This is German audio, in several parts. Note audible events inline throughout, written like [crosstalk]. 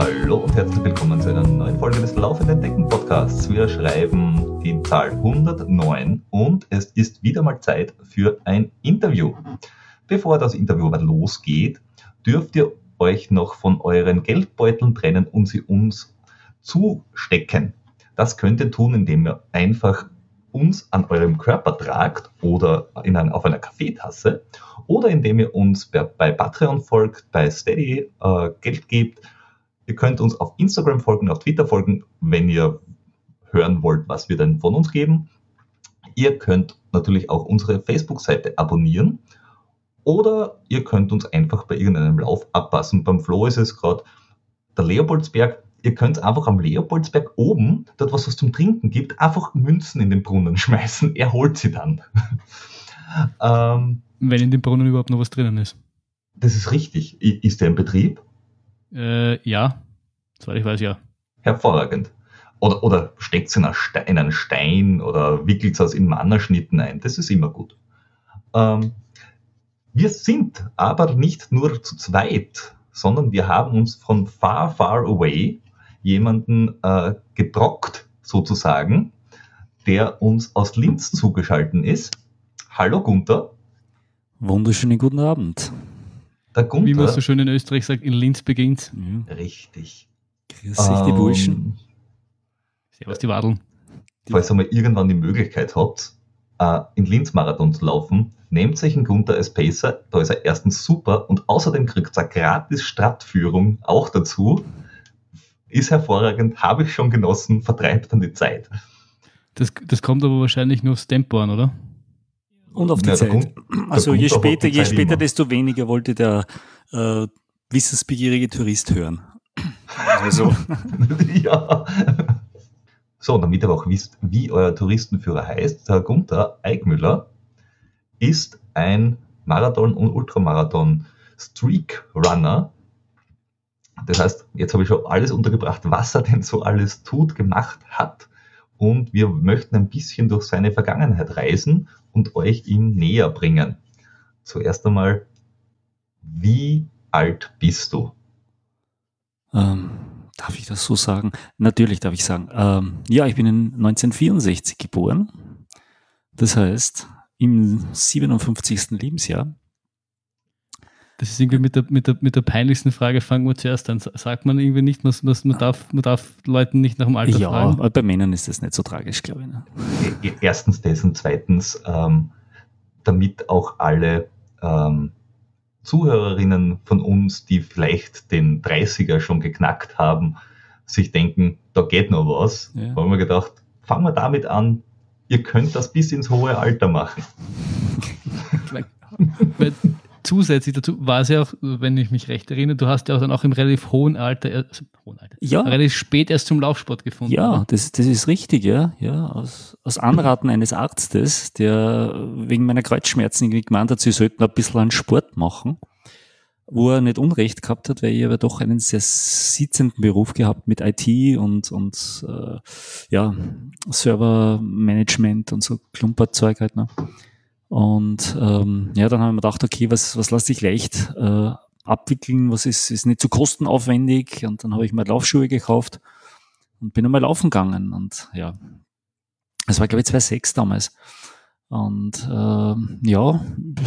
Hallo und herzlich willkommen zu einer neuen Folge des Laufenden Decken Podcasts. Wir schreiben die Zahl 109 und es ist wieder mal Zeit für ein Interview. Bevor das Interview aber losgeht, dürft ihr euch noch von euren Geldbeuteln trennen und sie uns zustecken. Das könnt ihr tun, indem ihr einfach uns an eurem Körper tragt oder in ein, auf einer Kaffeetasse oder indem ihr uns bei, bei Patreon folgt, bei Steady äh, Geld gebt. Ihr könnt uns auf Instagram folgen, auf Twitter folgen, wenn ihr hören wollt, was wir denn von uns geben. Ihr könnt natürlich auch unsere Facebook-Seite abonnieren oder ihr könnt uns einfach bei irgendeinem Lauf abpassen. Beim Flo ist es gerade der Leopoldsberg ihr könnt einfach am Leopoldsberg oben, dort was es zum Trinken gibt, einfach Münzen in den Brunnen [laughs] schmeißen. Er holt sie dann. [laughs] ähm, Wenn in dem Brunnen überhaupt noch was drinnen ist. Das ist richtig. Ist der in Betrieb? Äh, ja, soweit ich weiß, ja. Hervorragend. Oder, oder steckt es in, in, einen Stein oder wickelt es in Mannerschnitten ein. Das ist immer gut. Ähm, wir sind aber nicht nur zu zweit, sondern wir haben uns von far, far away jemanden äh, gebrockt, sozusagen, der uns aus Linz zugeschalten ist. Hallo Gunther. Wunderschönen guten Abend. Der Gunther, Wie man so schön in Österreich sagt, in Linz beginnt. Ja. Richtig. Grüß ähm, die Burschen. Servus, die Wadeln. Falls ihr mal irgendwann die Möglichkeit habt, äh, in Linz Marathon zu laufen, nehmt sich einen Gunther als Pacer, da ist er erstens super und außerdem kriegt er gratis Stadtführung auch dazu ist hervorragend, habe ich schon genossen, vertreibt dann die Zeit. Das, das kommt aber wahrscheinlich nur aufs Tempo an, oder? Und auf die ja, Zeit. Kommt, also je später, je später, desto weniger wollte der äh, wissensbegierige Tourist hören. Also. [laughs] ja. So, damit ihr auch wisst, wie euer Touristenführer heißt, der Gunther Eickmüller ist ein Marathon- und Ultramarathon-Streak-Runner das heißt, jetzt habe ich schon alles untergebracht, was er denn so alles tut, gemacht hat. Und wir möchten ein bisschen durch seine Vergangenheit reisen und euch ihm näher bringen. Zuerst einmal, wie alt bist du? Ähm, darf ich das so sagen? Natürlich darf ich sagen. Ähm, ja, ich bin in 1964 geboren. Das heißt, im 57. Lebensjahr. Das ist irgendwie mit der, mit der, mit der peinlichsten Frage, fangen wir zuerst an. Sagt man irgendwie nicht, man, man, darf, man darf Leuten nicht nach dem Alter ja, fragen? Ja, bei Männern ist das nicht so tragisch, glaube ich. Ne? E, e, erstens das und zweitens, ähm, damit auch alle ähm, Zuhörerinnen von uns, die vielleicht den 30er schon geknackt haben, sich denken, da geht noch was, ja. haben wir gedacht, fangen wir damit an, ihr könnt das bis ins hohe Alter machen [laughs] zusätzlich dazu war es ja auch, wenn ich mich recht erinnere, du hast ja auch dann auch im relativ hohen Alter, also hohen Alter ja. relativ spät erst zum Laufsport gefunden. Ja, das, das ist richtig, ja. ja aus, aus Anraten eines Arztes, der wegen meiner Kreuzschmerzen irgendwie gemeint hat, sie sollten ein bisschen an Sport machen, wo er nicht Unrecht gehabt hat, weil ich aber doch einen sehr sitzenden Beruf gehabt mit IT und, und äh, ja, Servermanagement und so Klumperzeug halt noch. Und ähm, ja, dann haben wir gedacht, okay, was, was lässt sich leicht äh, abwickeln, was ist, ist nicht zu kostenaufwendig. Und dann habe ich mir Laufschuhe gekauft und bin einmal laufen gegangen. Und ja, es war, glaube ich, 2,6 damals. Und äh, ja,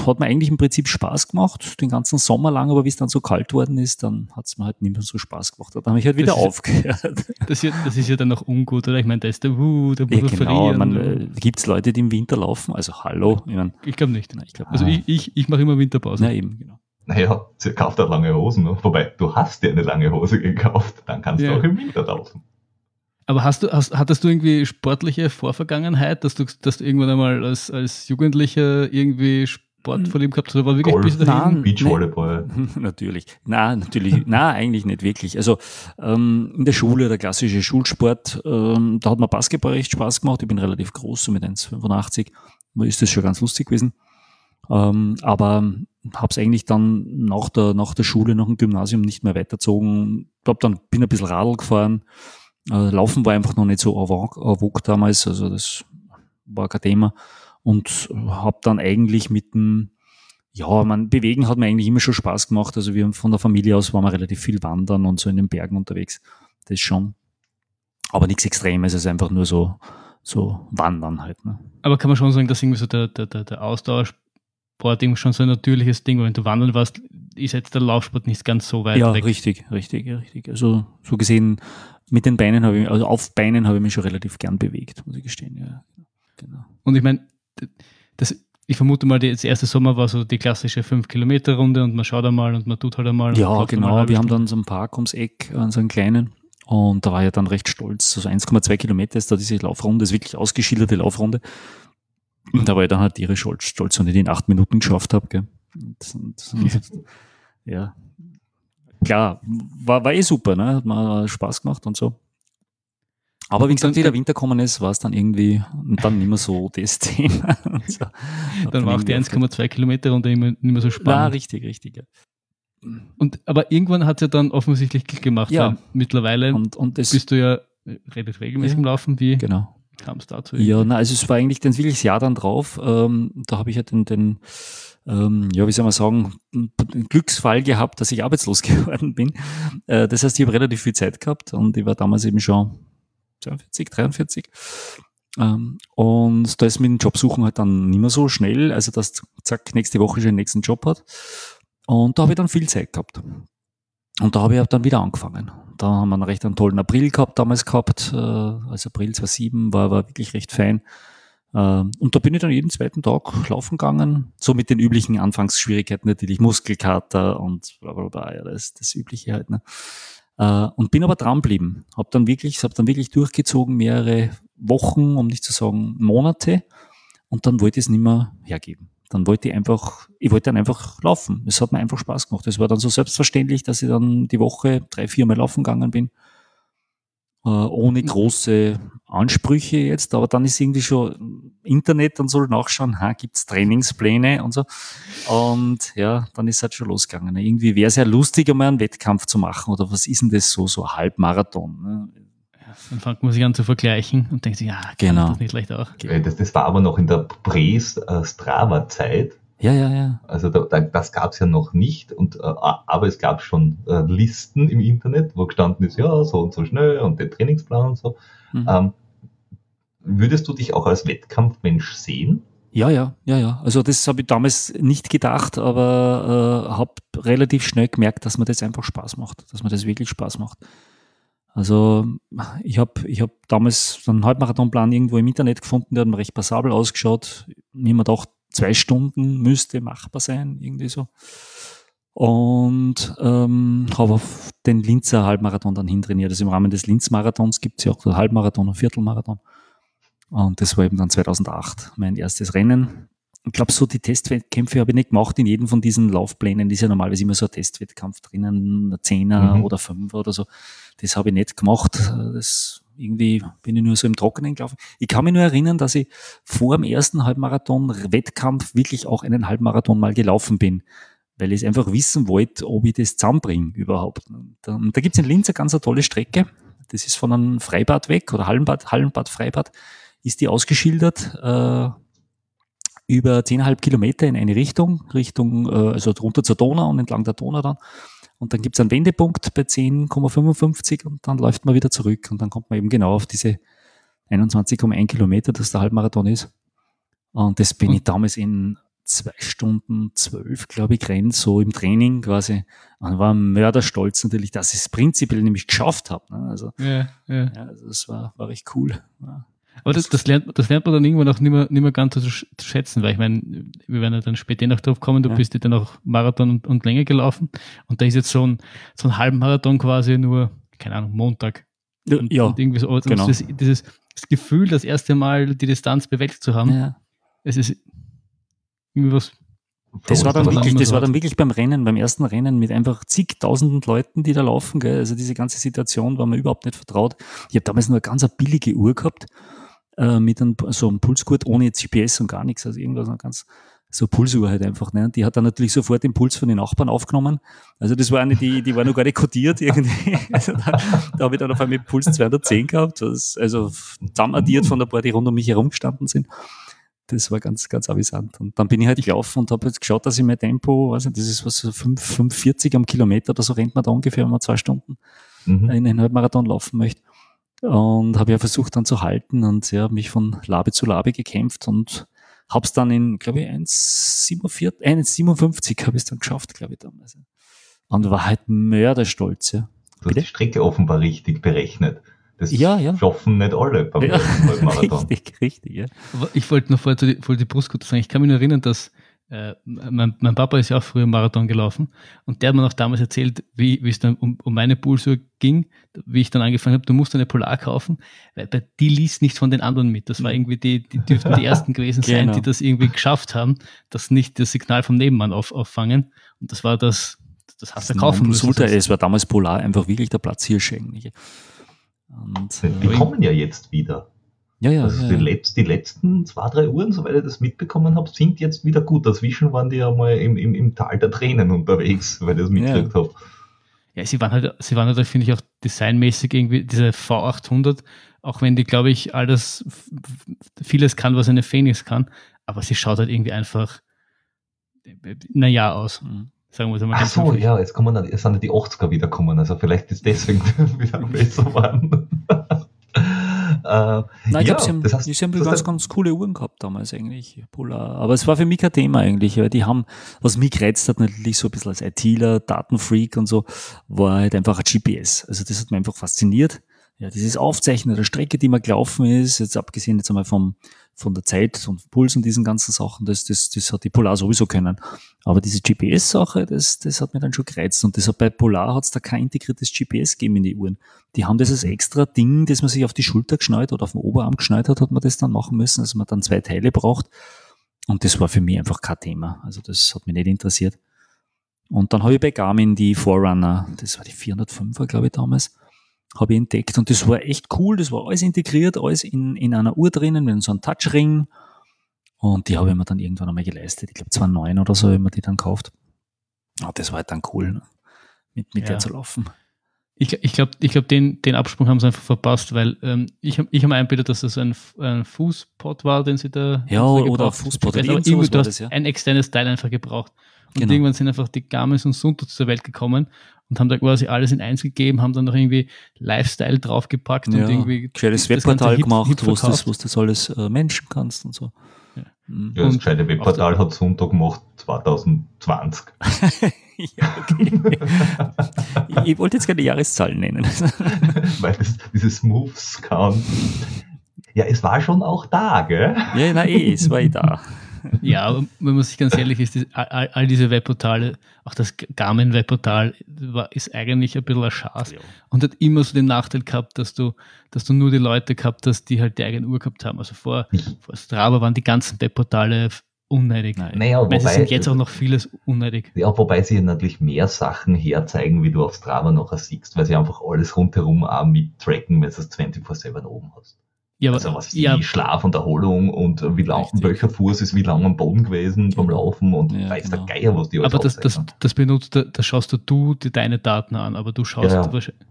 hat mir eigentlich im Prinzip Spaß gemacht, den ganzen Sommer lang, aber wie es dann so kalt worden ist, dann hat es mir halt nicht mehr so Spaß gemacht. Dann habe ich halt wieder das aufgehört. Ist, [laughs] das, ist, das ist ja dann noch ungut, oder? Ich meine, da ist der uh, der ja, genau, man, äh, Gibt es Leute, die im Winter laufen? Also hallo. Ich, mein, ich glaube nicht. Nein, ich glaub, also ah. ich, ich, ich mache immer Winterpause. Ja, eben, genau. Naja, sie kauft halt lange Hosen. Ne? Wobei, du hast dir eine lange Hose gekauft, dann kannst ja. du auch im Winter laufen. Aber hast du, hast, hattest du irgendwie sportliche Vorvergangenheit, dass du, dass du irgendwann einmal als, als Jugendlicher irgendwie Sport vor dem gehabt hast? Oder war wirklich Golf, bis dahin? Beachvolleyball. [laughs] natürlich. Nein, natürlich. Nein, eigentlich nicht wirklich. Also ähm, in der Schule, der klassische Schulsport, ähm, da hat mir Basketball recht Spaß gemacht. Ich bin relativ groß, so mit 1,85. Da ist das schon ganz lustig gewesen. Ähm, aber habe es eigentlich dann nach der, nach der Schule, nach dem Gymnasium nicht mehr weitergezogen. Hab dann bin ein bisschen Radl gefahren, äh, Laufen war einfach noch nicht so vogue damals, also das war kein Thema. Und habe dann eigentlich mit dem, ja, man, bewegen hat mir eigentlich immer schon Spaß gemacht. Also wir von der Familie aus waren wir relativ viel wandern und so in den Bergen unterwegs. Das schon. Aber nichts Extremes, es ist einfach nur so, so wandern halt. Ne? Aber kann man schon sagen, dass irgendwie so der, der, der, der Ausdauersport irgendwie schon so ein natürliches Ding, wenn du wandern warst, ist jetzt der Laufsport nicht ganz so weit ja, weg. richtig, richtig, richtig. Also so gesehen, mit den Beinen habe ich, also auf Beinen habe ich mich schon relativ gern bewegt, muss ich gestehen. Ja, genau. Und ich meine, das ich vermute mal, das erste Sommer war so die klassische 5-Kilometer-Runde und man schaut einmal und man tut halt einmal. Ja, genau. Wir haben dann so einen Park ums Eck, so einen kleinen. Und da war ich dann recht stolz. Also 1,2 Kilometer ist da diese Laufrunde, das ist wirklich ausgeschilderte Laufrunde. Und da war ich dann halt ihre stolz, stolz wenn ich die in acht Minuten geschafft habe. Und, und, und, [laughs] ja. Klar, war, war eh super, ne? Hat mir Spaß gemacht und so. Aber wie gesagt, wie der Winter gekommen ist, war es dann irgendwie dann nicht mehr so das [laughs] Thema. so. Dann war auch die 1,2 Kilometer Runde nicht mehr so spannend. Ja, richtig, richtig. Ja. Und, aber irgendwann hat es ja dann offensichtlich Klick gemacht. Ja. Mittlerweile und, und das, bist du ja relativ regelmäßig ja. im Laufen. Wie genau. kam es dazu? Ja, na, also es war eigentlich dann wirklich das Jahr dann drauf. Ähm, da habe ich ja den, den ähm, ja, wie soll man sagen, einen Glücksfall gehabt, dass ich arbeitslos [laughs] geworden bin. Äh, das heißt, ich habe relativ viel Zeit gehabt und ich war damals eben schon 42, 43. Ähm, und da ist mit dem Jobsuchen halt dann nicht mehr so schnell, also dass zack, nächste Woche schon den nächsten Job hat. Und da habe ich dann viel Zeit gehabt. Und da habe ich dann wieder angefangen. Da haben wir einen recht einen tollen April gehabt, damals gehabt, äh, also April 2007 war, war wirklich recht fein. Ähm, und da bin ich dann jeden zweiten Tag laufen gegangen, so mit den üblichen Anfangsschwierigkeiten natürlich, Muskelkater und bla bla bla, ja, das, das Übliche halt. Ne? Äh, und bin aber dranbleiben. Habe dann wirklich, habe dann wirklich durchgezogen, mehrere Wochen, um nicht zu sagen Monate. Und dann wollte ich es nicht mehr hergeben. Dann wollte ich einfach, ich wollte dann einfach laufen. Es hat mir einfach Spaß gemacht. Es war dann so selbstverständlich, dass ich dann die Woche drei, vier Mal laufen gegangen bin ohne große Ansprüche jetzt, aber dann ist irgendwie schon Internet und so nachschauen, ha, gibt's Trainingspläne und so. Und ja, dann ist halt schon losgegangen. Irgendwie wäre es ja lustig, einmal einen Wettkampf zu machen oder was ist denn das so, so Halbmarathon? Ne? Dann fängt man sich an zu vergleichen und denkt sich, ja, genau. das nicht leicht auch. Das, das war aber noch in der Pre-Strava-Zeit. Ja, ja, ja. Also da, da, das gab es ja noch nicht, und, äh, aber es gab schon äh, Listen im Internet, wo gestanden ist, ja, so und so schnell und den Trainingsplan und so. Mhm. Ähm, würdest du dich auch als Wettkampfmensch sehen? Ja, ja, ja, ja. Also das habe ich damals nicht gedacht, aber äh, habe relativ schnell gemerkt, dass mir das einfach Spaß macht, dass mir das wirklich Spaß macht. Also ich habe ich hab damals einen Halbmarathonplan irgendwo im Internet gefunden, der hat mir recht passabel ausgeschaut. Ich mir gedacht, zwei Stunden müsste machbar sein, irgendwie so. Und ähm, habe auf den Linzer Halbmarathon dann hintrainiert. Also im Rahmen des Linz-Marathons gibt es ja auch Halbmarathon und Viertelmarathon. Und das war eben dann 2008 mein erstes Rennen. Ich glaube, so die Testwettkämpfe habe ich nicht gemacht in jedem von diesen Laufplänen. ist ja normalerweise immer so ein Testwettkampf drinnen, Zehner mhm. oder Fünfer oder so. Das habe ich nicht gemacht. Das irgendwie bin ich nur so im Trockenen gelaufen. Ich kann mich nur erinnern, dass ich vor dem ersten Halbmarathon-Wettkampf wirklich auch einen Halbmarathon mal gelaufen bin, weil ich einfach wissen wollte, ob ich das zusammenbringe überhaupt. da, da gibt es in Linz eine ganz eine tolle Strecke. Das ist von einem Freibad weg oder Hallenbad, Hallenbad, Freibad, ist die ausgeschildert. Äh, über 10,5 Kilometer in eine Richtung, Richtung, äh, also runter zur Donau und entlang der Donau dann. Und dann gibt es einen Wendepunkt bei 10,55 und dann läuft man wieder zurück und dann kommt man eben genau auf diese 21,1 Kilometer, das der Halbmarathon ist. Und das bin ich damals in zwei Stunden zwölf, glaube ich, rennt, so im Training quasi. Und war mörderstolz natürlich, dass ich es prinzipiell nämlich geschafft habe. Ne? Also, ja, ja. ja, also das war, war echt cool. Ja. Aber das, das, lernt, das lernt man dann irgendwann auch nicht mehr, nicht mehr ganz zu, zu schätzen, weil ich meine, wir werden ja dann später noch drauf kommen, du ja. bist ja dann auch Marathon und, und länger gelaufen und da ist jetzt so ein, so ein Halbmarathon quasi nur, keine Ahnung, Montag. Und, ja, und irgendwie so, genau. das, dieses das Gefühl, das erste Mal die Distanz bewältigt zu haben, ja. es ist irgendwie was das war dann wirklich, das war dann wirklich beim Rennen, beim ersten Rennen mit einfach zigtausenden Leuten, die da laufen. Gell? Also diese ganze Situation war mir überhaupt nicht vertraut. Ich habe damals nur eine ganz billige Uhr gehabt äh, mit einem, so einem Pulsgurt ohne GPS und gar nichts, also irgendwas noch ganz so Pulsuhr halt einfach. Ne? Die hat dann natürlich sofort den Puls von den Nachbarn aufgenommen. Also das war eine, die, die war noch gar nicht kodiert irgendwie. [laughs] Also da, da habe ich dann auf einmal Puls 210 gehabt, was, also zusammen addiert von der paar, die rund um mich herum gestanden sind. Das war ganz, ganz amüsant. Und dann bin ich halt gelaufen und habe jetzt geschaut, dass ich mein Tempo, weiß nicht, das ist was so 5, 540 am Kilometer oder so rennt man da ungefähr, wenn man zwei Stunden mhm. in einen Halbmarathon laufen möchte. Und habe ja versucht dann zu halten und ja, mich von Labe zu Labe gekämpft und habe es dann in, glaube ich, 1,57 1,57 habe ich es dann geschafft, glaube ich, damals. Und war halt mörderstolz, ja. Du hast die Strecke offenbar richtig berechnet. Das ja, ja. schaffen nicht alle beim ja, Marathon. [laughs] Richtig, richtig, ja. Ich wollte noch vorher zu die, die Brustgurte sagen, ich kann mich nur erinnern, dass äh, mein, mein, Papa ist ja auch früher Marathon gelaufen und der hat mir noch damals erzählt, wie, es dann um, um meine Pulsuhr ging, wie ich dann angefangen habe, du musst eine Polar kaufen, weil die liest nichts von den anderen mit. Das war irgendwie die, die dürften die ersten gewesen sein, genau. die das irgendwie geschafft haben, dass nicht das Signal vom Nebenmann auf, auffangen. Und das war das, das hast du kaufen müssen. Ultra, es war damals Polar einfach wirklich der Platzhirsch eigentlich. Und, die äh, kommen ja jetzt wieder. Ja, ja. Also ja, die, Letz-, die, letzten zwei, drei Uhren, soweit ich das mitbekommen habe, sind jetzt wieder gut. Dazwischen waren die ja mal im, im, im Tal der Tränen unterwegs, [laughs] weil ich das mitgekriegt ja. habe. Ja, sie waren halt, sie waren halt, finde ich, auch designmäßig irgendwie, diese V800, auch wenn die, glaube ich, alles, vieles kann, was eine Phoenix kann, aber sie schaut halt irgendwie einfach, naja, aus. Mhm. Sagen wir mal Ach so, ja, jetzt kommen dann, jetzt sind die 80er wieder kommen, also vielleicht ist deswegen [laughs] wieder besser geworden. Äh, Nein, ich ja, glaube, sie haben, das heißt, sie haben ganz, ganz coole Uhren gehabt damals eigentlich, Polar. Aber es war für mich kein Thema eigentlich, weil die haben, was mich gereizt hat, natürlich so ein bisschen als ITler, Datenfreak und so, war halt einfach ein GPS. Also das hat mich einfach fasziniert ja, dieses Aufzeichnen der Strecke, die man gelaufen ist, jetzt abgesehen jetzt einmal vom, von der Zeit und Puls und diesen ganzen Sachen, das, das, das hat die Polar sowieso können. Aber diese GPS-Sache, das, das hat mir dann schon gereizt. Und deshalb bei Polar hat es da kein integriertes GPS gegeben in die Uhren. Die haben das als extra Ding, das man sich auf die Schulter geschnallt oder auf den Oberarm geschnallt hat, hat man das dann machen müssen, also man dann zwei Teile braucht. Und das war für mich einfach kein Thema. Also das hat mich nicht interessiert. Und dann habe ich bei Garmin die Forerunner, das war die 405er, glaube ich, damals habe ich entdeckt und das war echt cool, das war alles integriert, alles in, in einer Uhr drinnen, mit so einem Touchring und die habe ich mir dann irgendwann einmal geleistet, ich glaube 2009 oder so, wenn man die dann kauft. Ah, das war halt dann cool, ne? mit, mit ja. der zu laufen. Ich, ich glaube, ich glaub, den, den Absprung haben sie einfach verpasst, weil ähm, ich habe ich hab mir einbildet, dass das ein, ein Fußpod war, den sie da. Ja, oder Fußpod. Weiß, aber irgendwie, du hast das, ja. ein externes Teil einfach gebraucht. Und genau. irgendwann sind einfach die Garmins und Sunto zur Welt gekommen und haben da quasi alles in eins gegeben, haben dann noch irgendwie Lifestyle draufgepackt ja, und irgendwie. Gescheites Webportal gemacht, wo du das, das alles äh, Menschen kannst und so. Ja, mhm. ja das gescheite Webportal hat Sonntag gemacht 2020. [laughs] ja, okay. ich wollte jetzt keine Jahreszahlen nennen. [laughs] Weil das, dieses Smooth Scan. Ja, es war schon auch da, gell? Ja, nein, eh, es war eh da. [laughs] Ja, wenn man sich ganz ehrlich ist, all, all, diese Webportale, auch das Garmin-Webportal, ist eigentlich ein bisschen ein Schatz ja. und hat immer so den Nachteil gehabt, dass du, dass du nur die Leute gehabt hast, die halt die eigene Uhr gehabt haben. Also vor, [laughs] vor Strava waren die ganzen Webportale unnötig. Naja, wobei, es sind jetzt auch noch vieles unnötig. Ja, wobei sie natürlich mehr Sachen herzeigen, wie du auf Strava noch siehst, weil sie einfach alles rundherum auch mit tracken, wenn du es 24-7 oben hast. Ja, also was ist ja, die Schlaf und Erholung und wie lang, welcher Fuß ist wie lang am Boden gewesen beim Laufen und ja, weiß genau. der Geier, was die alles Aber das, das, das benutzt, da schaust du, die, deine Daten an, aber du schaust, ja,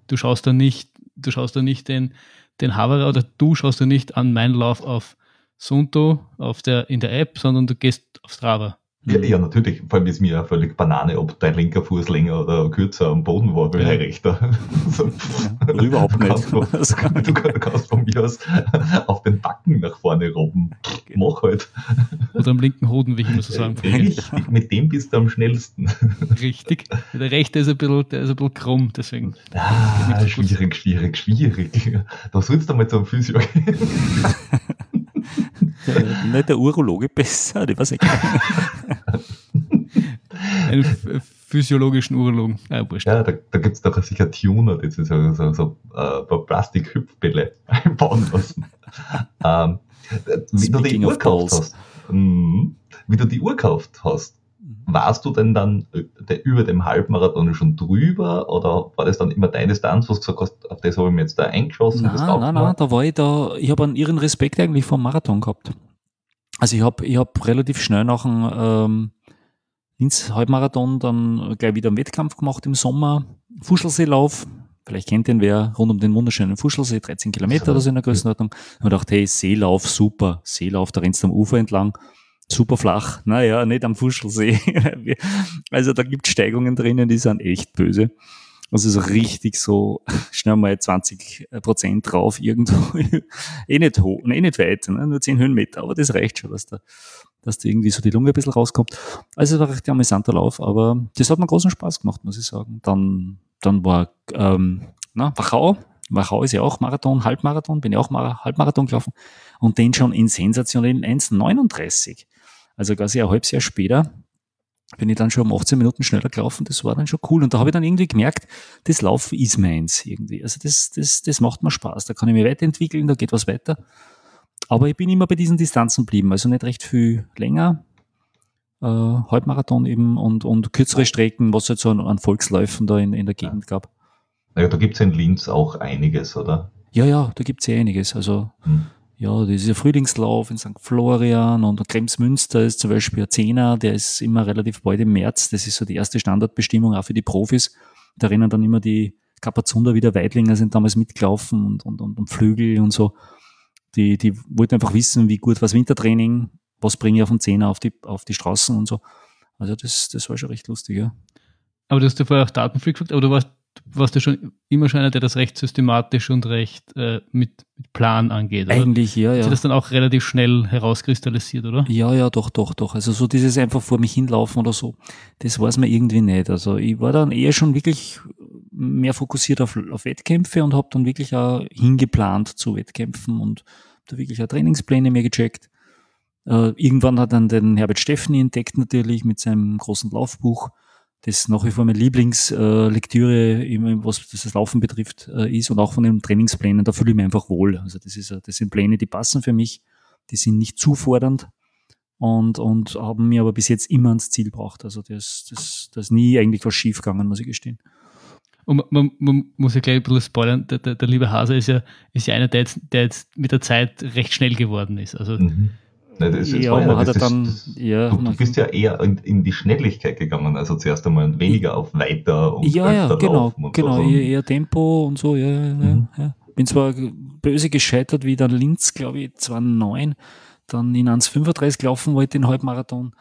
du schaust da nicht, du schaust da nicht den, den Haverer oder du schaust da nicht an meinen Lauf auf Sunto auf der, in der App, sondern du gehst auf Strava. Ja, ja, natürlich. Vor allem ist mir ja völlig Banane, ob dein linker Fuß länger oder kürzer am Boden war, wie dein rechter. [laughs] so, ja, überhaupt nicht. Du kannst, du kannst von mir aus auf den Backen nach vorne robben. Mach halt. Oder am linken Hoden, wie ich immer so sagen Richtig, mit dem bist du am schnellsten. Richtig. Der rechte ist ein bisschen, der ist ein bisschen krumm, deswegen. Ah, schwierig, schwierig, schwierig. Da sollst du mal zum Physio gehen. [laughs] nicht der Urologe besser, ich weiß nicht. [laughs] Einen physiologischen Urologen. Ah, ja, da, da gibt es doch sicher Tuner, die so, so, so äh, Plastik-Hüpfbälle [laughs] einbauen lassen. ähm, wie du die Uhr gekauft hast. Mh, wie du die Uhr gekauft hast, warst du denn dann äh, über dem Halbmarathon schon drüber oder war das dann immer deine Distanz, was du gesagt hast, auf das habe ich mir jetzt da eingeschossen? Nein, nein, nein, da war ich da, ich habe einen ihren Respekt eigentlich vom Marathon gehabt. Also ich habe ich hab relativ schnell nach dem ähm, Linz Halbmarathon dann gleich wieder einen Wettkampf gemacht im Sommer, Fuschelseelauf, Vielleicht kennt den wer rund um den wunderschönen Fuschelsee, 13 Kilometer oder so in der Größenordnung. Und dachte, hey, Seelauf, super. Seelauf, da rennst du am Ufer entlang. Super flach. Naja, nicht am Fuschelsee. [laughs] also da gibt Steigungen drinnen, die sind echt böse. Also so richtig so schnell mal 20 Prozent drauf irgendwo. [laughs] eh nicht hoch, eh nicht weit, ne? nur 10 Höhenmeter, aber das reicht schon, dass da, dass da irgendwie so die Lunge ein bisschen rauskommt. Also war recht amüsanter Lauf, aber das hat mir großen Spaß gemacht, muss ich sagen. Dann, dann war ähm, na, Wachau. Wachau ist ja auch Marathon, Halbmarathon, bin ja auch Mar Halbmarathon gelaufen und den schon in sensationellen 1,39. Also quasi ein halbes Jahr später bin ich dann schon um 18 Minuten schneller gelaufen. Das war dann schon cool. Und da habe ich dann irgendwie gemerkt, das Laufen ist meins irgendwie. Also das, das, das macht mir Spaß. Da kann ich mich weiterentwickeln, da geht was weiter. Aber ich bin immer bei diesen Distanzen geblieben. Also nicht recht viel länger. Äh, Halbmarathon eben und, und kürzere Strecken, was es halt so an, an Volksläufen da in, in der Gegend gab. Naja, da gibt es in Linz auch einiges, oder? Ja, ja, da gibt es ja einiges. Also hm ja, dieser Frühlingslauf in St. Florian und Kremsmünster ist zum Beispiel ein Zehner, der ist immer relativ bald im März. Das ist so die erste Standardbestimmung auch für die Profis. Da rennen dann immer die Kapazunder wieder Weidlinger sind damals mitgelaufen und, und, und, und Flügel und so. Die, die wollten einfach wissen, wie gut was Wintertraining, was bringe ich auf den Zehner auf die, auf die Straßen und so. Also das, das war schon recht lustig, ja. Aber du hast ja vorher auch Datenfreak gefragt, aber du warst warst du schon immer schon einer, der das recht systematisch und recht äh, mit, mit, Plan angeht. Oder? Eigentlich, ja, ja. Hat das dann auch relativ schnell herauskristallisiert, oder? Ja, ja, doch, doch, doch. Also so dieses einfach vor mich hinlaufen oder so, das war es mir irgendwie nicht. Also ich war dann eher schon wirklich mehr fokussiert auf, auf Wettkämpfe und habe dann wirklich auch hingeplant zu Wettkämpfen und da wirklich auch Trainingspläne mehr gecheckt. Äh, irgendwann hat dann den Herbert Steffni entdeckt natürlich mit seinem großen Laufbuch das nach wie vor meine Lieblingslektüre, äh, was das Laufen betrifft, äh, ist und auch von den Trainingsplänen, da fühle ich mich einfach wohl. Also das, ist, das sind Pläne, die passen für mich, die sind nicht zu fordernd und, und haben mir aber bis jetzt immer ans Ziel gebracht. Also das, das, das ist nie eigentlich was schief gegangen, muss ich gestehen. Und man, man, muss ja gleich ein bisschen spoilern, der, der, der liebe Hase ist ja, ist ja einer, der jetzt, der jetzt mit der Zeit recht schnell geworden ist. Also mhm. Ne, das, das ja, ja, hat er dann, das, ja, du, du bist ja eher in, in, die Schnelligkeit gegangen, also zuerst einmal weniger auf weiter und ja, ja, genau, genau, so. eher, Tempo und so, ja, ja, mhm. ja. Bin zwar böse gescheitert, wie dann Linz, glaube ich, 2009, dann in 1,35 gelaufen wollte, den Halbmarathon,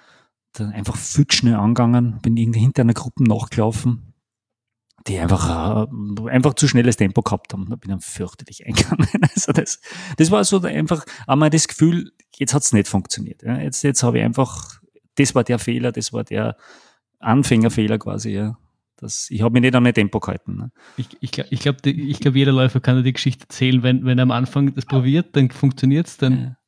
dann einfach viel schnell angegangen, bin irgendwie hinter einer Gruppe nachgelaufen, die einfach, äh, einfach zu schnelles Tempo gehabt haben. Da bin dann fürchterlich [laughs] eingegangen. Also das, das war so einfach einmal das Gefühl, jetzt hat's nicht funktioniert. Ja. Jetzt, jetzt habe ich einfach, das war der Fehler, das war der Anfängerfehler quasi, ja. Das, ich habe mich nicht an mein Tempo gehalten. Ne. Ich, ich glaube, ich glaub, ich glaub, jeder Läufer kann dir die Geschichte erzählen, wenn, wenn er am Anfang das probiert, dann funktioniert's, dann ja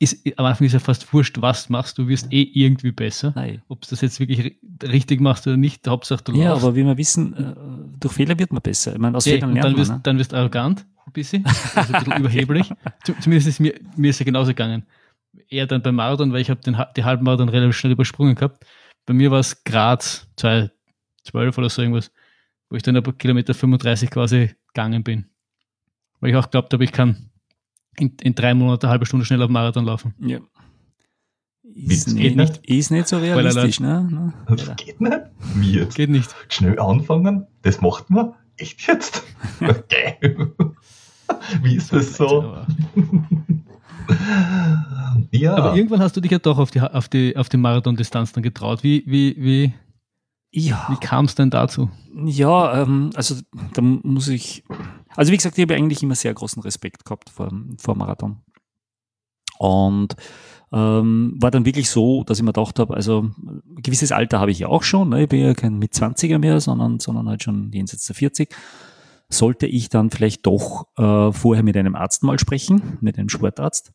ist, am Anfang ist ja fast wurscht, was machst du, wirst eh irgendwie besser. Ob du das jetzt wirklich richtig machst oder nicht, Hauptsache du Ja, laufst. aber wie wir wissen, äh, durch Fehler wird man besser. Ich meine, aus ja, Fehlern lernt dann wirst, man, ne? dann wirst du arrogant, ein bisschen, also ein bisschen überheblich. [laughs] Zumindest ist mir, mir ist ja genauso gegangen. Eher dann beim Marathon, weil ich habe die Halbmarathon relativ schnell übersprungen gehabt. Bei mir war es Graz 2012 oder so irgendwas, wo ich dann ab Kilometer 35 quasi gegangen bin. Weil ich auch glaubt habe, ich kann in, in drei Monaten eine halbe Stunde schnell auf Marathon laufen. Ja. Ist, nicht, nicht, ist nicht so realistisch, ne? Das geht nicht. Wie jetzt? Geht nicht. Schnell anfangen, das macht man. Echt jetzt? Okay. [laughs] Wie ist das so? ja. Aber irgendwann hast du dich ja doch auf die, auf die, auf die Marathon-Distanz dann getraut. Wie, wie, wie, ja. Wie kam es denn dazu? Ja, ähm, also da muss ich, also wie gesagt, ich habe eigentlich immer sehr großen Respekt gehabt vor, vor Marathon. Und ähm, war dann wirklich so, dass ich mir gedacht habe, also ein gewisses Alter habe ich ja auch schon, ne? ich bin ja kein mit 20er mehr, sondern, sondern halt schon jenseits der 40. Sollte ich dann vielleicht doch äh, vorher mit einem Arzt mal sprechen, mit einem Sportarzt,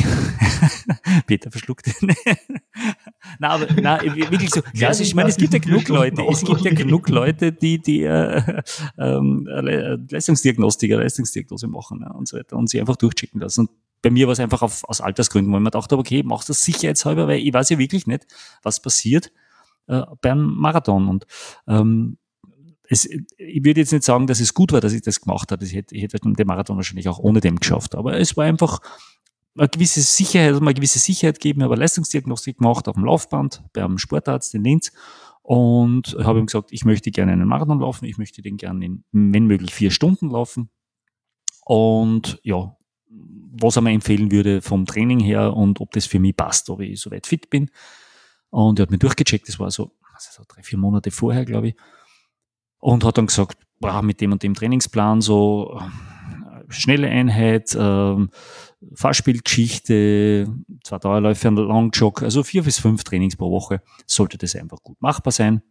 [laughs] Peter verschluckt. [laughs] na, aber na, wirklich so. Ja, also ich meine, es gibt ja genug Leute, es gibt ja genug Leute, die die äh, ähm, Leistungsdiagnostiker, Leistungsdiagnose machen ne, und so weiter und sie einfach durchchecken lassen. Und bei mir war es einfach auf, aus Altersgründen, weil man dachte, okay, mach das sicherheitshalber, weil ich weiß ja wirklich nicht, was passiert äh, beim Marathon. Und ähm, es, ich würde jetzt nicht sagen, dass es gut war, dass ich das gemacht habe. Ich hätte, ich hätte den Marathon wahrscheinlich auch ohne dem geschafft. Aber es war einfach eine gewisse Sicherheit, also eine gewisse Sicherheit geben. Ich habe Leistungsdiagnostik gemacht auf dem Laufband beim Sportarzt in Linz Und habe ihm gesagt, ich möchte gerne einen Marathon laufen, ich möchte den gerne in, wenn möglich, vier Stunden laufen. Und ja, was er mir empfehlen würde vom Training her und ob das für mich passt, ob ich soweit fit bin. Und er hat mir durchgecheckt, das war so, also drei, vier Monate vorher, glaube ich. Und hat dann gesagt, boah, mit dem und dem Trainingsplan, so äh, schnelle Einheit, äh, Fahrspielgeschichte, zwei Dauerläufe, ein Longjog, also vier bis fünf Trainings pro Woche, sollte das einfach gut machbar sein.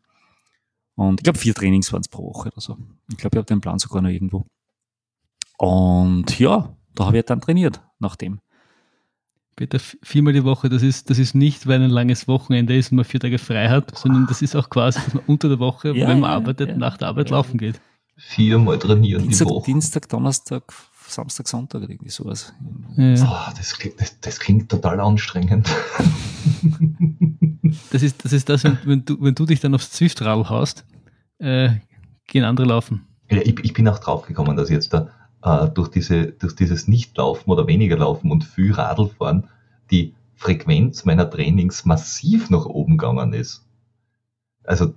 Und ich glaube, vier Trainings waren es pro Woche oder so. Ich glaube, ich habe den Plan sogar noch irgendwo. Und ja, da habe ich dann trainiert nach dem. Bitte viermal die Woche, das ist, das ist nicht, weil ein langes Wochenende ist und man vier Tage frei hat, sondern das ist auch quasi, dass man unter der Woche, ja, wenn man ja, arbeitet, ja, nach der Arbeit laufen geht. Viermal trainieren Dienstag, die Woche. Dienstag, Donnerstag, Samstag, Sonntag oder irgendwie sowas. Oh, das, klingt, das, das, klingt total anstrengend. [laughs] Das ist das, ist das wenn, du, wenn du dich dann aufs Zwift-Radl haust, äh, gehen andere laufen. Ja, ich, ich bin auch draufgekommen, dass jetzt da äh, durch, diese, durch dieses Nichtlaufen oder weniger Laufen und viel Radlfahren die Frequenz meiner Trainings massiv nach oben gegangen ist. Also,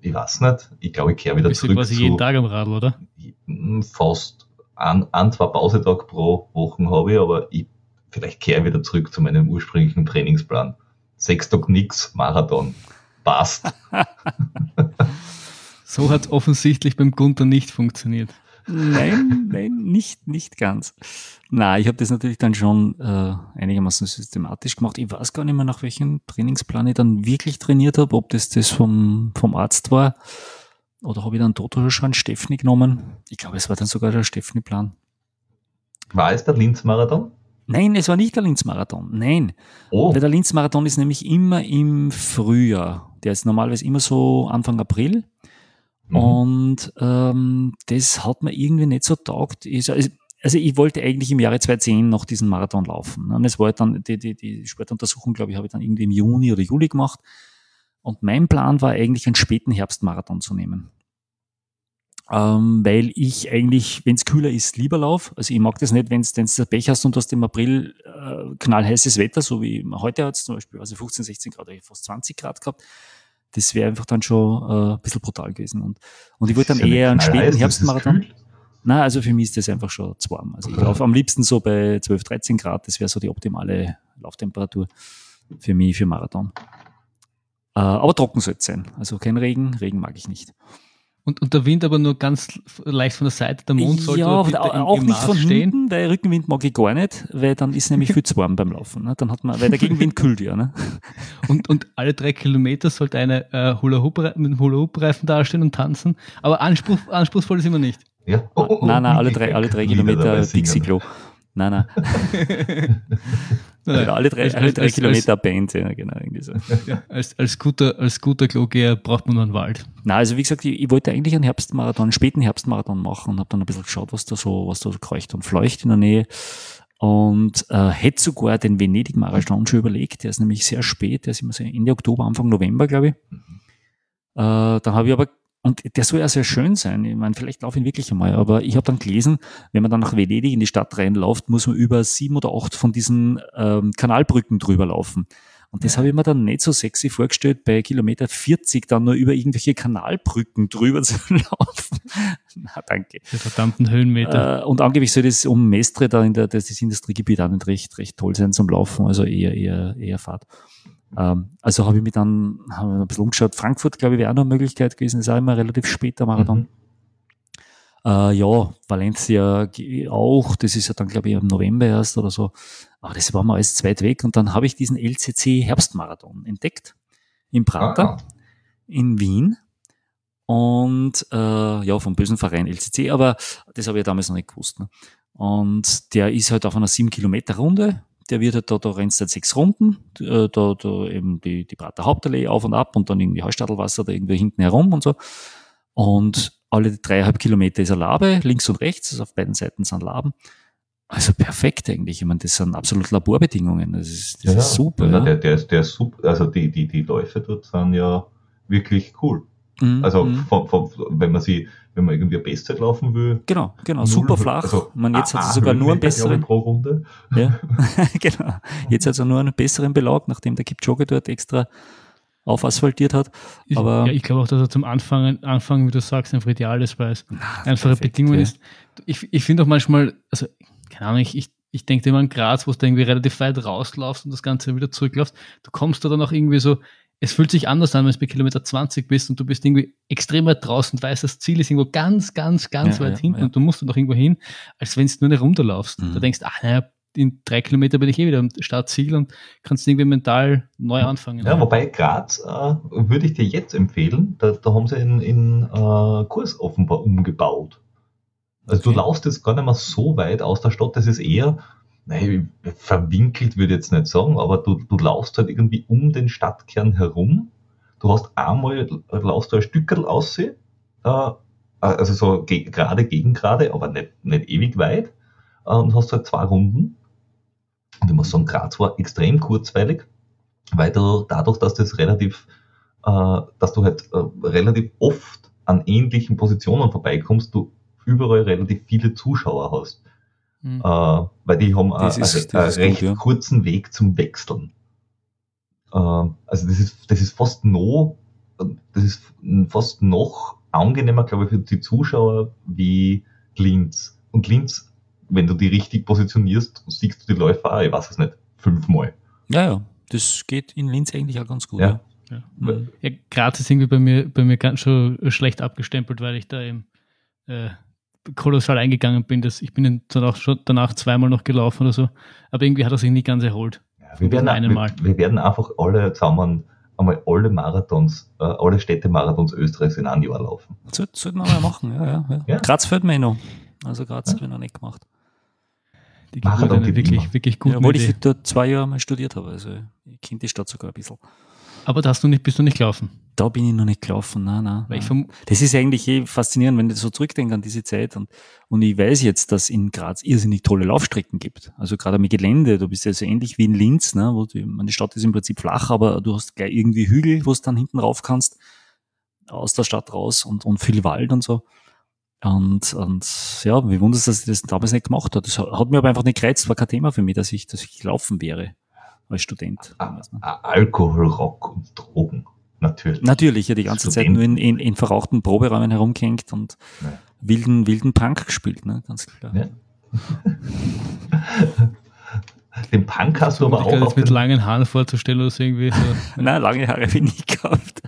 ich weiß nicht, ich glaube, ich kehre wieder Bist zurück. Du quasi zu, jeden Tag am Radl, oder? Hm, fast ein, ein zwei Pausetag pro Woche habe ich, aber ich, vielleicht kehre ich wieder zurück zu meinem ursprünglichen Trainingsplan. Sechs Tag nix, Marathon. Passt. [laughs] so hat es offensichtlich beim Gunther nicht funktioniert. Nein, nein, nicht, nicht ganz. Na, ich habe das natürlich dann schon äh, einigermaßen systematisch gemacht. Ich weiß gar nicht mehr, nach welchem Trainingsplan ich dann wirklich trainiert habe, ob das das vom, vom Arzt war oder habe ich dann Toto schon Steffni genommen. Ich glaube, es war dann sogar der Steffni-Plan. War es der Linz-Marathon? Nein, es war nicht der Linz-Marathon. Nein. Oh. Weil der Linz-Marathon ist nämlich immer im Frühjahr. Der ist normalerweise immer so Anfang April. Mhm. Und ähm, das hat mir irgendwie nicht so taugt. Ich, also, also ich wollte eigentlich im Jahre 2010 noch diesen Marathon laufen. Und es war halt dann, die, die, die Sportuntersuchung, glaube ich, habe ich dann irgendwie im Juni oder Juli gemacht. Und mein Plan war eigentlich einen späten Herbstmarathon zu nehmen. Ähm, weil ich eigentlich, wenn es kühler ist, lieber lauf. Also ich mag das nicht, wenn du Pech hast und du hast im April äh, knallheißes Wetter, so wie heute hat es zum Beispiel, also 15, 16 Grad, fast 20 Grad gehabt das wäre einfach dann schon äh, ein bisschen brutal gewesen. Und, und ich wollte dann eher einen späten Herbstmarathon. Na, also für mich ist das einfach schon zu warm. Also ich laufe am liebsten so bei 12, 13 Grad. Das wäre so die optimale Lauftemperatur für mich für Marathon. Äh, aber trocken soll es sein. Also kein Regen. Regen mag ich nicht. Und, und der Wind aber nur ganz leicht von der Seite, der Mond sollte ja, aber auch nicht von stehen. hinten, weil Rückenwind mag ich gar nicht, weil dann ist nämlich viel zu warm beim Laufen. Ne? Dann hat man, weil der Gegenwind kühlt ja. Ne? [laughs] Und, und alle drei Kilometer sollte eine äh, Hula Hoop mit einem Hula Hoop Reifen dastehen und tanzen. Aber Anspruch, anspruchsvoll ist immer nicht. Ja. Oh, oh, nein, nein, alle drei, alle drei Kilometer Dixie Nein, nein. Naja, alle drei, alle drei als, Kilometer als, Band, ja, genau. Irgendwie so. Ja, als, als guter, als guter Klogeher braucht man einen Wald. Na, also wie gesagt, ich, ich, wollte eigentlich einen Herbstmarathon, einen späten Herbstmarathon machen und habe dann ein bisschen geschaut, was da so, was da so kreucht und fleucht in der Nähe. Und äh, hätte sogar den Venedig-Marathon schon überlegt, der ist nämlich sehr spät, der ist immer so Ende Oktober, Anfang November, glaube ich. Mhm. Äh, dann habe ich aber und der soll ja sehr schön sein. Ich meine, vielleicht laufe ich ihn wirklich einmal, aber ich habe dann gelesen, wenn man dann nach Venedig in die Stadt reinläuft, muss man über sieben oder acht von diesen ähm, Kanalbrücken drüber laufen. Und das habe ich mir dann nicht so sexy vorgestellt, bei Kilometer 40 dann nur über irgendwelche Kanalbrücken drüber [laughs] zu laufen. Na, danke. Die verdammten Höhenmeter. Äh, und angeblich soll das um Mestre da in der, das Industriegebiet auch nicht recht, recht toll sein zum Laufen, also eher, eher, eher Fahrt. Ähm, also habe ich mir dann hab ein bisschen umgeschaut. Frankfurt, glaube ich, wäre auch noch eine Möglichkeit gewesen. Das ist auch immer relativ spät der Marathon. Mhm. Äh, ja, Valencia auch. Das ist ja dann, glaube ich, im November erst oder so. Aber das war mal alles zu weit weg. Und dann habe ich diesen LCC Herbstmarathon entdeckt. Im Prater, ah. in Wien. Und äh, ja, vom bösen Verein LCC, aber das habe ich ja damals noch nicht gewusst. Ne? Und der ist halt auf einer 7 Kilometer Runde der wird halt da, da rennst halt sechs Runden, äh, da, da eben die, die Prater Hauptallee auf und ab und dann irgendwie Heustadelwasser da irgendwie hinten herum und so. Und alle dreieinhalb Kilometer ist eine Labe, links und rechts, also auf beiden Seiten sind Laben. Also perfekt eigentlich. Ich meine, das sind absolut Laborbedingungen. Das ist, das ja, ist super. Ja, Der, der, ist, der ist super. Also die, die, die Läufe dort sind ja wirklich cool. Mhm. Also mhm. von, von, wenn man sie, wenn man irgendwie eine Bestzeit laufen will. Genau, genau, super flach. Also, man jetzt hat sie sogar nur einen besseren. Pro Runde. Ja, [laughs] [laughs] genau. Jetzt hat sie nur einen besseren Belag, nachdem der Kipchoge dort extra aufasphaltiert hat. Aber ja, ich glaube auch, dass er zum Anfang, Anfang, wie du sagst, einfach ideal ist, weil es einfache perfekt, Bedingungen ja. ist. Ich, ich finde auch manchmal, also, keine Ahnung, ich, ich, ich denke immer an Graz, wo du irgendwie relativ weit rauslaufst und das Ganze wieder zurücklaufst. Du kommst da dann auch irgendwie so, es fühlt sich anders an, wenn du bei Kilometer 20 bist und du bist irgendwie extrem weit draußen und weißt, das Ziel ist irgendwo ganz, ganz, ganz ja, weit ja, hinten ja. und du musst noch irgendwo hin, als wenn du nur eine Runde laufst. Mhm. Da denkst du, ach naja, in drei Kilometer bin ich eh wieder am Startziel und kannst irgendwie mental neu anfangen. Ja, wobei Graz äh, würde ich dir jetzt empfehlen, da, da haben sie in, in äh, Kurs offenbar umgebaut. Also okay. du laufst jetzt gar nicht mehr so weit aus der Stadt, das ist eher nein, verwinkelt würde ich jetzt nicht sagen, aber du, du laufst halt irgendwie um den Stadtkern herum. Du hast einmal, laufst du ein Stückel aussehen, äh, also so ge gerade gegen gerade, aber nicht, nicht ewig weit, äh, und hast halt zwei Runden. Und ich muss sagen, Graz war extrem kurzweilig, weil du dadurch, dass das relativ, äh, dass du halt äh, relativ oft an ähnlichen Positionen vorbeikommst, du überall relativ viele Zuschauer hast. Mhm. Äh, weil die haben das ist, einen recht gut, ja. kurzen Weg zum Wechseln. Äh, also das ist, das ist fast noch, das ist fast noch angenehmer, glaube ich, für die Zuschauer wie Linz. Und Linz, wenn du die richtig positionierst, siehst du die Läufer auch, ich weiß es nicht, fünfmal. Ja, ja, das geht in Linz eigentlich auch ganz gut. Ja. Ja. Mhm. ja Graz ist irgendwie bei mir, bei mir ganz schon schlecht abgestempelt, weil ich da eben äh, kolossal eingegangen bin. Dass ich bin danach, schon danach zweimal noch gelaufen oder so. Aber irgendwie hat er sich nie ganz erholt. Ja, wir, werden, wir, wir, werden einfach alle zusammen einmal alle Marathons, äh, alle Städte-Marathons Österreichs in einem Jahr laufen. Das sollten wir mal machen, ja, ja. ja. ja. Graz fällt mir noch. Also Graz ja. habe ich noch nicht gemacht. Die Marathon wirklich, wirklich gut. Ja, obwohl ich dort zwei Jahre mal studiert habe. Also ich kenne die Stadt sogar ein bisschen. Aber da hast du nicht, bist du nicht gelaufen? Da bin ich noch nicht gelaufen, nein, nein. nein. das ist eigentlich eh faszinierend, wenn ich so zurückdenke an diese Zeit und, und ich weiß jetzt, dass in Graz irrsinnig tolle Laufstrecken gibt. Also gerade mit Gelände, du bist ja so ähnlich wie in Linz, ne, wo die, meine Stadt ist im Prinzip flach, aber du hast gleich irgendwie Hügel, wo du dann hinten rauf kannst, aus der Stadt raus und, und viel Wald und so. Und, und ja, wie wundert es, dass ich das damals nicht gemacht habe. Das hat mir aber einfach nicht gereizt, war kein Thema für mich, dass ich, dass ich laufen wäre als Student. Damals, ne? Alkohol, Rock und Drogen. Natürlich. Natürlich, ja, die ganze. Zeit nur in, in, in verrauchten Proberäumen herumgehängt und ja. wilden, wilden Punk gespielt, ne? ganz klar. Ja. [laughs] Den Punk hast du aber auch. Jetzt mit langen Haaren vorzustellen oder so irgendwie. So. [laughs] Nein, lange Haare habe ich nie gehabt.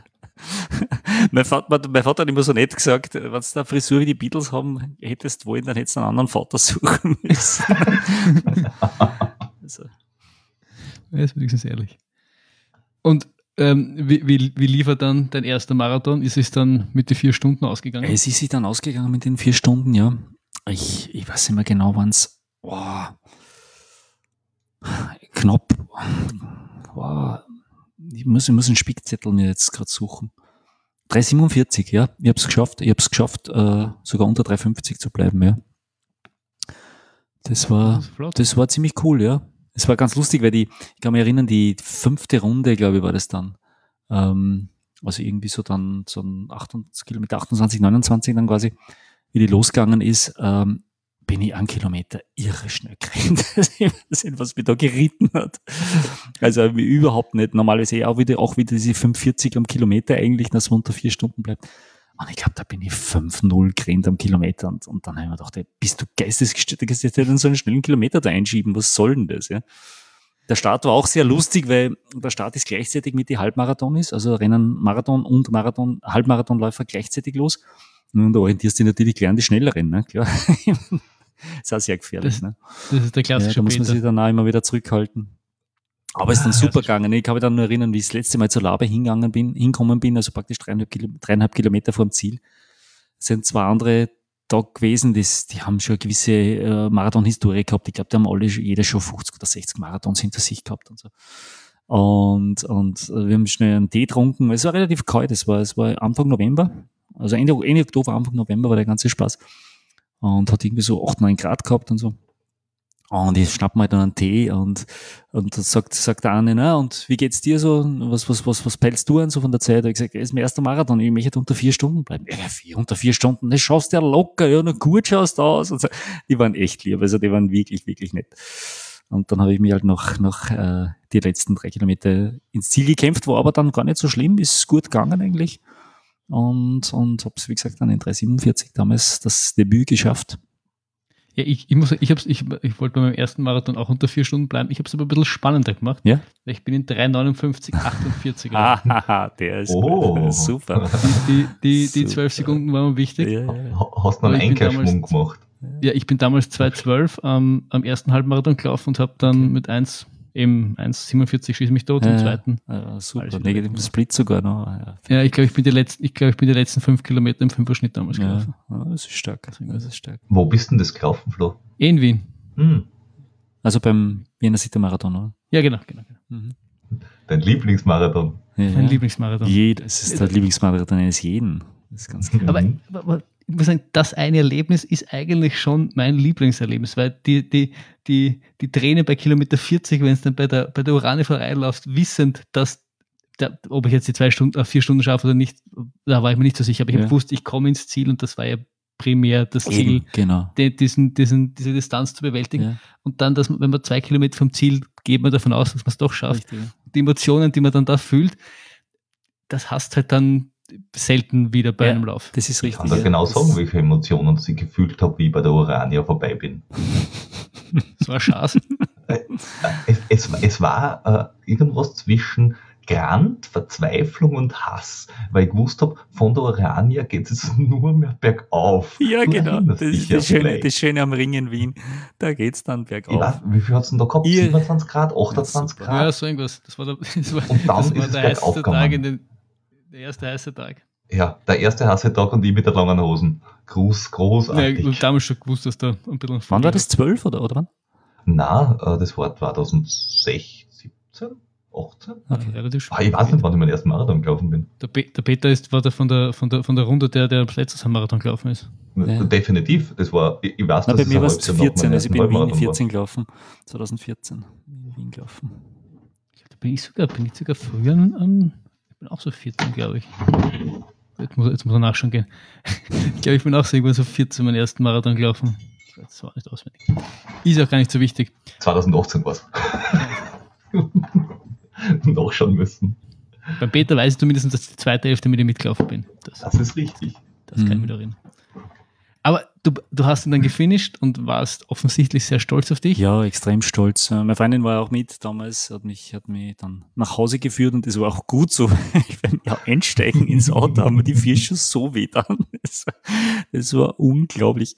[laughs] mein, Vater, mein Vater hat immer so nett gesagt, wenn du eine Frisur wie die Beatles haben hättest wollen, dann hättest du einen anderen Vater suchen müssen. also. Er ist wenigstens ehrlich. Und ähm, wie, wie, wie liefert dann dein erster Marathon? Ist es dann mit den vier Stunden ausgegangen? Es ist sich dann ausgegangen mit den vier Stunden, ja. Ich, ich weiß nicht mehr genau, wann es oh, knapp. Oh, ich, muss, ich muss einen Spickzettel mir jetzt gerade suchen. 3,47, ja. Ich habe es geschafft. Ich habe es geschafft, äh, sogar unter 3,50 zu bleiben, ja. Das war, das, das war ziemlich cool, ja. Es war ganz lustig, weil die, ich kann mich erinnern, die fünfte Runde, glaube ich, war das dann. Ähm, also irgendwie so dann so ein 28 Kilometer, 28, 29 dann quasi, wie die losgegangen ist, ähm, bin ich einen Kilometer irre schnell gerannt. [laughs] was mich da geritten hat. Also überhaupt nicht. Normalerweise auch wieder, auch wieder diese 45 am Kilometer eigentlich, dass man unter vier Stunden bleibt. Und ich glaube, da bin ich 5-0 gerannt am Kilometer. Und, und dann habe ich mir gedacht, ey, bist du geistesgestört, kannst du denn so einen schnellen Kilometer da einschieben? Was soll denn das? Ja? Der Start war auch sehr lustig, weil der Start ist gleichzeitig mit die Halbmarathon ist, also rennen Marathon und Marathon, Halbmarathonläufer gleichzeitig los. Und da orientierst du dich natürlich gleich an die Schnelleren, ne? klar. [laughs] ist auch sehr gefährlich. Das, ne? das ist der klassische ja, Da muss man sich dann auch immer wieder zurückhalten. Aber es ist dann super gegangen. Ich kann mich dann nur erinnern, wie ich das letzte Mal zur Labe hingegangen bin, hinkommen bin, also praktisch dreieinhalb, Kilo, dreieinhalb Kilometer vor dem Ziel. Es sind zwei andere da gewesen, das, die haben schon eine gewisse äh, Marathon-Historie gehabt. Ich glaube, die haben alle, jeder schon 50 oder 60 Marathons hinter sich gehabt und so. Und, und äh, wir haben schnell einen Tee getrunken. Es war relativ kalt, es war, es war Anfang November. Also Ende, Ende Oktober, Anfang November war der ganze Spaß. Und hat irgendwie so 8, 9 Grad gehabt und so. Und ich schnapp mal dann einen Tee und, und dann sagt, sagt der eine, na, und wie geht's dir so? Was, was, was, was peilst du an so von der Zeit? Ich gesagt, es ist mein erster Marathon, ich möchte unter vier Stunden bleiben. Ja, vier, unter vier Stunden, das schaust du ja locker, ja, na gut schaust du aus. Und so. Die waren echt lieb, also die waren wirklich, wirklich nett. Und dann habe ich mir halt noch, noch äh, die letzten drei Kilometer ins Ziel gekämpft, war aber dann gar nicht so schlimm, ist gut gegangen eigentlich. Und, und habe es, wie gesagt, dann in 3,47 damals das Debüt geschafft. Ja, ich, ich, muss, ich, hab's, ich, ich wollte bei meinem ersten Marathon auch unter vier Stunden bleiben. Ich habe es aber ein bisschen spannender gemacht. Ja? Ich bin in 3,59, 48. Ah, der ist Oh. [laughs] super. Die, die, die Super. 12 Sekunden waren mir wichtig. Ja, ja. Ha- Hast du einen Einkehrschwung gemacht? Ja, ich bin damals 2,12 am am ersten Halbmarathon gelaufen und habe dann mit 1, eben 1,47 schieße mich tot, Ja, im zweiten. Ja, super. Negativen. Split sogar noch. Ja, Ja, ich glaube, ich bin die letzten, ich glaube, ich bin die letzten fünf Kilometer im Fünferschnitt damals ja. gelaufen. ja, das ist stark. Das ist stark. Wo bist denn das gelaufen, Flo? In Wien. Hm, Also beim Wiener City Marathon, oder? Ja, genau, genau. genau. Mhm. dein Lieblingsmarathon. Ja, Mein ja. Lieblingsmarathon. Jed, es ist der Lieblingsmarathon eines jeden. Das ist ganz [laughs] klar. Aber, Mhm. aber, aber ich muss sagen, das eine Erlebnis ist eigentlich schon mein Lieblingserlebnis, weil die, die, die, die Träne bei Kilometer 40, wenn es dann bei der, bei der Urane vorbeiläuft, wissend, dass der, ob ich jetzt die zwei Stunden, äh, vier Stunden schaffe oder nicht, da war ich mir nicht so sicher. Aber ich Ja. gewusst, ich komme ins Ziel und das war ja primär das Ziel, genau. die, diesen, diesen, diese Distanz zu bewältigen. Ja, Und dann, dass man, wenn man zwei Kilometer vom Ziel geht man davon aus, dass man es doch schafft. richtig. Die Emotionen, die man dann da fühlt, das hast halt dann selten wieder bei Ja. einem Lauf. Das ist Ich richtig. kann da ja. genau sagen, welche Emotionen ich gefühlt habe, wie ich bei der Urania vorbei bin. [laughs] Das war Chance. Es, es, es war äh, irgendwas zwischen Grant, Verzweiflung und Hass, weil ich gewusst habe, von der Urania geht es [laughs] nur mehr bergauf. Ja, Du genau. Das ist ja das Schöne, das Schöne am Ring in Wien. Da geht's dann Ich bergauf. weiß, wie viel hat es denn da gehabt? Ihr- 27 Grad, 28 Ja, Grad? Ja, so irgendwas. Das war der, [laughs] das war, Und dann das ist war es der bergauf heißeste gegangen. Tag, in den, der erste heiße Tag. Ja, der erste heiße Tag und ich mit der langen Hosen. Gruß, Ja, großartig. und damals schon gewusst, dass da ein bisschen Wann war das? 12 oder, oder wann? Na, äh, das war 2016, 17, 18? Okay, relativ Ah, ich weiß nicht, wann ich meinen ersten Marathon gelaufen bin. Der, Pe der Peter ist, war der von der, von der, von der Runde, der, der letztes am Marathon gelaufen ist. Ja. Definitiv. Das war, ich, ich weiß, Na, dass bei mir war es halbes Jahr nach meinem 14, also ich bin in Wien Halbmarathon 14 gelaufen. 2014 in Wien gelaufen. Da bin ich sogar, bin ich sogar früher an, an ich bin auch so 14, glaube ich. Jetzt muss, jetzt muss er nachschauen gehen. [laughs] ich glaube, ich bin auch so irgendwann so 14 meinen ersten Marathon gelaufen. Das war nicht auswendig. Ist auch gar nicht so wichtig. war. 2018 war es. Nachschauen müssen. Beim Peter weiß ich zumindest, dass ich die zweite Hälfte mit ihm mitgelaufen bin. Das, Das ist richtig. das kann ich Mhm. mich erinnern. Aber du, du hast ihn dann gefinisht und warst offensichtlich sehr stolz auf dich. Ja, extrem stolz. Äh, Meine Freundin war auch mit damals, hat mich, hat mich dann nach Hause geführt und das war auch gut so. [laughs] Ich bin ja einsteigen ins Auto, haben mir die vier schon so weh dann. [laughs] Das, war- das war unglaublich.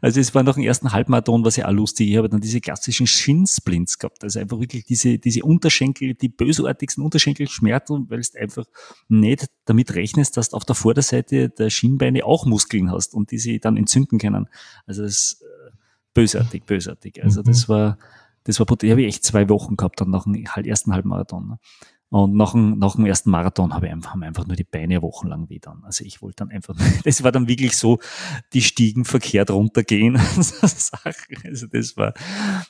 Also es war nach dem ersten Halbmarathon, was ja auch lustig. Ich habe dann diese klassischen Shinsplints gehabt. Also einfach wirklich diese, diese Unterschenkel, die bösartigsten Unterschenkelschmerzen, weil du einfach nicht damit rechnest, dass du auf der Vorderseite der Schienbeine auch Muskeln hast und die sie dann entzünden können. Also das ist äh, bösartig, bösartig. Also Mhm. das war, das war brutal. Ich habe echt zwei Wochen gehabt dann nach dem halt ersten Halbmarathon. Und nach dem, nach dem ersten Marathon habe ich einfach, haben einfach nur die Beine wochenlang weh dann. Also ich wollte dann einfach, [laughs] das war dann wirklich so, die Stiegen verkehrt runtergehen. [laughs] Also das war,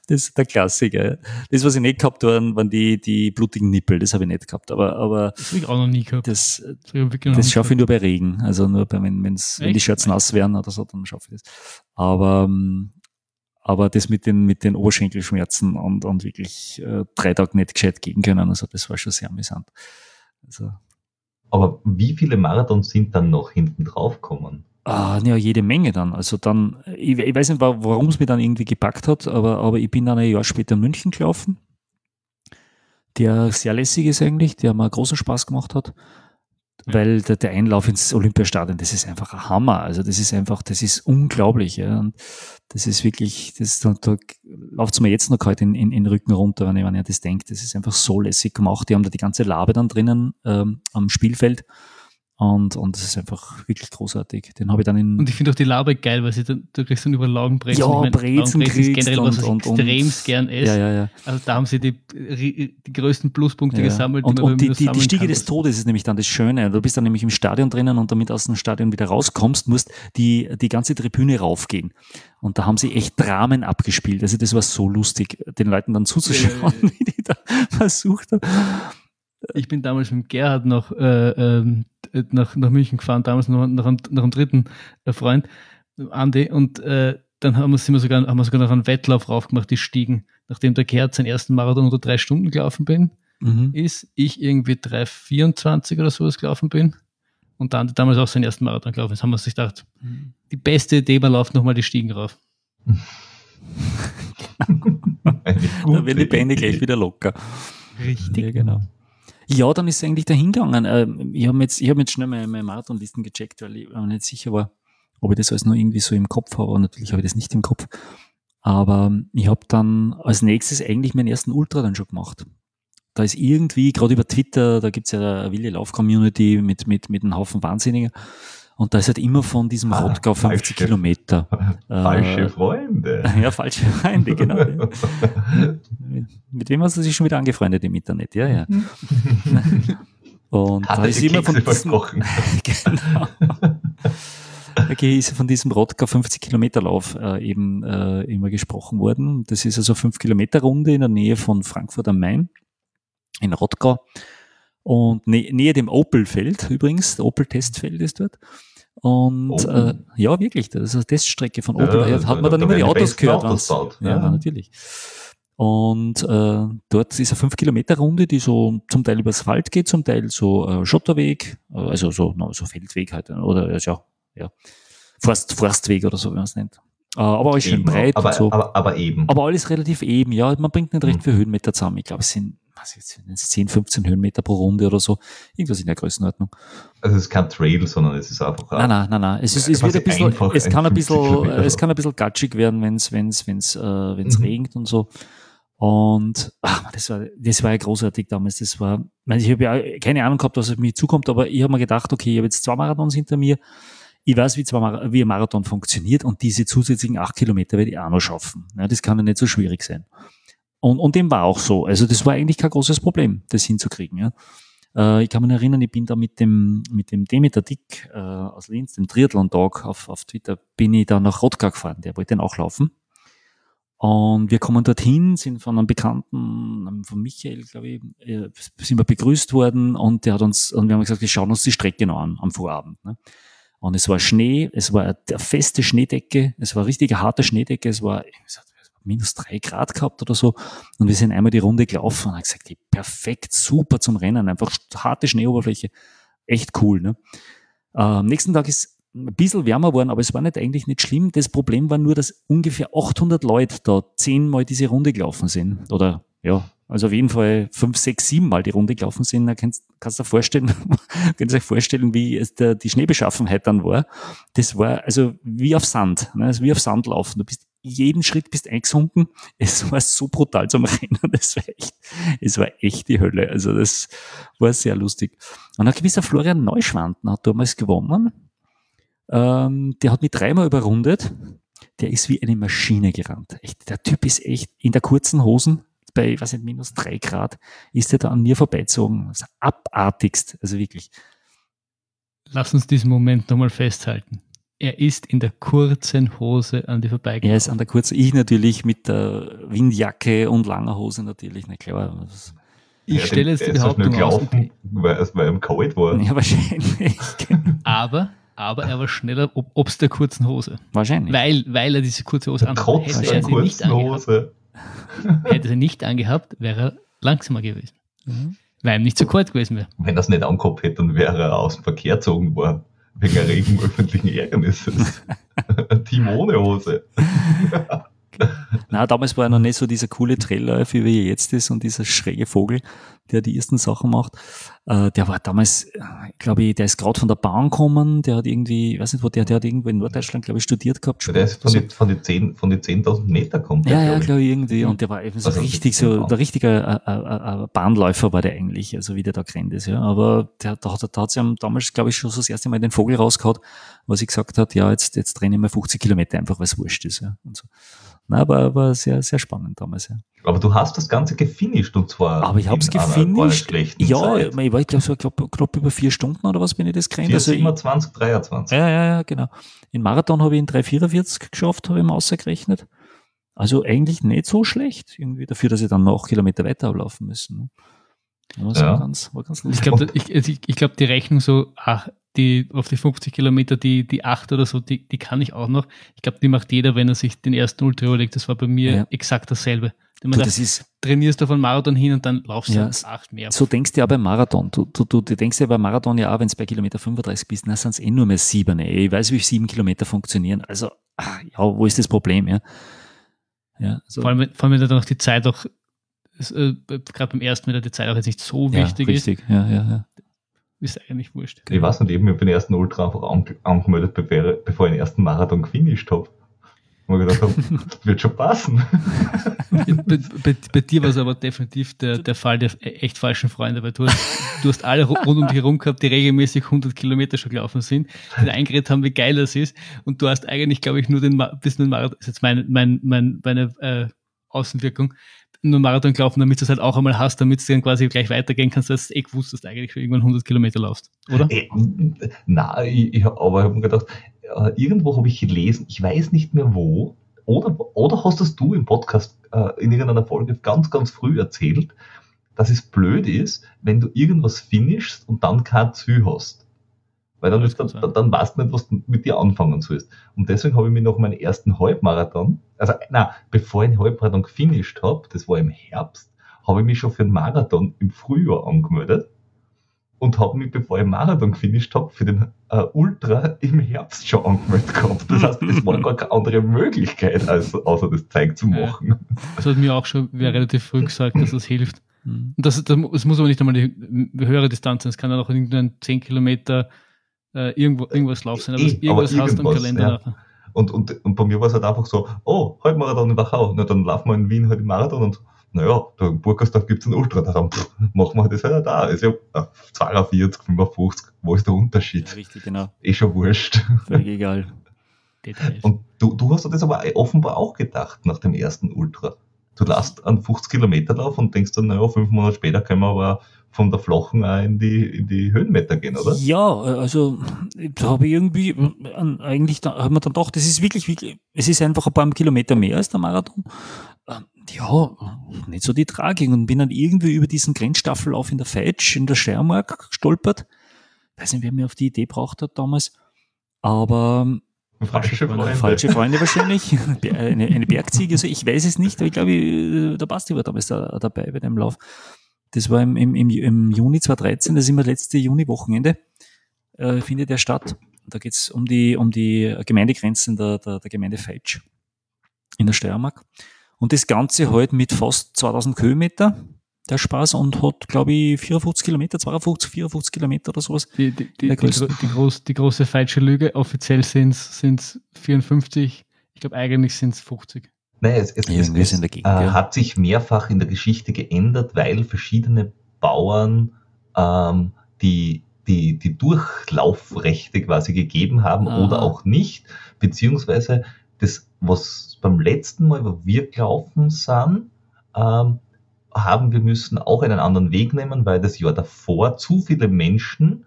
das ist der Klassiker. Das, was ich nicht gehabt waren, waren die, die blutigen Nippel. Das habe ich nicht gehabt. Aber, aber Das habe ich auch noch nie gehabt. das, Das, das schaffe ich nur bei Regen. Also nur bei, wenn, wenn's, wenn die? Shirts nass werden oder so, dann schaffe ich das. Aber, ähm, aber das mit den, mit den Oberschenkelschmerzen und, und wirklich äh, drei Tage nicht gescheit gehen können, also das war schon sehr amüsant. Also, Aber wie viele Marathons sind dann noch hinten drauf gekommen? ah, ja, jede Menge dann. Also dann, ich, ich weiß nicht, wa- warum es mir dann irgendwie gepackt hat, aber, aber ich bin dann ein Jahr später in München gelaufen, der sehr lässig ist eigentlich, der mir großen Spaß gemacht hat. Weil der, der Einlauf ins Olympiastadion, das ist einfach ein Hammer. Also das ist einfach, das ist unglaublich. Ja. Und das ist wirklich, das, da, da läuft es mir jetzt noch heute in, in, in den Rücken runter, wenn ich, wenn ich das denke. Das ist einfach so lässig gemacht. Die haben da die ganze Labe dann drinnen ähm, am Spielfeld. Und, und das ist einfach wirklich großartig. Den habe ich dann in, Und ich finde auch die Laube geil, weil sie dann, du kriegst dann über Laugenbrezen. Ja, Ich mein, Brezen ist generell was, was und- ich und- extremst gern esse. ja, ja, ja. Also da haben sie die, die größten Pluspunkte Ja. gesammelt, und, man und die, die, die Stiege kann. des Todes ist nämlich dann das Schöne. Du bist dann nämlich im Stadion drinnen und damit aus dem Stadion wieder rauskommst, musst die, die ganze Tribüne raufgehen. Und da haben sie echt Dramen abgespielt. Also das war so lustig, den Leuten dann zuzuschauen, Ja, [laughs] wie die da versucht haben. Ich bin damals mit Gerhard noch äh, ähm, nach, nach München gefahren, damals noch nach, einem- nach einem dritten äh, Freund, Andi, und äh, dann haben wir, sind wir sogar, haben wir sogar noch einen Wettlauf raufgemacht, die Stiegen, nachdem der Gerd seinen ersten Marathon unter drei Stunden gelaufen bin, mhm. ist, ich irgendwie 3,24 oder sowas gelaufen bin und dann damals auch seinen ersten Marathon gelaufen ist, haben wir sich gedacht, mhm. die beste Idee, man läuft nochmal die Stiegen rauf. [laughs] da werden die Beine gleich wieder locker. Richtig. Ja, genau. Ja, dann ist es eigentlich dahin gegangen. Ähm, ich habe jetzt, hab jetzt schnell meine, meine Marathonlisten gecheckt, weil ich mir nicht sicher war, ob ich das alles nur irgendwie so im Kopf habe. Natürlich habe ich das nicht im Kopf. Aber ich habe dann als nächstes eigentlich meinen ersten Ultra dann schon gemacht. Da ist irgendwie, gerade über Twitter, da gibt's ja eine wilde Lauf-Community mit, mit, mit einem Haufen Wahnsinniger. Und da ist halt immer von diesem ah, Rottgau 50 falsche, Kilometer. Falsche äh, Freunde. [laughs] Ja, falsche Freunde, genau. [laughs] ja. Mit wem hast du dich schon wieder angefreundet im Internet? Ja, ja. [laughs] Und Hatte da ist immer von diesem, genau. Okay, ist von diesem Rotka 50 Kilometer Lauf äh, eben äh, immer gesprochen worden. Das ist also 5 Kilometer Runde in der Nähe von Frankfurt am Main in Rottgau und nä nähe dem Opel-Feld übrigens, Opel-Testfeld ist dort. Und äh, ja, wirklich, das ist eine Teststrecke von Opel. Ja, hat man dann immer die Autos gehört. Autos ja, ja, natürlich. Und äh, dort ist eine 5 Kilometer Runde, die so zum Teil über Asphalt geht, zum Teil so äh, Schotterweg, äh, also so, no, so Feldweg halt, oder ja, ja, Forst, Forstweg oder so, wie man es nennt. Äh, aber alles schön breit aber, und so. Aber, aber eben. Aber alles relativ eben, ja. Man bringt nicht recht hm. viel Höhenmeter zusammen. Ich glaube, es sind was jetzt, 10, 15 Höhenmeter pro Runde oder so. Irgendwas in der Größenordnung. Also es ist kein Trail, sondern es ist einfach. Nein, nein, nein, nein. Es, ist, es wird ein bisschen, es kann ein bisschen, es kann ein bisschen gatschig werden, wenn es, wenn es, wenn es, äh, wenn es mhm. regnet und so. Und ach, das war, das war ja großartig damals. Das war, ich habe ja keine Ahnung gehabt, was auf mich zukommt, aber ich habe mir gedacht, okay, ich habe jetzt zwei Marathons hinter mir. Ich weiß, wie, zwei, wie ein Marathon funktioniert und diese zusätzlichen acht Kilometer werde ich auch noch schaffen. Ja, das kann ja nicht so schwierig sein. Und, und dem war auch so. Also das war eigentlich kein großes Problem, das hinzukriegen. Ja. Äh, ich kann mich erinnern, ich bin da mit dem, mit dem Demeter Dick äh, aus Linz, dem Triathlon-Dog auf, auf Twitter, bin ich da nach Rotka gefahren. Der wollte den auch laufen. Und wir kommen dorthin, sind von einem Bekannten, von Michael, glaube ich, äh, sind wir begrüßt worden und der hat uns, und wir haben gesagt, wir schauen uns die Strecke noch an am Vorabend. Ne? Und es war Schnee, es war eine feste Schneedecke, es war richtige harte Schneedecke, es war, ich sag, minus drei Grad gehabt oder so. Und wir sind einmal die Runde gelaufen und haben gesagt, hey, perfekt, super zum Rennen, einfach harte Schneeoberfläche, echt cool. Ne? Äh, am nächsten Tag ist ein bisschen wärmer geworden, aber es war nicht eigentlich nicht schlimm. Das Problem war nur, dass ungefähr 800 Leute da zehnmal diese Runde gelaufen sind. Oder ja, also auf jeden Fall fünf, sechs, sieben Mal die Runde gelaufen sind. Da kannst, kannst du dir vorstellen, [laughs] kannst euch vorstellen, wie es der, die Schneebeschaffenheit dann war. Das war also wie auf Sand, ne? also wie auf Sand laufen. Du bist jeden Schritt bist eingesunken. Es war so brutal zum Rennen. [laughs] Das war echt, es war echt die Hölle. Also das war sehr lustig. Und ein gewisser Florian Neuschwanden hat damals gewonnen. Ähm, der hat mich dreimal überrundet. Der ist wie eine Maschine gerannt. Echt, der Typ ist echt in der kurzen Hosen bei, was nicht, minus drei Grad, ist er da an mir vorbeizogen. Das abartigst, also wirklich. Lass uns diesen Moment nochmal festhalten er ist in der kurzen Hose an die vorbeigegangen. Er ist an der kurzen, ich natürlich mit der Windjacke und langer Hose natürlich, na klar. Ich ja, stelle jetzt die Behauptung aus. Weil es ihm kalt war. Ja, wahrscheinlich. [laughs] aber, aber er war schneller ob, ob's der kurzen Hose. Wahrscheinlich. Weil, weil er diese kurze Hose anhat. Hätte er sie nicht angehabt, hätte er nicht angehabt, wäre er langsamer gewesen. Mhm. Weil ihm nicht so kalt gewesen wäre. Wenn er es nicht angehabt hätte, dann wäre er aus dem Verkehr gezogen worden Regen öffentlichen Ärgernisses. [laughs] Team ohne Hose. Na, damals war er noch nicht so dieser coole Trailläufer, wie er jetzt ist und dieser schräge Vogel, der die ersten Sachen macht. Äh, der war damals, glaube ich, der ist gerade von der Bahn gekommen, der hat irgendwie, ich weiß nicht wo, der, der hat irgendwo in Norddeutschland, glaube ich, studiert gehabt. Der ist von, also, die, von die 10, von die 10.000 Meter kommt. Ja, ja, glaube ich, irgendwie. Und der war eben so also richtig, so, der richtige äh, äh, äh, Bahnläufer war der eigentlich, also wie der da gerannt ist, ja. Aber der, da hat, da hat sie damals, glaube ich, schon so das erste Mal den Vogel rausgehauen, was ich gesagt hat, ja, jetzt, jetzt trenne ich mal 50 Kilometer einfach, weil es wurscht ist, ja. Und so. Na, aber war sehr, sehr spannend damals, ja. Aber du hast das Ganze gefinisht und zwar. Aber ich habe es gefinisht. Ja, Zeit. ich war, ich glaube, so knapp, knapp über vier Stunden oder was bin ich das gerannt. 27, also 23. Ja, ja, ja, genau. In Marathon habe ich in 3,44 geschafft, habe ich mal ausgerechnet. Also eigentlich nicht so schlecht, irgendwie dafür, dass ich dann noch Kilometer weiter ablaufen müssen. Ne? Ja. War ganz, war ganz ich glaube, ich, ich, ich glaub, die Rechnung so, ach, die auf die 50 Kilometer, die, die 8 oder so, die, die kann ich auch noch. Ich glaube, die macht jeder, wenn er sich den ersten Ultra überlegt. Das war bei mir Ja. exakt dasselbe. Du, Du, da das ist, trainierst du von Marathon hin und dann laufst du Ja, s- acht mehr. so denkst du ja auch beim Marathon. Du, du, du, du denkst ja beim Marathon ja auch, wenn du bei Kilometer 35 bist, na, sind es eh nur mehr sieben. Ey. Ich weiß, wie sieben Kilometer funktionieren. Also, ah, ja, wo ist das Problem, ja? Ja, also, Vor allem, wenn- vor allem, wenn dann noch die Zeit auch, äh, gerade beim ersten Meter die Zeit auch jetzt nicht so ja, wichtig ist, richtig. Ja, ja, ja. Ist eigentlich wurscht. Ich weiß nicht, eben, ich bin den ersten Ultra einfach an, angemeldet, bevor, ich den ersten Marathon gefinisht habe. Und ich gedacht habe, [laughs] wird schon passen. bei, bei, [laughs] bei dir war es aber definitiv der, der Fall der echt falschen Freunde, weil du hast, du hast alle ru- rund um dich herum gehabt, die regelmäßig 100 Kilometer schon gelaufen sind, die eingeredet haben, wie geil das ist. Und du hast eigentlich, glaube ich, nur den, nur den Marathon, ist jetzt mein, mein, mein, meine äh, Außenwirkung, nur Marathon gelaufen, damit du es halt auch einmal hast, damit du dann quasi gleich weitergehen kannst, dass du eh gewusst hast, eigentlich schon irgendwann 100 Kilometer laufst, oder? Äh, Na, ich, ich, aber ich habe mir gedacht, äh, irgendwo habe ich gelesen, ich weiß nicht mehr wo, oder, oder hast das du im Podcast äh, in irgendeiner Folge ganz, ganz früh erzählt, dass es blöd ist, wenn du irgendwas finishst und dann kein Ziel hast. Weil dann, ist, das dann, dann weißt du nicht, was du mit dir anfangen sollst. Und deswegen habe ich mir noch meinen ersten Halbmarathon, also na, bevor ich den Halbmarathon gefinisht habe, das war im Herbst, habe ich mich schon für den Marathon im Frühjahr angemeldet und habe mich, bevor ich den Marathon gefinisht habe, für den äh, Ultra im Herbst schon angemeldet gehabt. Das heißt, es war gar keine andere Möglichkeit, als, außer das Zeug zu Ja. machen. Das hat mir auch schon wer relativ früh gesagt, dass das hilft. Das, das, es muss aber nicht einmal die höhere Distanz sein. Es kann dann auch irgendein 10 Kilometer äh, irgendwo, irgendwas Lauf sein, aber Eh, das irgendwas aber hast du im Kalender ja. nachher. Und, und, und bei mir war es halt einfach so, oh, Halbmarathon in Wachau, na dann laufen wir in Wien halt im Marathon und naja, da in Burgersdorf gibt's einen Ultra, darum pff, [laughs] machen wir halt das halt auch da. Ist ja äh, 42, 55, wo ist der Ja, Unterschied? richtig, genau. Eh schon wurscht. Völlig egal. [laughs] Details. Und du, du hast dir das aber offenbar auch gedacht nach dem ersten Ultra. Du lässt einen 50 Kilometer Lauf und denkst dann, naja, fünf Monate später können wir aber von der Flachen auch in die, in die Höhenmeter gehen, oder? Ja, also da habe ich irgendwie an- eigentlich da hat man dann doch, das ist wirklich, wirklich, es ist einfach ein paar Kilometer mehr als der Marathon. Ähm, Ja, nicht so die Tragik und bin dann irgendwie über diesen Grenzstaffellauf in der Feitsch, in der Steiermark gestolpert. Weiß nicht, wer mir auf die Idee braucht hat damals. Aber Falsche Freunde. falsche Freunde wahrscheinlich. [laughs] eine, eine Bergziege, also ich weiß es nicht, aber ich glaube, äh, der Basti war damals da, dabei bei dem Lauf. Das war im, im, im, Juni 2013, das ist immer letzte Juni-Wochenende, äh, findet der statt. Da geht's um die, um die Gemeindegrenzen der, der, der Gemeinde Feitsch in der Steiermark. Und das Ganze halt mit fast 2000 Kilometer, der Spaß, und hat, glaube ich, 54 Kilometer, 52, 54 Kilometer oder sowas. die, die, die, die, groß, die große falsche Lüge, offiziell sind es 54, ich glaube eigentlich sind es 50. Nein, es, es, es, es Gegend, äh, ja. hat sich mehrfach in der Geschichte geändert, weil verschiedene Bauern ähm, die, die, die Durchlaufrechte quasi gegeben haben Aha. oder auch nicht, beziehungsweise das, was beim letzten Mal, wo wir gelaufen sind, ähm, haben wir müssen auch einen anderen Weg nehmen, weil das Jahr davor zu viele Menschen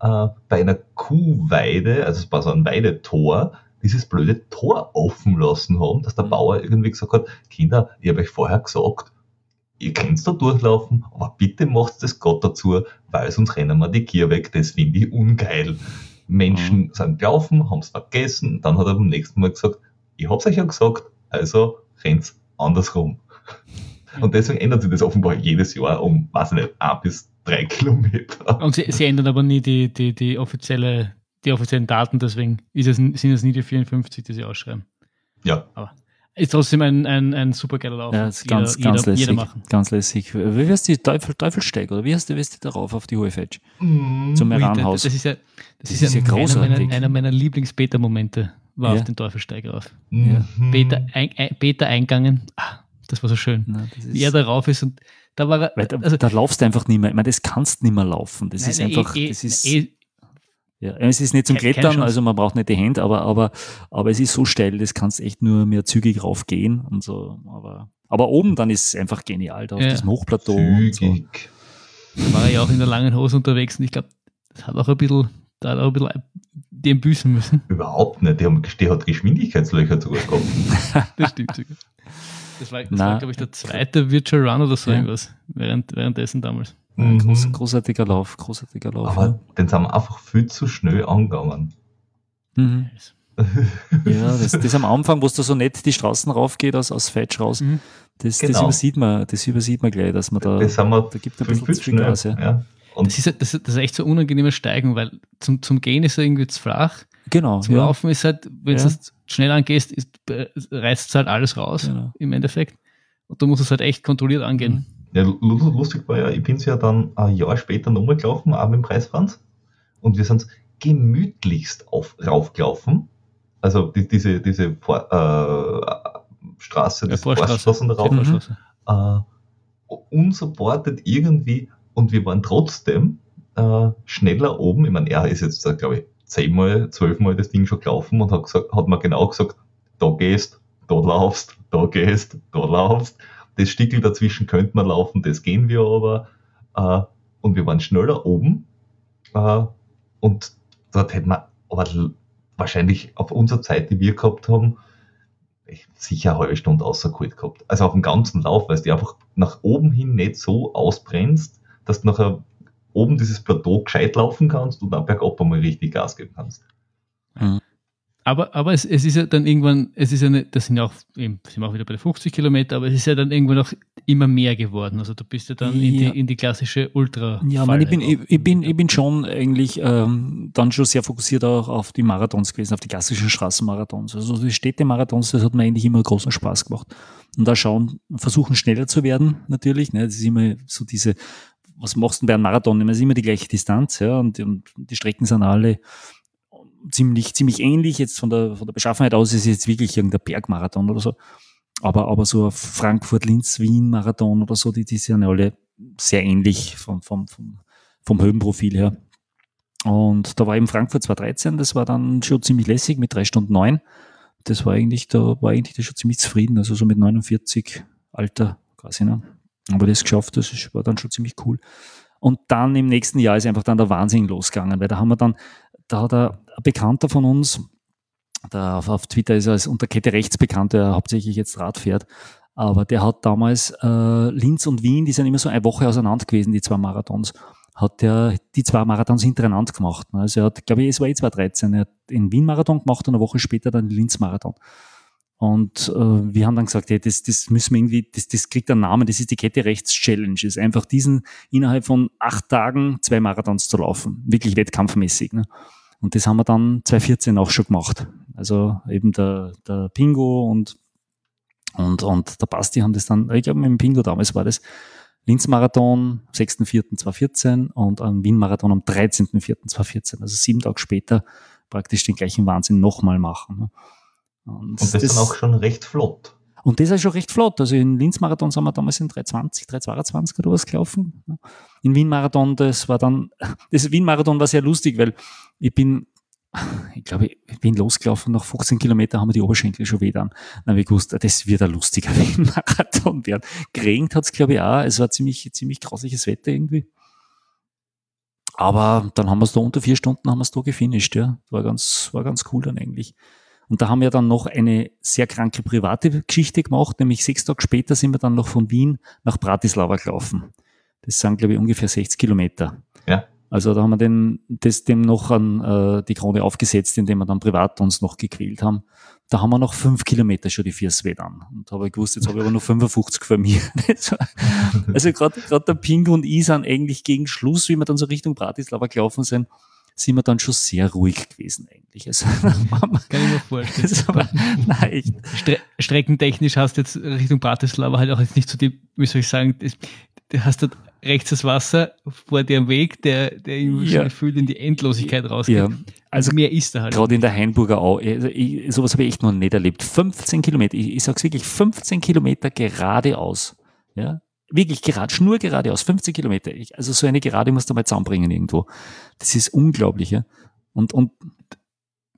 äh, bei einer Kuhweide, also es war so ein Weidetor, dieses blöde Tor offen lassen haben, dass der Mhm. Bauer irgendwie gesagt hat, Kinder, ich habe euch vorher gesagt, ihr könnt da durchlaufen, aber bitte macht das Gott dazu, weil sonst rennen wir die Gier weg, das finde ich ungeil. Menschen sind gelaufen, haben es vergessen, dann hat er beim nächsten Mal gesagt, ich hab's euch ja gesagt, also rennt's andersrum. Und deswegen ändert sich das offenbar jedes Jahr um, weiß ich nicht, ein bis drei Kilometer. Und sie, sie ändern aber nie die, die, die, offizielle, die offiziellen Daten, deswegen ist es, sind es nie die 54, die sie ausschreiben. Ja, Ist trotzdem ein, ein, ein super geiler Lauf. Ja, ist ganz, jeder, ganz jeder, lässig. jeder machen. Ganz lässig. Wie heißt die Teufel, Teufelsteig oder wie heißt die, wie die darauf auf die hohe Fetsch? Zum Ui, Meranhaus. Das ist ja, das Das ist ist ja, ja einer, großartig. meiner, einer meiner Lieblings-Beta-Momente war Ja. auf den Teufelsteig rauf. Mhm. Beta, ein, ein, Beta eingangen, ah, das war so schön. Na, Wie er da rauf ist und da war er, weil da, also, da laufst du einfach nicht mehr. Ich meine, das kannst nicht mehr laufen. Das nein, ist nein, einfach, eh, eh, das ist, eh, ja, es ist nicht zum Keine- Klettern, Chance. also man braucht nicht die Hände, aber, aber, aber es ist so steil, das kannst echt nur mehr zügig raufgehen und so. Aber, aber oben dann ist es einfach genial, da auf Ja. diesem Hochplateau. Und so. Zügig. war ja auch in der langen Hose unterwegs und ich glaube, das hat auch ein bisschen, da hat auch ein bisschen dem büßen müssen. Überhaupt nicht. Die, haben, die hat Geschwindigkeitslöcher sogar gehabt. [laughs] Das stimmt sogar. Das war, das war glaube ich, der zweite Virtual Run oder so Ja. irgendwas, während, währenddessen damals. Mhm. Groß, großartiger Lauf, großartiger Lauf. Aber ja. den sind wir einfach viel zu schnell angegangen. Mhm. [laughs] ja, das, das am Anfang, wo es da so nett die Straßen raufgeht aus, aus Fetch raus, mhm. das, genau. das, übersieht man, das übersieht man gleich, dass man da, das haben wir da gibt ein bisschen zu viel Gas. Ja. ja. Und das, ist, das, das ist echt so unangenehmes Steigen, weil zum, zum Gehen ist er irgendwie zu flach. Genau. Zum ja. Laufen ist halt, wenn ja. du schnell angehst, ist, reißt es halt alles raus genau. im Endeffekt. Und du musst es halt echt kontrolliert angehen. Ja, lustig war ja, ich bin es ja dann ein Jahr später nochmal gelaufen, auch mit dem Preisfranz. Und wir sind gemütlichst auf, raufgelaufen. Also die, diese, diese Vor, äh, Straße, ja, Vorstraßen darauf. Mhm. Äh, unsupported irgendwie und wir waren trotzdem äh, schneller oben. Ich meine, er ist jetzt, glaube ich, zehnmal, zwölfmal das Ding schon gelaufen und hat, gesagt, hat mir genau gesagt, da gehst, da laufst, da gehst, da laufst. Das Stickel dazwischen könnte man laufen, das gehen wir aber. Äh, und wir waren schneller oben. Äh, und dort hätten wir wahrscheinlich auf unserer Zeit, die wir gehabt haben, sicher eine halbe Stunde außergeholt gehabt. Also auf dem ganzen Lauf, weil du einfach nach oben hin nicht so ausbrennst, dass du nachher oben dieses Plateau gescheit laufen kannst und dann bergab einmal richtig Gas geben kannst. Aber, aber es, es ist ja dann irgendwann, es ist ja nicht, das sind ja auch, eben, sind wir auch wieder bei den 50 Kilometer, aber es ist ja dann irgendwann auch immer mehr geworden. Also du bist ja dann ja. In, die, in die klassische Ultra. Ja, man, ich, bin, ich, ich, bin, ich bin schon eigentlich ähm, dann schon sehr fokussiert auch auf die Marathons gewesen, auf die klassischen Straßenmarathons. Also die Städtemarathons, das hat mir eigentlich immer großen Spaß gemacht. Und da schauen, versuchen schneller zu werden, natürlich. Ne? Das ist immer so diese was machst du bei einem Marathon? Es ist immer die gleiche Distanz, ja, und, und, die Strecken sind alle ziemlich, ziemlich ähnlich. Jetzt von der, von der Beschaffenheit aus ist es jetzt wirklich irgendein Bergmarathon oder so. Aber, aber so ein Frankfurt-Linz-Wien-Marathon oder so, die, die sind ja alle sehr ähnlich vom, vom, vom, vom Höhenprofil her. Und da war eben Frankfurt 2013, das war dann schon ziemlich lässig mit drei Stunden neun. Das war eigentlich, da war eigentlich da schon ziemlich zufrieden, also so mit 49 Alter quasi, ne? Aber das geschafft, das war dann schon ziemlich cool. Und dann im nächsten Jahr ist einfach dann der Wahnsinn losgegangen, weil da haben wir dann, da hat ein Bekannter von uns, der auf, Twitter ist er als unter Kette rechts bekannt, der hauptsächlich jetzt Rad fährt, aber der hat damals äh, Linz und Wien, die sind immer so eine Woche auseinander gewesen, die zwei Marathons, hat der die zwei Marathons hintereinander gemacht. Also er hat, glaube ich, es war eh 2013, er hat den Wien-Marathon gemacht und eine Woche später dann den Linz-Marathon. Und äh, wir haben dann gesagt, hey, das, das müssen wir irgendwie, das, das kriegt einen Namen, das ist die Kette Rechts Challenge. ist einfach diesen innerhalb von acht Tagen zwei Marathons zu laufen. Wirklich wettkampfmäßig. Ne? Und das haben wir dann 2014 auch schon gemacht. Also eben der, der Pingo und, und, und der Basti haben das dann, ich glaube mit dem Pingo damals war das, Linz-Marathon 6.4.2014 und ein Wien-Marathon am 13.4.2014. Also sieben Tage später praktisch den gleichen Wahnsinn nochmal machen. Ne? Und, und das, das ist dann auch schon recht flott. Und das ist schon recht flott. Also in Linz-Marathon sind wir damals in 320, 322 oder was gelaufen. In Wien-Marathon, das war dann, [laughs] das Wien-Marathon war sehr lustig, weil ich bin, [laughs] ich glaube, ich bin losgelaufen, nach 15 Kilometern haben wir die Oberschenkel schon weh dann. Dann habe ich gewusst, das wird ein lustiger [laughs] Wien-Marathon werden. Geregnet hat es, glaube ich, auch. Es war ziemlich, ziemlich grausliches Wetter irgendwie. Aber dann haben wir es da unter vier Stunden haben wir es da gefinisht, ja. War ganz, war ganz cool dann eigentlich. Und da haben wir dann noch eine sehr kranke private Geschichte gemacht, nämlich sechs Tage später sind wir dann noch von Wien nach Bratislava gelaufen. Das sind, glaube ich, ungefähr 60 Kilometer. Ja. Also da haben wir den, das dem noch an äh, die Krone aufgesetzt, indem wir dann privat uns noch gequält haben. Da haben wir noch fünf Kilometer schon die Vierswed an. Und da habe ich gewusst, jetzt habe ich aber nur 55 vor mir. [laughs] also gerade der Ping und ich sind eigentlich gegen Schluss, wie wir dann so Richtung Bratislava gelaufen sind, sind wir dann schon sehr ruhig gewesen eigentlich. Also, [laughs] Kann ich mir vorstellen. [laughs] Aber, nein, echt. Stre streckentechnisch hast du jetzt Richtung Bratislava halt auch jetzt nicht so die, wie soll ich sagen, das, du hast dort rechts das Wasser vor dir am Weg, der, der ja. gefühlt in die Endlosigkeit rausgeht. Ja. Also mehr ist da halt. Gerade in der Hainburger Au, also ich, sowas habe ich echt noch nicht erlebt. 15 Kilometer, ich, ich sag's wirklich, 15 Kilometer geradeaus. Ja, wirklich gerade, schnur geradeaus, 50 Kilometer. Ich, also so eine Gerade musst du mal zusammenbringen irgendwo. Das ist unglaublich, ja. Und, und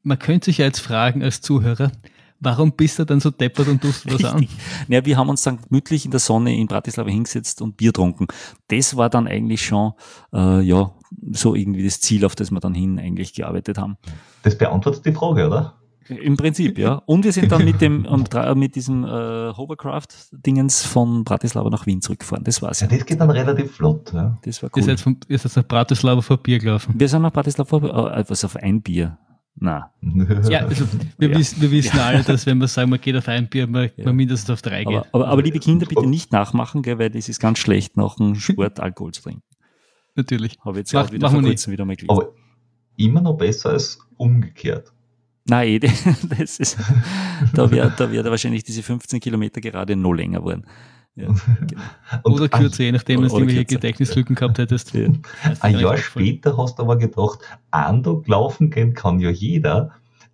man könnte sich ja jetzt fragen als Zuhörer, warum bist du dann so deppert und tust was an? Naja, wir haben uns dann gemütlich in der Sonne in Bratislava hingesetzt und Bier trunken. Das war dann eigentlich schon, äh, ja, so irgendwie das Ziel, auf das wir dann hin eigentlich gearbeitet haben. Das beantwortet die Frage, oder? Im Prinzip, ja. Und wir sind dann mit dem und mit diesem äh, Hovercraft-Dingens von Bratislava nach Wien zurückgefahren. Das war's. Ja, das geht dann relativ flott. Ja. Das war cool. Ihr seid, von, ihr seid nach Bratislava vor Bier gelaufen. Wir sind nach Bratislava vor, äh, was auf ein Bier. Na. [laughs] Ja, also wir, ja. Wissen, wir wissen ja. alle, dass wenn wir sagen, man geht auf ein Bier, man, ja. man mindestens auf drei geht. Aber, aber, aber, liebe Kinder, bitte nicht nachmachen, gell, weil das ist ganz schlecht, nach dem Sport Alkohol zu trinken. Natürlich. Habe jetzt Mach, wieder vor kurzem wieder mal gelesen. Aber immer noch besser als umgekehrt. Nein, [laughs] das ist, da wäre da wär wahrscheinlich diese 15 Kilometer gerade noch länger geworden. Ja, genau. oder kürzer, je nachdem, dass du irgendwelche Gedächtnislücken gehabt hättest. Ja. Ein Jahr später hast du aber gedacht, ein Tag laufen gehen kann ja jeder,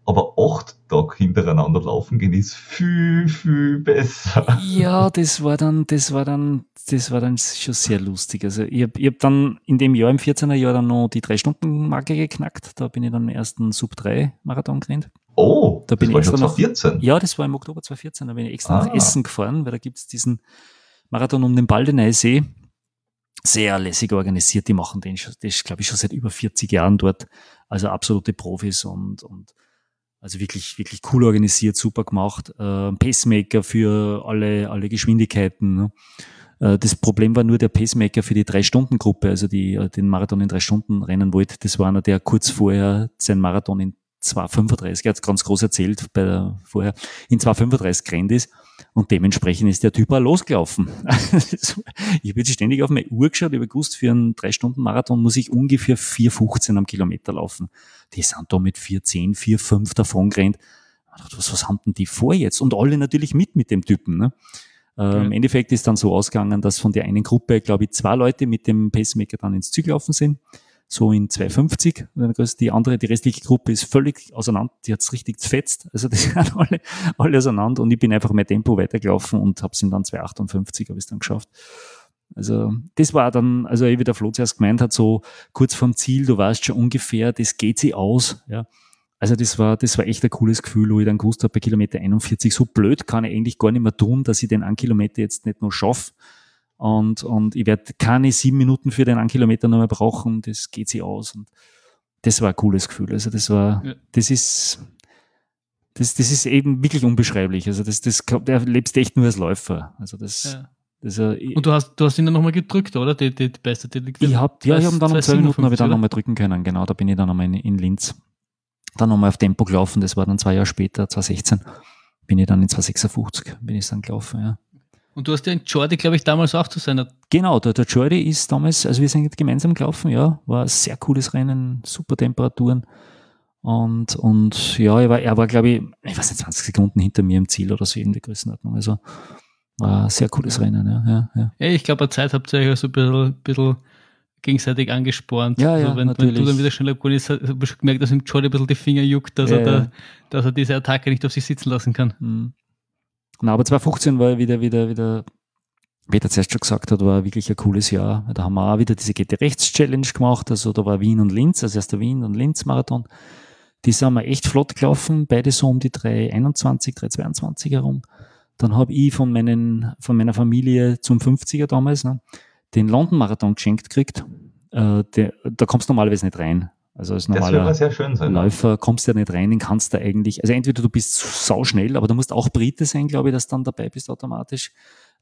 aber acht Tage hintereinander laufen gehen ist viel, viel besser. Ja, das war dann, das war dann, das war dann schon sehr lustig. Also ich habe hab dann in dem Jahr, im 14er Jahr, dann noch die Drei-Stunden-Marke geknackt. Da bin ich dann im ersten Sub-3-Marathon gerannt. Oh, da bin das ich war extra 2014? ja, das war im Oktober 2014. Da bin ich extra ah. nach Essen gefahren, weil da gibt es diesen Marathon um den Baldeneysee. Sehr lässig organisiert. Die machen den schon, das glaube ich schon seit über 40 Jahren dort. Also absolute Profis und, und also wirklich, wirklich cool organisiert, super gemacht. Äh, Pacemaker für alle, alle Geschwindigkeiten. Ne? Äh, das Problem war nur der Pacemaker für die Drei-Stunden-Gruppe, also die äh, den Marathon in drei Stunden rennen wollte. Das war einer, der kurz vorher seinen Marathon in 2,35, er hat ganz groß erzählt bei der, vorher, in 2,35 gerannt ist. Und dementsprechend ist der Typ auch losgelaufen. [laughs] ich habe jetzt ständig auf meine Uhr geschaut, ich habe gewusst, für einen 3-Stunden-Marathon muss ich ungefähr 4,15 am Kilometer laufen. Die sind da mit 4,10, 4,5 davon gerannt. Was, was haben denn die vor jetzt? Und alle natürlich mit mit dem Typen. Ne? Äh, Im Endeffekt ist dann so ausgegangen, dass von der einen Gruppe, glaube ich, zwei Leute mit dem Pacemaker dann ins Ziel gelaufen sind so in 250. Die andere, die restliche Gruppe ist völlig auseinander, die hat's richtig zfetzt. Also die [laughs] sind alle, alle auseinander und ich bin einfach mein Tempo weitergelaufen und habe es dann 258, habe ich dann geschafft. Also das war dann, also wie der Flo zuerst gemeint hat, so kurz vorm Ziel, du weißt schon ungefähr, das geht sie aus. Ja. Also das war, das war echt ein cooles Gefühl, wo ich dann gewusst habe, bei Kilometer 41, so blöd kann ich eigentlich gar nicht mehr tun, dass ich den einen Kilometer jetzt nicht nur schaffe, und, und ich werde keine sieben Minuten für den einen Kilometer noch mehr brauchen, das geht sich aus. Und das war ein cooles Gefühl. Also das war, ja. das ist, das, das ist eben wirklich unbeschreiblich. Also das, das, da lebst echt nur als Läufer. Also das, ja. das uh, Und du hast, du hast ihn dann nochmal gedrückt, oder? Die, die, die beste die, Ich hab, ja, ich habe dann um zwei Minuten habe ich dann nochmal drücken können. Genau, da bin ich dann nochmal in, in Linz. Dann nochmal auf Tempo gelaufen. Das war dann zwei Jahre später, 2016. Bin ich dann in 256, bin ich dann gelaufen, ja. Und du hast ja in Jordi, glaube ich, damals auch zu seiner. Genau, der, der Jordi ist damals, also wir sind gemeinsam gelaufen, ja, war ein sehr cooles Rennen, super Temperaturen. Und, und ja, er war, er war, glaube ich, ich weiß nicht, 20 Sekunden hinter mir im Ziel oder so in der Größenordnung. Also war ein sehr cooles Rennen, ja. ja, ja. ich glaube, eine Zeit habt ihr euch so ein bisschen, bisschen gegenseitig angespornt. Ja, ja, also wenn, wenn, du dann wieder schneller geworden bist, habe ich schon gemerkt, dass ihm Jordi ein bisschen die Finger juckt, dass, ja, er, da, dass er diese Attacke nicht auf sich sitzen lassen kann. Mhm. Na, aber 2015 war wieder, wieder, wieder, wie der zuerst schon gesagt hat, war wirklich ein cooles Jahr. Da haben wir auch wieder diese GT-Rechts-Challenge gemacht. Also da war Wien und Linz, also erst der Wien und Linz-Marathon. Die sind wir echt flott gelaufen, beide so um die 321, 322 herum. Dann habe ich von, meinen, von meiner Familie zum 50er damals ne, den London-Marathon geschenkt gekriegt. Äh, der, da kommst du normalerweise nicht rein. Also als normaler sein, Läufer kommst du ja nicht rein, den kannst du eigentlich, also entweder du bist sau schnell, aber du musst auch Brite sein, glaube ich, dass du dann dabei bist automatisch.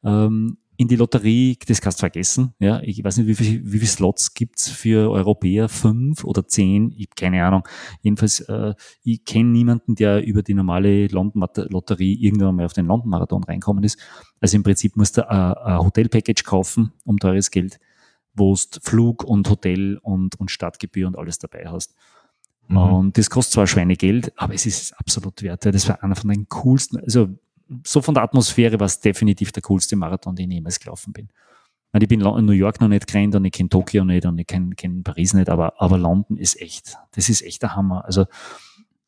Ähm, in die Lotterie, das kannst du vergessen. Ja, ich weiß nicht, wie viel, wie viele Slots gibt's für Europäer? Fünf oder zehn? Ich habe keine Ahnung. Jedenfalls, äh, ich kenne niemanden, der über die normale London-Lotterie irgendwann mal auf den London-Marathon reinkommen ist. Also im Prinzip musst du ein, ein Hotelpackage kaufen um teures Geld wo du Flug und Hotel und, und Stadtgebühr und alles dabei hast. Mhm. Und das kostet zwar Schweinegeld, aber es ist absolut wert. Das war einer von den coolsten, also so von der Atmosphäre war es definitiv der coolste Marathon, den ich jemals gelaufen bin. Ich bin in New York noch nicht gerannt und ich kenne Tokio nicht und ich kenne kenn Paris nicht, aber, aber London ist echt, das ist echt der Hammer. Also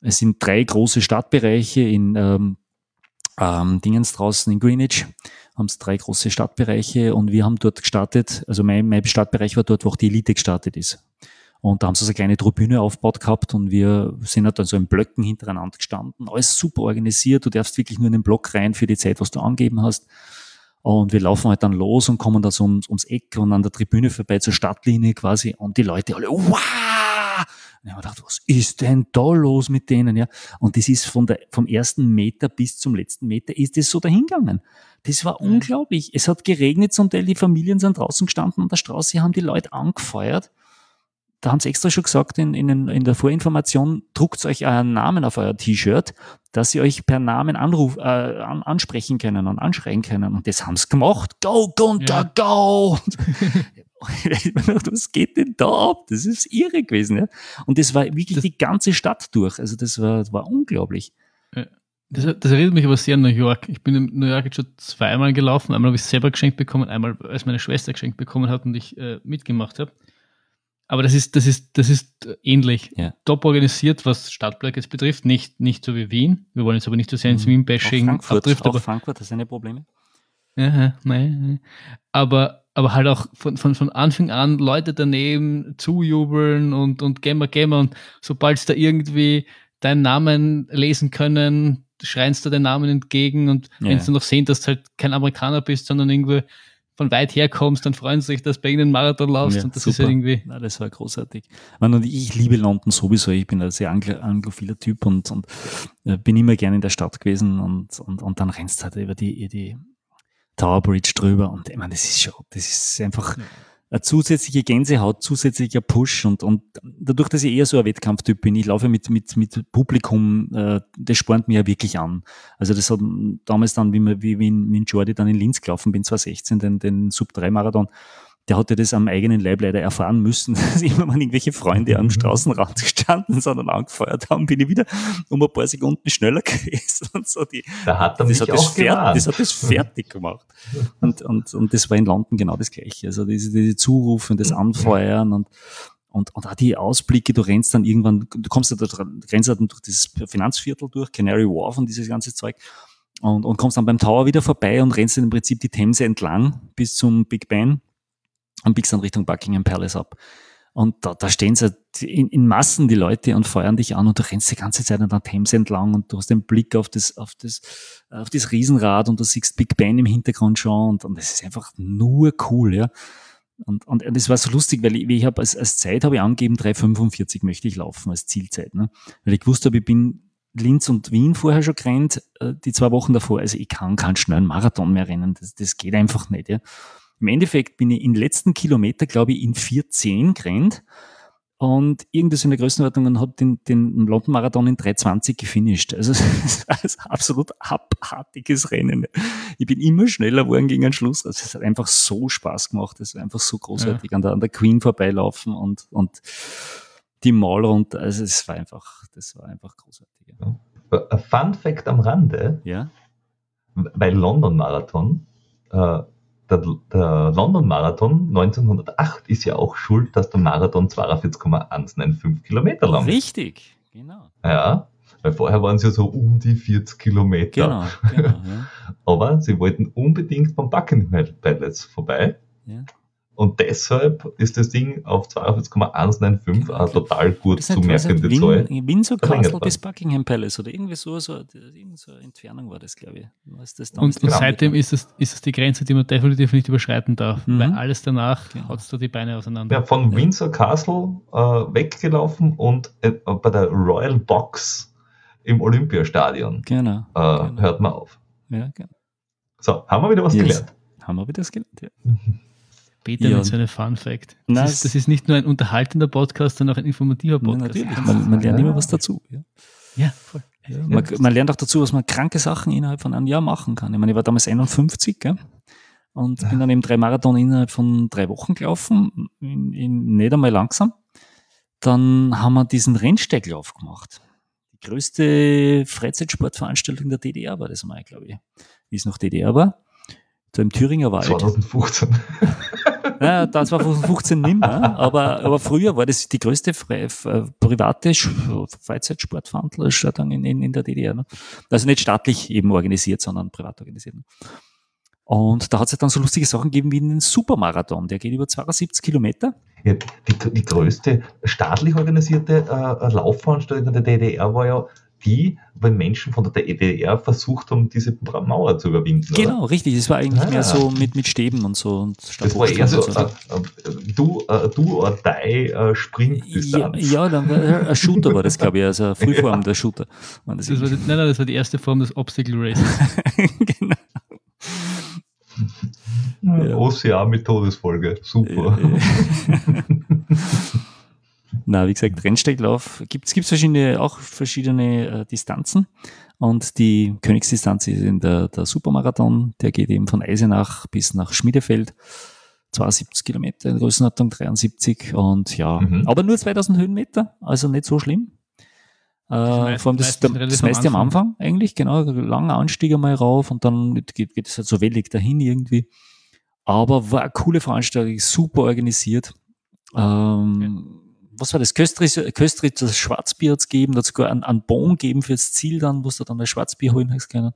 es sind drei große Stadtbereiche in ähm, ähm, Dingens draußen in Greenwich haben es drei große Stadtbereiche und wir haben dort gestartet, also mein, mein Stadtbereich war dort, wo auch die Elite gestartet ist. Und da haben sie so eine kleine Tribüne aufgebaut gehabt und wir sind halt dann so in Blöcken hintereinander gestanden. Alles super organisiert. Du darfst wirklich nur in den Block rein für die Zeit, was du angeben hast. Und wir laufen halt dann los und kommen da so ums, ums Eck und an der Tribüne vorbei zur Stadtlinie quasi und die Leute alle, wow! Und ich habe gedacht, was ist denn da los mit denen? Ja? Und das ist von der, vom ersten Meter bis zum letzten Meter ist das so dahingegangen. Das war mhm. unglaublich. Es hat geregnet zum Teil, die Familien sind draußen gestanden an der Straße, haben die Leute angefeuert da haben sie extra schon gesagt in, in, in der Vorinformation, druckt euch euren Namen auf euer T-Shirt, dass sie euch per Namen anruf, äh, an, ansprechen können und anschreien können. Und das haben sie gemacht. Go, Gunther, ja. go! [laughs] [laughs] Was geht denn da ab? Das ist irre gewesen. Ja? Und das war wirklich das, die ganze Stadt durch. Also das war, das war unglaublich. Das, das, erinnert mich aber sehr an New York. Ich bin in New York jetzt schon zweimal gelaufen. Einmal habe ich es selber geschenkt bekommen, einmal als meine Schwester geschenkt bekommen hat und ich äh, mitgemacht habe. Aber das ist, das ist, das ist ähnlich. Ja. Top organisiert, was Stadtwerk jetzt betrifft. Nicht, nicht so wie Wien. Wir wollen jetzt aber nicht so sehr ins mhm. Wien-Bashing Frankfurt, aber Frankfurt hat seine Probleme. Ja, nein. Aber, aber halt auch von, von, von Anfang an Leute daneben zujubeln und, und Gamer, Gamer und sobald sie da irgendwie deinen Namen lesen können, schreinst du den Namen entgegen und ja. wenn sie noch sehen, dass du halt kein Amerikaner bist, sondern irgendwie von weit her kommst, dann freuen sie sich, dass du bei ihnen Marathon laufst ja, und das super. ist ja irgendwie. Na, das war großartig. und ich liebe London sowieso. Ich bin ein sehr anglo anglophiler Typ und, und äh, bin immer gerne in der Stadt gewesen und, und, und dann rennst du halt über die, die Tower Bridge drüber und ich meine, das ist schon, das ist einfach. Eine zusätzliche Gänsehaut, zusätzlicher Push und, und dadurch, dass ich eher so ein Wettkampftyp bin, ich laufe mit, mit, mit Publikum, äh, das spornt mir ja wirklich an. Also das hat damals dann, wie, wir, wie, wie in, in Jordi dann in Linz gelaufen bin, 2016, den, den Sub-3-Marathon, der hatte das am eigenen Leib leider erfahren müssen, [laughs] dass immer mal irgendwelche Freunde am mhm. Straßenrand gestanden sind und angefeuert haben, bin ich wieder um ein paar Sekunden schneller [laughs] gewesen und so. Die, da hat er das, hat das, fertig, das hat das fertig gemacht. Und, und, und das war in London genau das Gleiche. Also diese, diese Zurufe und das Anfeuern und, und, und auch die Ausblicke, du rennst dann irgendwann, du kommst da, du rennst dann durch dieses Finanzviertel durch, Canary Wharf und dieses ganze Zeug und, und kommst dann beim Tower wieder vorbei und rennst dann im Prinzip die Themse entlang bis zum Big Ben und biegst dann Richtung Buckingham Palace ab. Und da, da stehen sie in, in, Massen die Leute und feuern dich an und du rennst die ganze Zeit an der Thames entlang und du hast den Blick auf das, auf das, auf das Riesenrad und du siehst Big Ben im Hintergrund schon und, und das ist einfach nur cool, ja. Und, und, und das war so lustig, weil ich, ich habe als, als Zeit habe ich angegeben, 3,45 möchte ich laufen als Zielzeit, ne? Weil ich wusste, ich bin Linz und Wien vorher schon gerannt, äh, die zwei Wochen davor. Also ich kann keinen schnellen Marathon mehr rennen. Das, das geht einfach nicht, ja. Im Endeffekt bin ich in den letzten Kilometer, glaube ich, in 4,10 gerannt und irgendwas in der Größenordnung und habe den, den London Marathon in 3,20 gefinisht. Also es war ein absolut abartiges Rennen. Ich bin immer schneller geworden gegen den Schluss. Also es hat einfach so Spaß gemacht. Es war einfach so großartig ja. an, der, an der Queen vorbeilaufen und, und die Mall runter. Also es war einfach, das war einfach großartig. Ein Fun Fact am Rande. Ja. Bei London Marathon, äh, der, der London Marathon 1908 ist ja auch schuld, dass der Marathon 42,195 Kilometer lang ist. Richtig, genau. Ja, weil vorher waren es ja so um die 40 Kilometer. Genau, genau ja. [laughs] Aber sie wollten unbedingt beim Buckingham Palace vorbei. Ja. Und deshalb ist das Ding auf 42,195 genau. eine total gut zu merkende Zahl. Windsor Castle bis Buckingham Palace oder irgendwie so, so, irgend so eine Entfernung war das, glaube ich. Das und, und seitdem ist es, ist es die Grenze, die man definitiv nicht überschreiten darf, mhm. weil alles danach genau. haut da die Beine auseinander. Ja, von Windsor Castle äh, weggelaufen und äh, bei der Royal Box im Olympiastadion genau, äh, genau. hört man auf. Ja, genau. So, haben wir wieder was yes. gelernt? Haben wir wieder was gelernt, ja. [laughs] Peter ja. mit so einem Fun Fact. Das, ist, das ist nicht nur ein unterhaltender Podcast, sondern auch ein informativer Podcast. Ja, natürlich. Man, man lernt immer was dazu. Ja, ja voll. Ja, man, man, lernt auch dazu, was man kranke Sachen innerhalb von einem Jahr machen kann. Ich meine, ich war damals 51 gell? und bin dann eben drei Marathon innerhalb von drei Wochen gelaufen, in, in, nicht einmal langsam. Dann haben wir diesen Rennsteiglauf gemacht. Die größte Freizeitsportveranstaltung der DDR war das mal, glaube ich, wie es noch DDR war. Da im Thüringer Wald. 2015. [laughs] Ja, das war 2015 nimmer, aber, aber früher war das die größte frei, private Freizeitsportveranstaltung in, in, in der DDR. Ne? Also nicht staatlich eben organisiert, sondern privat organisiert. Ne? Und da hat es dann so lustige Sachen gegeben wie einen Supermarathon, der geht über 72 Kilometer. Ja, die, die größte staatlich organisierte äh, Laufveranstaltung der DDR war ja die, wenn Menschen von der DDR versucht haben, diese Mauer zu überwinden. Genau, oder? richtig. Es war eigentlich ah. mehr so mit, mit Stäben und so. Und das war eher so, so. Äh, äh, du, äh, du or die äh, Sprintdistanz. Ja, ja dann war, ein Shooter war das, glaube ich, also eine [laughs] Frühform ja. der Shooter. Das, das war die, nein, nein, das war die erste Form des Obstacle Races. [laughs] genau. [laughs] Ja. Ocean mit Todesfolge. Super. Na, wie gesagt, Rennsteiglauf gibt es verschiedene, auch verschiedene äh, Distanzen. Und die Königsdistanz ist in der, der Supermarathon, der geht eben von Eisenach bis nach Schmiedefeld. 72 Kilometer in Größenordnung 73 und ja, mhm. aber nur 2000 Höhenmeter, also nicht so schlimm. Äh, vor allem das, das, das meiste am Anfang eigentlich, genau, langer Anstieg einmal rauf und dann geht, geht es halt so wellig dahin irgendwie. Aber war eine coole Veranstaltung, super organisiert. Ähm, ja. Was war das? Köstritz, Köstritz das Schwarzbier hat's gegeben, da sogar einen, einen Bon geben fürs Ziel dann, wo du dann das Schwarzbier holen hast können.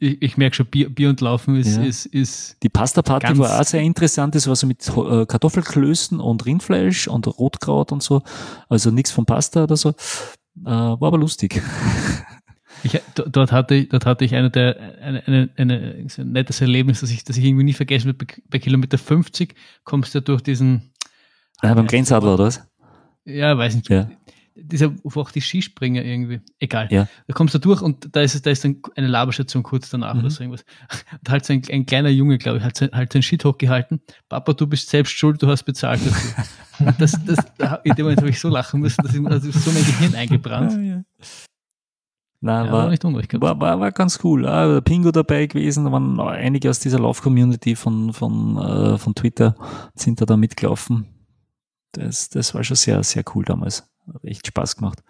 Ich, ich merke schon, Bier, Bier und Laufen ist, ja. ist, ist. Die Pasta-Party war auch sehr interessant. Das war so mit äh, Kartoffelklößen und Rindfleisch und Rotkraut und so. Also nichts von Pasta oder so. Äh, war aber lustig. [laughs] Ich, dort, hatte, ich, dort hatte ich eine, der, eine, eine, eine, ein nettes Erlebnis, das ich, das ich irgendwie nie vergessen werde. Bei, Kilometer 50 kommst du durch diesen. Ah, beim Grenzadler, oder was? Ja, weiß nicht. Ja. Dieser, wo auch die Skispringer irgendwie. Egal. Ja. Da kommst du durch und da ist, da ist dann eine Laberstation kurz danach mhm. oder so irgendwas. [laughs] Da hat so ein, ein kleiner Junge, glaube ich, hat, halt seinen Shit hochgehalten. Papa, du bist selbst schuld, du hast bezahlt dafür. [laughs] Das, das, in dem Moment habe ich so lachen müssen, dass ich, also so mein Gehirn eingebrannt. Ja, ja. Nein, ja, war, war, war, war ganz cool. Ah, Pingo dabei gewesen, da waren einige aus dieser Lauf-Community von, von, äh, von Twitter, sind da, da mitgelaufen. Das, das war schon sehr, sehr cool damals. Hat echt Spaß gemacht.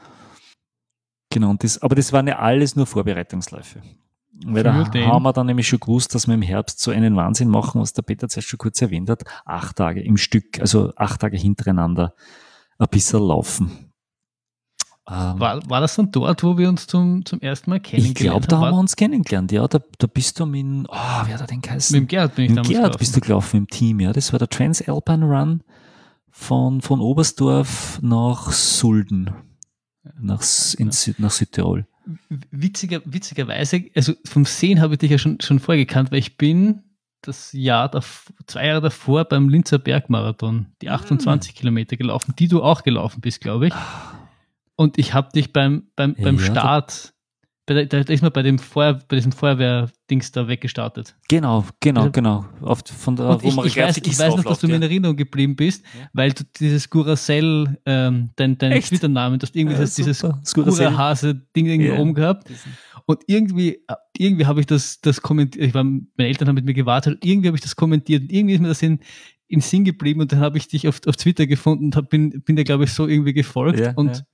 Genau, und das, aber das waren ja alles nur Vorbereitungsläufe. Weil da haben wir dann nämlich schon gewusst, dass wir im Herbst so einen Wahnsinn machen, was der Peter zuerst schon kurz erwähnt hat. Acht Tage im Stück, also acht Tage hintereinander ein bisschen laufen. Ähm, war, war das dann dort, wo wir uns zum, zum ersten Mal kennengelernt haben? Ich glaube, da haben wir uns kennengelernt, ja. Da, da bist du mit, oh, wer hat den geheißen? Mit dem Gerd bin ich mit damals Gerd gelaufen. bist du gelaufen im Team, ja. Das war der Transalpine Run von, von Oberstdorf nach Sulden, nach, in, nach Südtirol witziger, witzigerweise, also vom Sehen habe ich dich ja schon, schon vorgekannt, weil ich bin das Jahr, zwei Jahre davor beim Linzer Bergmarathon die 28 mm. Kilometer gelaufen, die du auch gelaufen bist, glaube ich. Ah. Und ich habe dich beim, beim, beim ja, Start da, da ist man bei dem Feuer, bei diesem Feuerwehr-Dings da weggestartet. Genau, genau, also, genau. Oft von der, und ich, ich, weiß, ich weiß noch, dass du mir in Erinnerung geblieben bist, ja. weil du dieses Guracell, ähm, dein, dein Twitter-Namen, du hast irgendwie ja, das, dieses Gurahase-Ding irgendwie ja. oben gehabt. Und irgendwie, irgendwie habe ich das, das kommentiert, ich war, meine Eltern haben mit mir gewartet, irgendwie habe ich das kommentiert und irgendwie ist mir das in, in Sinn geblieben und dann habe ich dich auf, auf Twitter gefunden und hab, bin, bin dir, glaube ich, so irgendwie gefolgt. Ja, und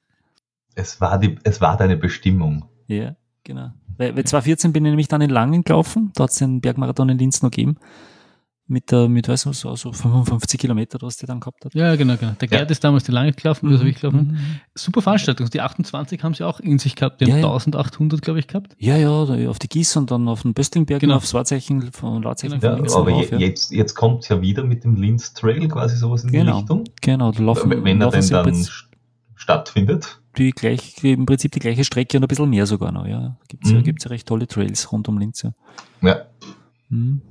Es, war die, es war deine Bestimmung. Ja. Genau. Weil, weil 2014 bin ich nämlich dann in Langen gelaufen, da hat es den Bergmarathon in Linz noch gegeben. Mit, der, mit weiß nicht, so, so 55 Kilometer, was der dann gehabt hat. Ja, genau, genau. Der Gerd ja. ist damals die Lange gelaufen, das habe ich gelaufen. Mhm. Super Veranstaltung. Die 28 haben sie auch in sich gehabt. Die ja, haben ja. 1800, glaube ich, gehabt. Ja, ja, auf die Gieß und dann auf den Böstlingberg genau. aufs Wahrzeichen von Lautzeichen. Genau. Ja, aber je, jetzt, jetzt kommt es ja wieder mit dem Linz Trail quasi sowas in genau. die Richtung. Genau, da laufen, wenn er denn dann stattfindet die gleich, im Prinzip die gleiche Strecke und ein bisschen mehr sogar noch, ja. Gibt's mhm. ja, gibt's ja recht tolle Trails rund um Linz. Ja. ja. Mhm.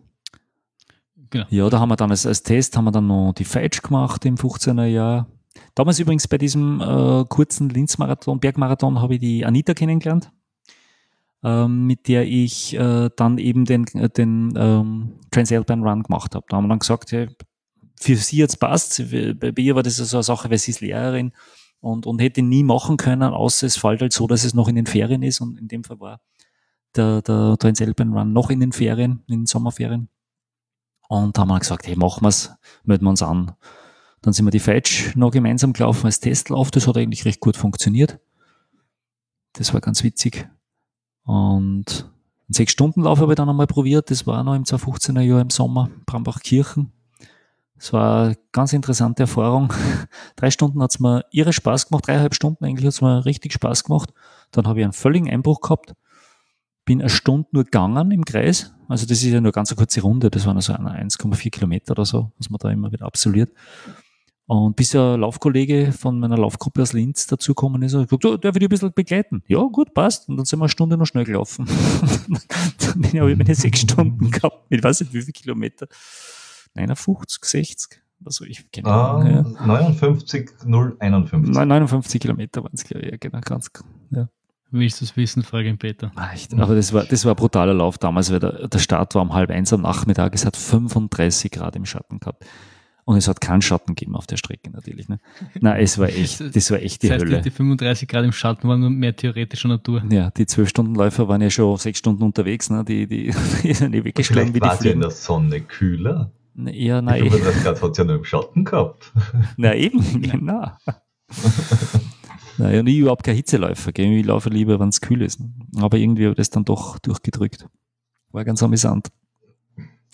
Genau. Ja, da haben wir dann als, als Test haben wir dann noch die Feitsch gemacht im 15er Jahr. Damals übrigens bei diesem äh, kurzen Linz-Marathon, Bergmarathon, habe ich die Anita kennengelernt, ähm, mit der ich äh, dann eben den, den ähm, Transalpine Run gemacht habe. Da haben wir dann gesagt, hey, für sie jetzt passt. Bei ihr war das so eine Sache, weil sie ist Lehrerin und, und hätte nie machen können, außer es fällt halt so, dass es noch in den Ferien ist und in dem Fall war der, der Transalpine Run noch in den Ferien, in den Sommerferien. Und haben wir gesagt, hey, machen wir's, melden wir uns an. Dann sind wir die Fetch noch gemeinsam gelaufen als Testlauf, das hat eigentlich recht gut funktioniert. Das war ganz witzig. Und einen Sechs-Stunden-Lauf habe ich dann einmal probiert, das war noch im 2015er Jahr im Sommer, Brambachkirchen. Es war eine ganz interessante Erfahrung. [laughs] Drei Stunden hat es mir irre Spaß gemacht, dreieinhalb Stunden eigentlich hat es mir richtig Spaß gemacht. Dann habe ich einen völligen Einbruch gehabt, bin eine Stunde nur gegangen im Kreis. Also das ist ja nur eine ganz kurze Runde, das waren also 1,4 Kilometer oder so, was man da immer wieder absolviert. Und bis ein Laufkollege von meiner Laufgruppe aus Linz dazugekommen ist, hat gesagt, oh, darf ich dich ein bisschen begleiten? Ja, gut, passt. Und dann sind wir eine Stunde noch schnell gelaufen. [laughs] dann ich, habe ich meine sechs Stunden gehabt, mit weiß nicht wie viel Kilometer. 59, 60. Also ich keine Ah, Ahnung, ja. 59 051. Nein, 59 Kilometer waren es, glaube ich. Ja, genau, ganz, ja. Willst du es wissen, frage ihn Peter. Ah. Aber das war, das war ein brutaler Lauf damals, weil der, der Start war um halb eins am Nachmittag. Es hat 35 Grad im Schatten gehabt. Und es hat keinen Schatten gegeben auf der Strecke natürlich. Ne? Nein, es war echt, [laughs] das war echt die das heißt, Hölle. die 35 Grad im Schatten waren nur mehr theoretischer Natur. Ja, die zwölf Stunden Läufer waren ja schon sechs Stunden unterwegs, ne? Die, die, [laughs] die sind eh weggeschlagen Vielleicht wie die war sie in der Sonne kühler. Ja, Die nein, 35 Grad hat ja nur im Schatten gehabt. [laughs] na eben, [laughs] genau. Naja, und ich überhaupt kein Hitzeläufer, gell? ich laufe lieber, wenn es kühl ist. ne? Aber irgendwie habe ich das dann doch durchgedrückt. War ganz amüsant.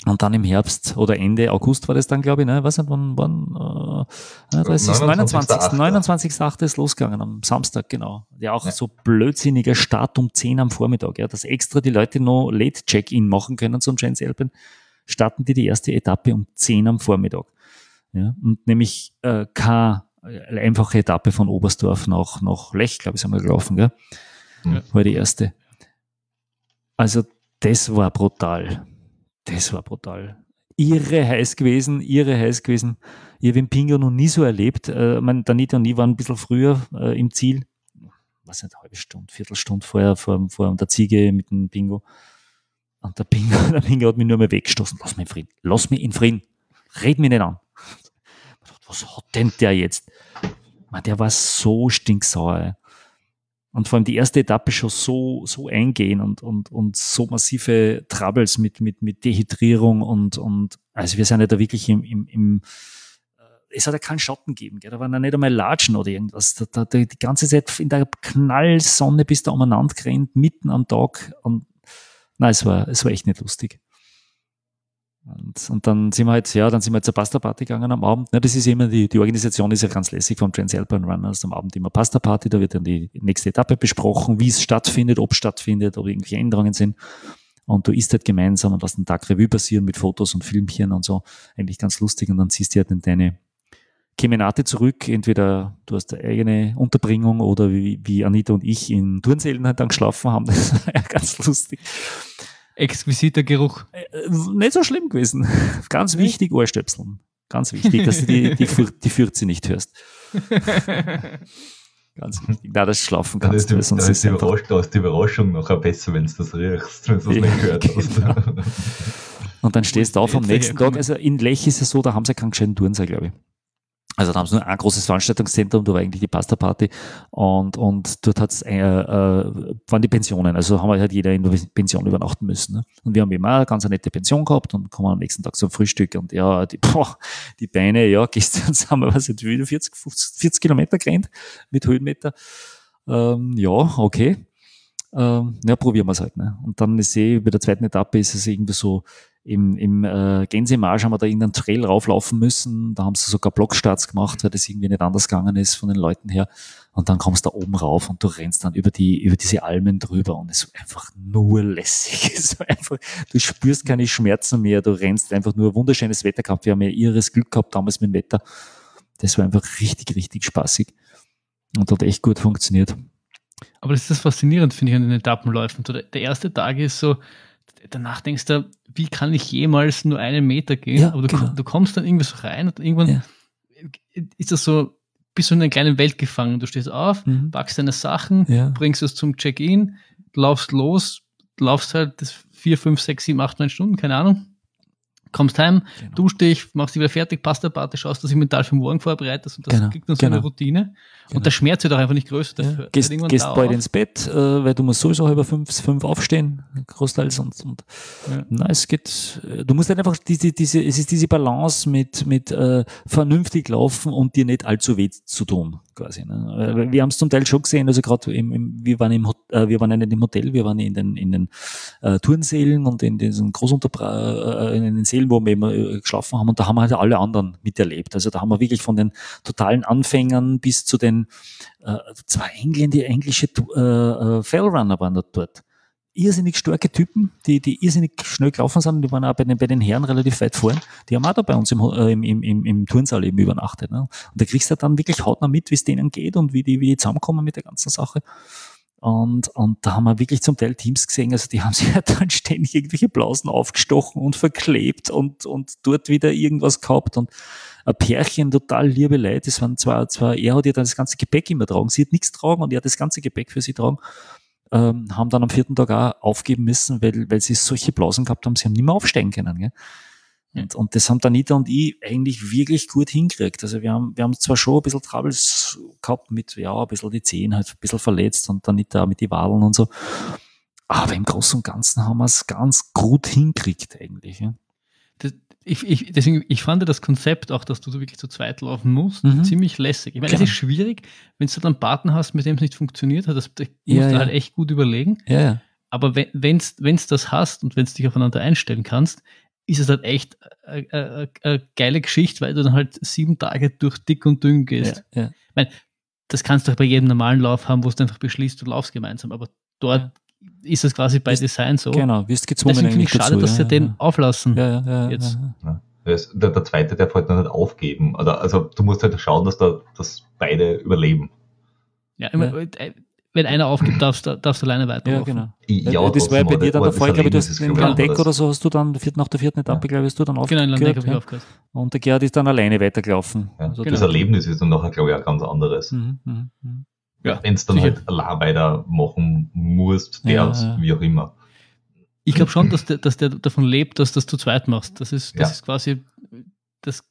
Und dann im Herbst oder Ende August war das dann, glaube ich, ne? Was nicht, wann, wann äh, das ist 29. 29.8.. 29.8. ist losgegangen, am Samstag, genau. Ja, auch Ja. so blödsinniger Start um 10 am Vormittag, ja, dass extra die Leute noch Late Check-in machen können zum Trans Alpine, starten die die erste Etappe um 10 am Vormittag. Ja, und nämlich äh, keine äh, einfache Etappe von Oberstdorf nach, nach Lech, glaube ich, sind wir gelaufen, gell? Ja. War die erste. Also, das war brutal. Das war brutal. Irre heiß gewesen, irre heiß gewesen. Ich habe den Pingo noch nie so erlebt. Äh, mein, der Nita und ich waren ein bisschen früher äh, im Ziel. Was nicht, eine halbe Stunde, Viertelstunde vorher vor, vor der Ziege mit dem Pingo. Und der Pingo, [laughs] der Pingo hat mich nur mal weggestoßen. Lass mich in Frieden. Lass mich in Frieden. Red mich nicht an. Was hat denn der jetzt? Man, der war so stinksauer. Und vor allem die erste Etappe schon so, so eingehen und, und, und so massive Troubles mit, mit, mit Dehydrierung und, und, also wir sind ja da wirklich im, im, im äh, es hat ja keinen Schatten gegeben, gell? da waren ja nicht einmal Latschen oder irgendwas. Da, da, die ganze Zeit in der Knallsonne bist du umeinander gerannt, mitten am Tag und, nein, es war, es war echt nicht lustig. Und, und dann sind wir halt, ja, dann sind wir zur Pasta-Party gegangen am Abend. Ne, das ist immer, die, die Organisation ist ja ganz lässig vom Transalpine Runners. Am Abend immer Pasta-Party, da wird dann die nächste Etappe besprochen, wie es stattfindet, ob es stattfindet, ob irgendwelche Änderungen sind. Und du isst halt gemeinsam und lässt den Tag Revue passieren mit Fotos und Filmchen und so. Eigentlich ganz lustig. Und dann ziehst du halt in deine Kemenate zurück. Entweder du hast eine eigene Unterbringung oder wie, wie Anita und ich in Turnsälen halt dann geschlafen haben. [laughs] Das war ja ganz lustig. Exquisiter Geruch. Äh, nicht so schlimm gewesen. Ganz wichtig, Ohrstöpseln. Ganz wichtig, dass du die, die, [laughs] Für- die Fürze nicht hörst. [laughs] Ganz wichtig. Na, das schlafen kannst ist die, du, sonst ist ist die, Überraschung, da ist die Überraschung nachher besser, wenn du das riechst, wenn du das Ja, nicht gehört hast. genau. Und dann stehst du auf am nächsten Tag. Also in Lech ist es so, da haben sie keinen gescheiten Turnsaal, glaube ich. Also da haben sie nur ein großes Veranstaltungszentrum, da war eigentlich die Pasta-Party und, und dort hat's, äh, äh, waren die Pensionen, also haben wir halt jeder in der Pension übernachten müssen. Ne? Und wir haben immer eine ganz nette Pension gehabt und kommen am nächsten Tag zum Frühstück und ja, die, boah, die Beine, ja, gestern sind wir, was jetzt wieder 40, 50, 40 Kilometer gerannt mit Höhenmeter. Ähm, ja, okay. Ähm, ja, probieren wir es halt. Ne? Und dann ist eh, bei der zweiten Etappe ist es irgendwie so, im, im äh, Gänsemarsch haben wir da irgendeinen Trail rauflaufen müssen. Da haben sie sogar Blockstarts gemacht, weil das irgendwie nicht anders gegangen ist von den Leuten her. Und dann kommst du da oben rauf und du rennst dann über die, über diese Almen drüber und es war einfach nur lässig. [laughs] War einfach, du spürst keine Schmerzen mehr, du rennst einfach nur wunderschönes Wetter gehabt. Wir haben ja irres Glück gehabt damals mit dem Wetter. Das war einfach richtig, richtig spaßig. Und hat echt gut funktioniert. Aber das ist das Faszinierende, finde ich, an den Etappenläufen. Der erste Tag ist so, danach denkst du, wie kann ich jemals nur einen Meter gehen? Ja, Aber du, genau. du kommst dann irgendwie so rein und irgendwann Ja. ist das so, bist du in einer kleinen Welt gefangen. Du stehst auf, Mhm. packst deine Sachen, Ja. bringst es zum Check-in, laufst los, laufst halt das vier, fünf, sechs, sieben, acht, neun Stunden, keine Ahnung. Kommst heim, Genau. duschst dich, machst dich wieder fertig, passt der Party, schaust, dass du dich mental für morgen vorbereitest und das Genau, kriegt dann so eine genau. Routine. Genau. Und der Schmerz wird auch einfach nicht größer. Ja. Gehst, gehst bald auf. ins Bett, äh, weil du musst sowieso halb fünf, fünf aufstehen, großteils. Und, und Ja. na, es geht, äh, du musst halt einfach diese, diese, es ist diese Balance mit, mit äh, vernünftig laufen und dir nicht allzu weh zu tun, quasi. Ne? Wir haben es zum Teil schon gesehen, also gerade wir waren im, äh, wir waren nicht im Hotel, wir waren in den, in den äh, Turnsälen und in diesen Großunterbra äh, in den Sälen, wo wir immer äh, geschlafen haben und da haben wir halt alle anderen miterlebt. Also da haben wir wirklich von den totalen Anfängern bis zu den äh, zwei Engländer, englische äh, äh, Fellrunner waren dort. Irrsinnig starke Typen, die, die irrsinnig schnell gelaufen sind. Die waren auch bei den, bei den Herren relativ weit vorn. Die haben auch da bei uns im, äh, im, im, im Turnsaal eben übernachtet. Ne? Und da kriegst du dann wirklich hautnah mit, wie es denen geht und wie die, wie die zusammenkommen mit der ganzen Sache. Und, und da haben wir wirklich zum Teil Teams gesehen, also die haben sich [laughs] ja dann ständig irgendwelche Blausen aufgestochen und verklebt und, und dort wieder irgendwas gehabt und ein Pärchen, total liebe Leute, das waren zwar, zwar, er hat ja dann das ganze Gepäck immer tragen, sie hat nichts tragen und er hat das ganze Gepäck für sie tragen, ähm, haben dann am vierten Tag auch aufgeben müssen, weil, weil sie solche Blasen gehabt haben, sie haben nicht mehr aufsteigen können. Gell? Und, und das haben Anita und ich eigentlich wirklich gut hingekriegt. Also wir haben, wir haben zwar schon ein bisschen Troubles gehabt mit, ja, ein bisschen die Zehen halt ein bisschen verletzt und Anita mit die Wadeln und so. Aber im Großen und Ganzen haben wir es ganz gut hingekriegt eigentlich. Ja. Ich, ich, deswegen, ich fand das Konzept auch, dass du wirklich zu zweit laufen musst, mhm. ziemlich lässig. Ich meine, es ist schwierig, wenn du dann einen Partner hast, mit dem es nicht funktioniert hat, das, das ja, musst du ja. halt echt gut überlegen. Ja, Aber wenn du das hast und wenn du dich aufeinander einstellen kannst, ist es halt echt eine geile Geschichte, weil du dann halt sieben Tage durch dick und dünn gehst. Ich meine, das kannst du auch bei jedem normalen Lauf haben, wo du einfach beschließt, du laufst gemeinsam, aber dort. Ist es quasi bei Design so. Genau, wirst gezwungen. Deswegen finde ich schade, dazu, dass sie den auflassen. Ja, ja, jetzt. Der, der, zweite darf halt noch nicht aufgeben. Oder, also du musst halt schauen, dass, da, dass beide überleben. Ja, immer, äh, wenn einer aufgibt, darfst du, darfst du alleine weiterlaufen. Ja, genau. Ja, das war ja bei dir dann der Fall, glaube ich, du hast in Landeck oder so hast du dann nach der vierten Etappe, ja. glaube ich, hast du dann aufgehört. Genau, in Landeck habe ich aufgehört. Und der Gerhard ist dann alleine weitergelaufen. Ja, also das Erlebnis ist dann nachher, glaube ich, auch ganz anderes. Mhm, mh, mh. Ja, Wenn du dann sicher. halt allein weitermachen musst, darfst, ja, wie auch immer. Ich glaube schon, dass der, dass der davon lebt, dass du das zu zweit machst. Das ist, das ist quasi das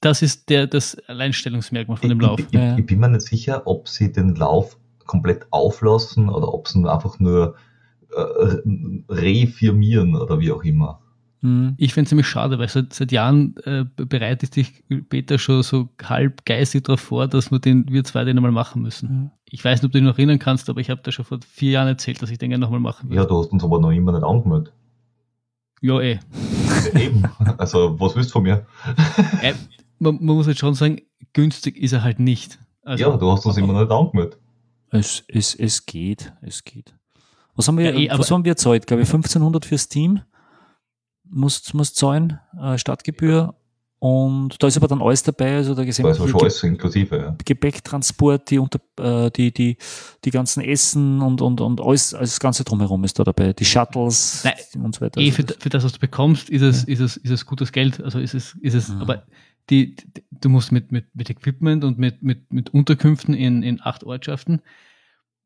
das ist der, das Alleinstellungsmerkmal von dem Lauf. Ich, ich, ich, bin mir nicht sicher, ob sie den Lauf komplett auflassen oder ob sie einfach nur äh, refirmieren oder wie auch immer. Hm. Ich finde es ziemlich schade, weil seit, seit Jahren äh, bereitet sich Peter schon so halb geistig darauf vor, dass wir, den, wir zwei den einmal machen müssen. Ich weiß nicht, ob du dich noch erinnern kannst, aber ich habe da schon vor vier Jahren erzählt, dass ich den gerne nochmal machen will. Ja, du hast uns aber noch immer nicht angemeldet. Ja, eh. Eben. [laughs] Also, was willst du von mir? [laughs] äh, man, man, muss jetzt schon sagen, günstig ist er halt nicht. Also, ja, du hast uns immer nicht angemeldet. Es, es, es geht, es geht. Was haben wir, ja, eh, was haben wir zahlt? Glaube ich 1500 fürs Team muss, muss zahlen, äh, Stadtgebühr. Und da ist aber dann alles dabei, also da gesehen. Da ist schon alles inklusive, ja. Gepäcktransport, die, unter, äh, die, die, die ganzen Essen und, und, und alles, alles das Ganze drumherum ist da dabei. Die Shuttles Nein, und so weiter. Eh, also für, für das, was du bekommst, ist es, ja. ist es, ist es gutes Geld. Also ist es, ist es, ja. aber die, die, du musst mit, mit, mit Equipment und mit, mit, mit Unterkünften in, in acht Ortschaften,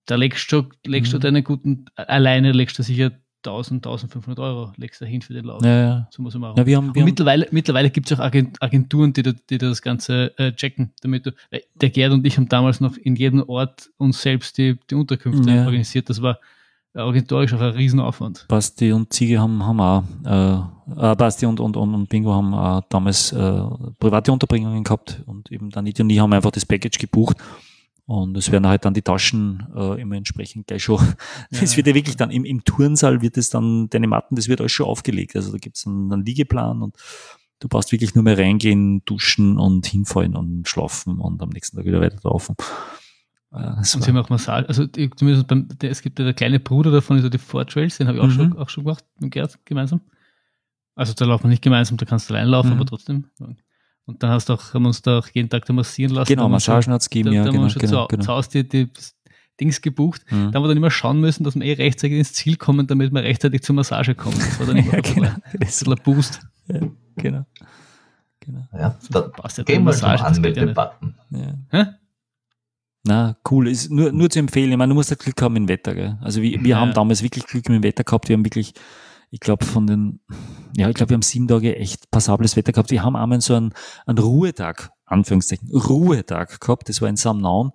da legst du, legst mhm. du deine guten, alleine legst du sicher 1000, 1500 Euro legst du hin für den Lauf. Ja, ja. So muss man machen. Ja, wir haben, wir und mittlerweile, mittlerweile gibt es auch Agenturen, die, die das Ganze äh, checken, damit du, der Gerd und ich haben damals noch in jedem Ort uns selbst die, die Unterkünfte ja. organisiert. Das war agentorisch auch ein Riesenaufwand. Basti und Ziege haben, haben auch, äh, äh, Basti und, und, und, und Bingo haben auch damals äh, private Unterbringungen gehabt und eben dann die und ich haben einfach das Package gebucht. Und es werden halt dann die Taschen äh, immer entsprechend gleich schon. [laughs] Es ja, wird ja wirklich dann im, im Turnsaal wird es dann, deine Matten, das wird alles schon aufgelegt. Also da gibt es einen, einen Liegeplan und du brauchst wirklich nur mehr reingehen, duschen und hinfallen und schlafen und am nächsten Tag wieder weiter laufen. Ja, und sie haben auch Massage, also zumindest beim, der, es gibt ja der kleine Bruder davon, ist ja die Fortrails, den habe ich auch, mhm. schon, auch schon gemacht mit Gerd gemeinsam. Also da laufen wir nicht gemeinsam, da kannst du allein laufen, mhm. aber trotzdem. Und dann hast du auch, haben wir uns da auch jeden Tag da massieren lassen. Genau, Massagen hat es gegeben, ja. Da, genau, haben wir schon genau, zu, genau. zu Hause die, die Dings gebucht. Mhm. Da haben wir dann immer schauen müssen, dass wir eh rechtzeitig ins Ziel kommen, damit wir rechtzeitig zur Massage kommen. Das war dann immer [laughs] ja, genau. ein, bisschen, ein Boost. Ja, genau. genau. Ja, da passt ja gehen wir zum Anmeldebutton. Ja. Hä? Na, cool. Ist nur, nur zu empfehlen. Ich meine, du musst ja Glück haben im Wetter, gell? Also wir, wir ja. haben damals wirklich Glück mit dem Wetter gehabt. Wir haben wirklich, ich glaube, von den, ja, ich glaube, wir haben sieben Tage echt passables Wetter gehabt. Wir haben einmal so einen, einen Ruhetag, Anführungszeichen, Ruhetag gehabt. Das war in Samnaun.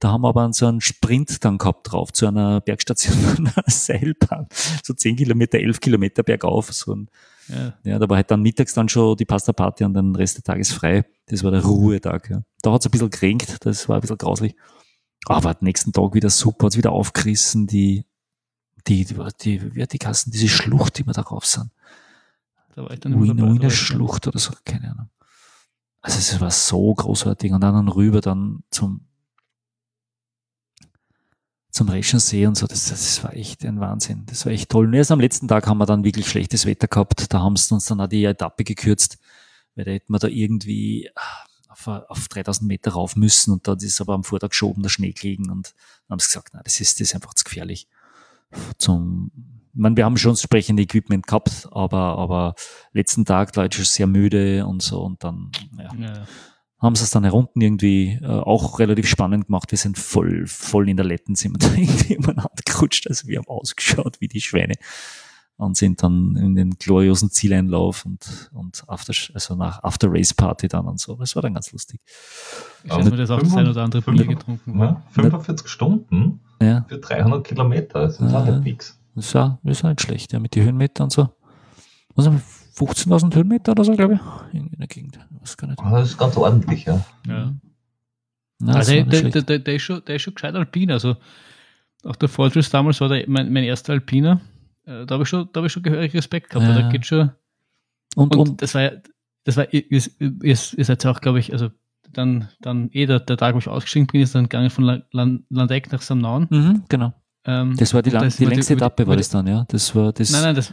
Da haben wir aber so einen Sprint dann gehabt drauf, zu einer Bergstation, [laughs] einer Seilbahn. So zehn Kilometer, elf Kilometer bergauf. So ein, ja. ja, da war halt dann mittags dann schon die Pasta-Party und den Rest des Tages frei. Das war der Ruhetag. Ja. Da hat es ein bisschen gekränkt, das war ein bisschen grauslich. Aber am nächsten Tag wieder super, hat wieder aufgerissen, die, die, die, die, wie die Kassen, diese Schlucht, die wir da rauf sind. Da war ich dann Wiener, Wiener Schlucht oder so, keine Ahnung. Also es war so großartig und dann rüber dann zum zum Reschensee und so. Das, das war echt ein Wahnsinn. Das war echt toll. Und erst am letzten Tag haben wir dann wirklich schlechtes Wetter gehabt. Da haben sie uns dann auch die Etappe gekürzt, weil da hätten wir da irgendwie auf, auf 3000 Meter rauf müssen und da ist aber am Vortag geschoben der Schnee gelegen und dann haben sie gesagt, na, das ist, das ist einfach zu gefährlich. Zum, ich meine, wir haben schon das sprechende Equipment gehabt, aber, aber letzten Tag war ich schon sehr müde und so und dann, ja. ja haben sie es dann herunten irgendwie äh, auch relativ spannend gemacht. Wir sind voll, voll in der Letten, sind wir da [laughs] irgendwie gerutscht. Also wir haben ausgeschaut wie die Schweine und sind dann in den gloriosen Zieleinlauf und, und after, also nach After Race Party dann und so. Das war dann ganz lustig. Ich mir das auch das ein oder andere Bier getrunken. Ja, 45 Stunden ja. für 300 Kilometer. Das ist ja, auch nicht fix. Das ist, auch, das ist auch nicht schlecht, ja, mit den Höhenmetern und so. Was haben wir 15.000 Höhenmeter oder so, glaube ich, in der Gegend. Das, gar nicht. das ist ganz ordentlich, ja. ja. Na, also der, der, der, der, ist schon, der ist schon gescheit alpin. Also auch der Fortress damals war der, mein, mein erster Alpiner. Äh, da habe ich, schon, ich schon gehörig Respekt gehabt. Ja. Da geht schon. Und, und, und, das war ja, das war, ihr, seid ja auch, glaube ich, also dann, dann eh der, der Tag, wo ich ausgestiegen bin, ist dann gegangen von Landeck nach Samnaun. Mhm, genau. Ähm, das war die, lang, die längste Etappe, war das dann, ja? Das war das. Nein, nein, das,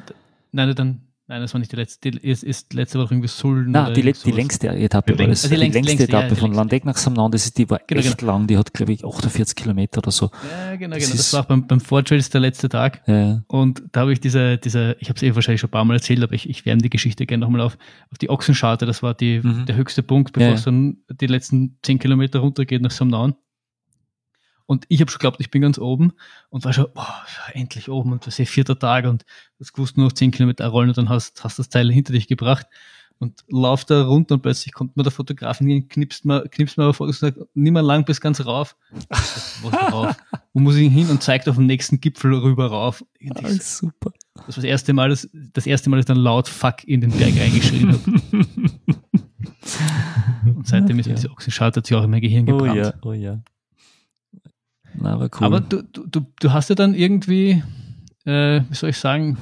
nein, dann, Nein, das war nicht die letzte. Die ist, ist letzte Woche irgendwie Sulden. Nein, die, die längste Etappe war das. Also die, längste, die längste Etappe ja, von Landeck nach Samnan, das ist, die war genau, echt genau. lang. Die hat, glaube ich, 48 Kilometer oder so. Ja, genau, das genau. Das war beim, beim Vortrails der letzte Tag. Ja. Und da habe ich diese, diese, ich habe es eh wahrscheinlich schon ein paar Mal erzählt, aber ich, ich wärme die Geschichte gerne nochmal auf, auf die Ochsenscharte. Das war die, mhm. der höchste Punkt, bevor ja. es dann die letzten 10 Kilometer runtergeht nach Samnan. Und ich habe schon geglaubt, ich bin ganz oben und war schon, boah, endlich oben und das ist vierter Tag und das gewusst nur noch zehn Kilometer rollen und dann hast, hast das Teil hinter dich gebracht und lauf da runter und plötzlich kommt mir der Fotograf hin, knipst mir, knipst mir aber vor und sagt, nimm mal lang bis ganz rauf. Was rauf? Wo muss ich hin und zeigt auf den nächsten Gipfel rüber rauf. Ah, super. Das war das erste Mal, das, das erste Mal, dass ich dann laut Fuck in den Berg reingeschrien habe. [laughs] und seitdem ist ja. diese Ochsenschalt hat sich auch in mein Gehirn gebrannt. Oh ja, oh ja. Na, aber cool. Aber du, du, du hast ja dann irgendwie, äh, wie soll ich sagen,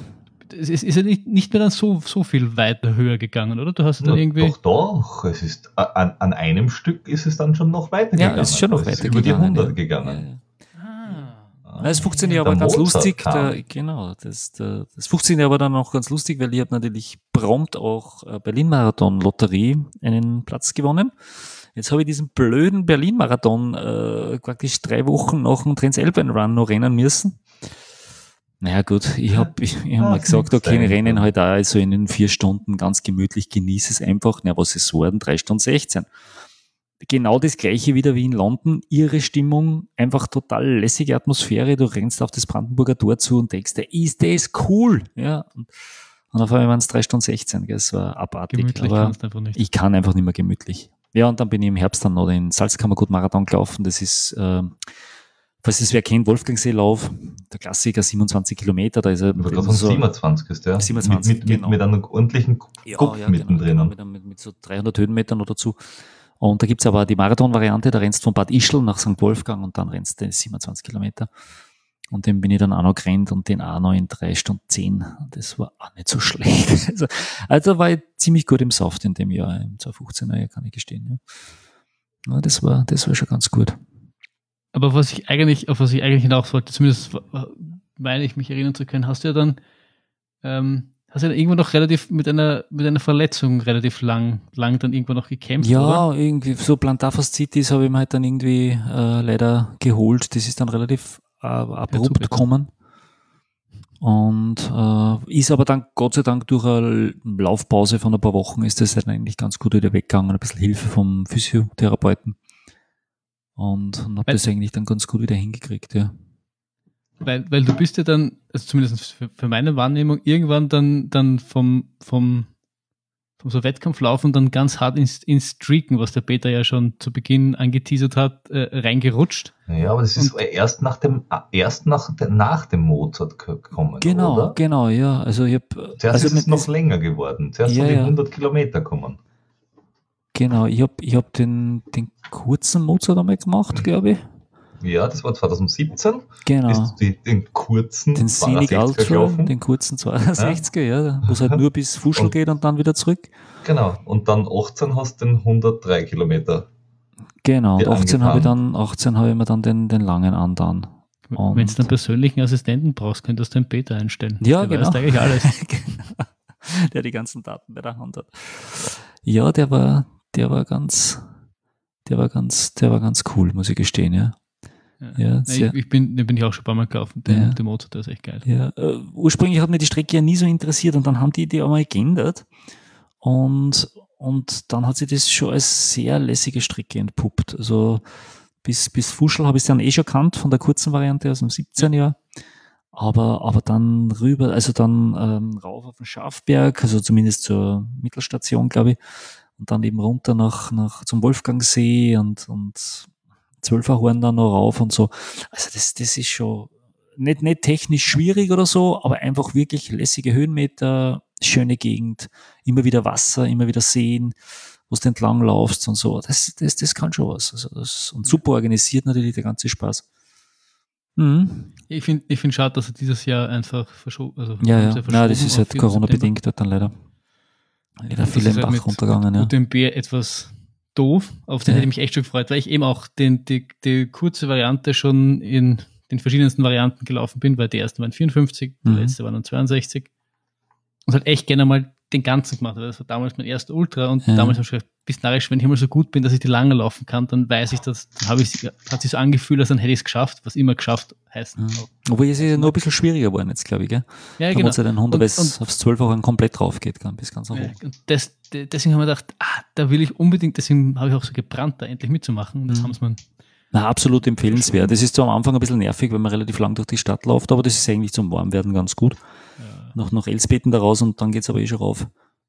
es ist, ist ja nicht, nicht mehr dann so, so viel weiter höher gegangen, oder? Du hast dann Na, irgendwie. Doch, doch. Es ist, an, an einem Stück ist es dann schon noch weiter gegangen. Ja, es ist schon noch weiter gegangen. Über die 100 ja. gegangen. Ah. Es funktioniert aber ganz Mozart lustig, der, genau, das, der, das funktioniert aber dann auch ganz lustig, weil ich habe natürlich prompt auch äh, Berlin-Marathon-Lotterie einen Platz gewonnen. Jetzt habe ich diesen blöden Berlin-Marathon äh, praktisch drei Wochen nach dem Transalpine Run noch rennen müssen. Naja gut, ich habe ich, ich hab mal gesagt, okay, wir rennen halt auch so in den vier Stunden ganz gemütlich, genieße es einfach. Na, was ist worden? Drei Stunden 16. Genau das gleiche wieder wie in London. Ihre Stimmung, einfach total lässige Atmosphäre. Du rennst auf das Brandenburger Tor zu und denkst, der ist das cool. Ja. Und, und auf einmal waren es drei Stunden 16. Gell? Das war abartig. Gemütlich aber ich kann einfach nicht mehr gemütlich. Ja, und dann bin ich im Herbst dann noch den Salzkammergut-Marathon gelaufen. Das ist, äh, falls es wer kennt, Wolfgangseelauf, der Klassiker, 27 Kilometer. Da ist er. Von so 27 ist der. 27, mit, mit, genau. mit, mit einem ordentlichen Guck ja, ja, mittendrin. Genau, mit, mit, mit, so 300 Höhenmetern oder dazu. Und da gibt's aber die Marathon-Variante, da rennst du von Bad Ischl nach St. Wolfgang und dann rennst du 27 Kilometer. Und den bin ich dann auch noch gerannt und den auch noch in drei Stunden zehn. Das war auch nicht so schlecht. [laughs] Also, also war ich ziemlich gut im Soft in dem Jahr, im 2015er Jahr, kann ich gestehen. Ja. ja. das war, das war schon ganz gut. Aber was ich eigentlich, auf was ich eigentlich hinaus wollte, zumindest meine ich mich erinnern zu können, hast du ja dann, ähm, hast du ja irgendwo noch relativ mit einer, mit einer Verletzung relativ lang, lang dann irgendwo noch gekämpft, Ja, oder? irgendwie so Plantarfaszitis habe ich mir halt dann irgendwie äh, leider geholt. Das ist dann relativ abrupt kommen. Und äh, ist aber dann Gott sei Dank durch eine Laufpause von ein paar Wochen ist das dann eigentlich ganz gut wieder weggegangen. Ein bisschen Hilfe vom Physiotherapeuten. Und, und habe das eigentlich dann ganz gut wieder hingekriegt, ja. Weil, weil du bist ja dann, also zumindest für, für meine Wahrnehmung, irgendwann dann, dann vom, vom vom so Wettkampflaufen dann ganz hart ins, ins Streaken, was der Peter ja schon zu Beginn angeteasert hat, äh, reingerutscht. Ja, aber das ist und, erst nach dem erst nach, nach dem Mozart gekommen. Genau, oder? genau, ja. Also ich hab, Zuerst also ist es noch länger geworden. Zuerst ja, sind die 100 Kilometer kommen. Genau, ich habe ich hab den, den kurzen Mozart einmal gemacht, glaube ich. Ja, das war 2017. Genau. Ist die, den kurzen den Scenic Ultra, gelaufen. den kurzen 62er, ja, ja wo es halt nur bis Fuschel und, geht und dann wieder zurück. Genau. Und dann 18 hast du den 103 Kilometer. Genau. Und 18 habe ich dann, 18 habe ich mir dann den, den langen andan. Wenn du einen persönlichen Assistenten brauchst, könntest du einen Peter einstellen. Ja, der genau. Eigentlich alles. [laughs] genau. Der die ganzen Daten bei der Hand hat. Ja, der war, der war ganz, der war ganz, der war ganz cool, muss ich gestehen, ja. Ja. Ja, ich, ich bin, den bin ich auch schon ein paar Mal gelaufen. Den, Ja. den Motor, der ist echt geil. Ja, äh, ursprünglich hat mir die Strecke ja nie so interessiert und dann haben die die einmal geändert und, und dann hat sich das schon als sehr lässige Strecke entpuppt. Also bis, bis Fuschel habe ich es dann eh schon kannt von der kurzen Variante aus dem 17 Jahr. Aber, aber dann rüber, also dann ähm, rauf auf den Schafberg, also zumindest zur Mittelstation, glaube ich, und dann eben runter nach, nach zum Wolfgangsee und, und Zwölferhorn dann noch rauf und so. Also das, das ist schon nicht, nicht technisch schwierig oder so, aber einfach wirklich lässige Höhenmeter, schöne Gegend, immer wieder Wasser, immer wieder Seen, wo du entlang laufst und so. Das, das, das kann schon was. Also das, und super organisiert natürlich der ganze Spaß. Mhm. Ich finde ich find schade, dass er dieses Jahr einfach verschoben also Ja, ja. Na, das ist halt 4. Corona-bedingt halt dann leider. Leider viele im halt Bach mit- runtergegangen, ja. UTMB etwas doof. Auf den Ja. hätte ich mich echt schon gefreut, weil ich eben auch den, die, die kurze Variante schon in den verschiedensten Varianten gelaufen bin, weil die ersten waren 54, die Mhm. letzte waren dann 62. Und halt echt gerne mal den ganzen gemacht. habe. Das war damals mein erster Ultra und Ja. damals habe ich gesagt, bis narrisch, wenn ich mal so gut bin, dass ich die lange laufen kann, dann weiß ich das, dann habe ich hat sich so angefühlt, als dann hätte ich es geschafft, was immer geschafft heißt. Mhm. Wobei es ist ja nur ein bisschen schwieriger geworden jetzt, glaube ich, gell? Ja, Da genau. es ja dann 100 Und- bis aufs 12 auch komplett drauf geht, kann, bis ganz nach Ja, oben. und das, de- deswegen haben wir gedacht, ah, da will ich unbedingt, deswegen habe ich auch so gebrannt, da endlich mitzumachen. Und das Mhm. haben sie mir Na, absolut empfehlenswert. Das ist zwar am Anfang ein bisschen nervig, wenn man relativ lang durch die Stadt läuft, aber das ist eigentlich zum Warmwerden ganz gut. äh, Noch nach Elsbeten da raus und dann geht's aber eh schon rauf.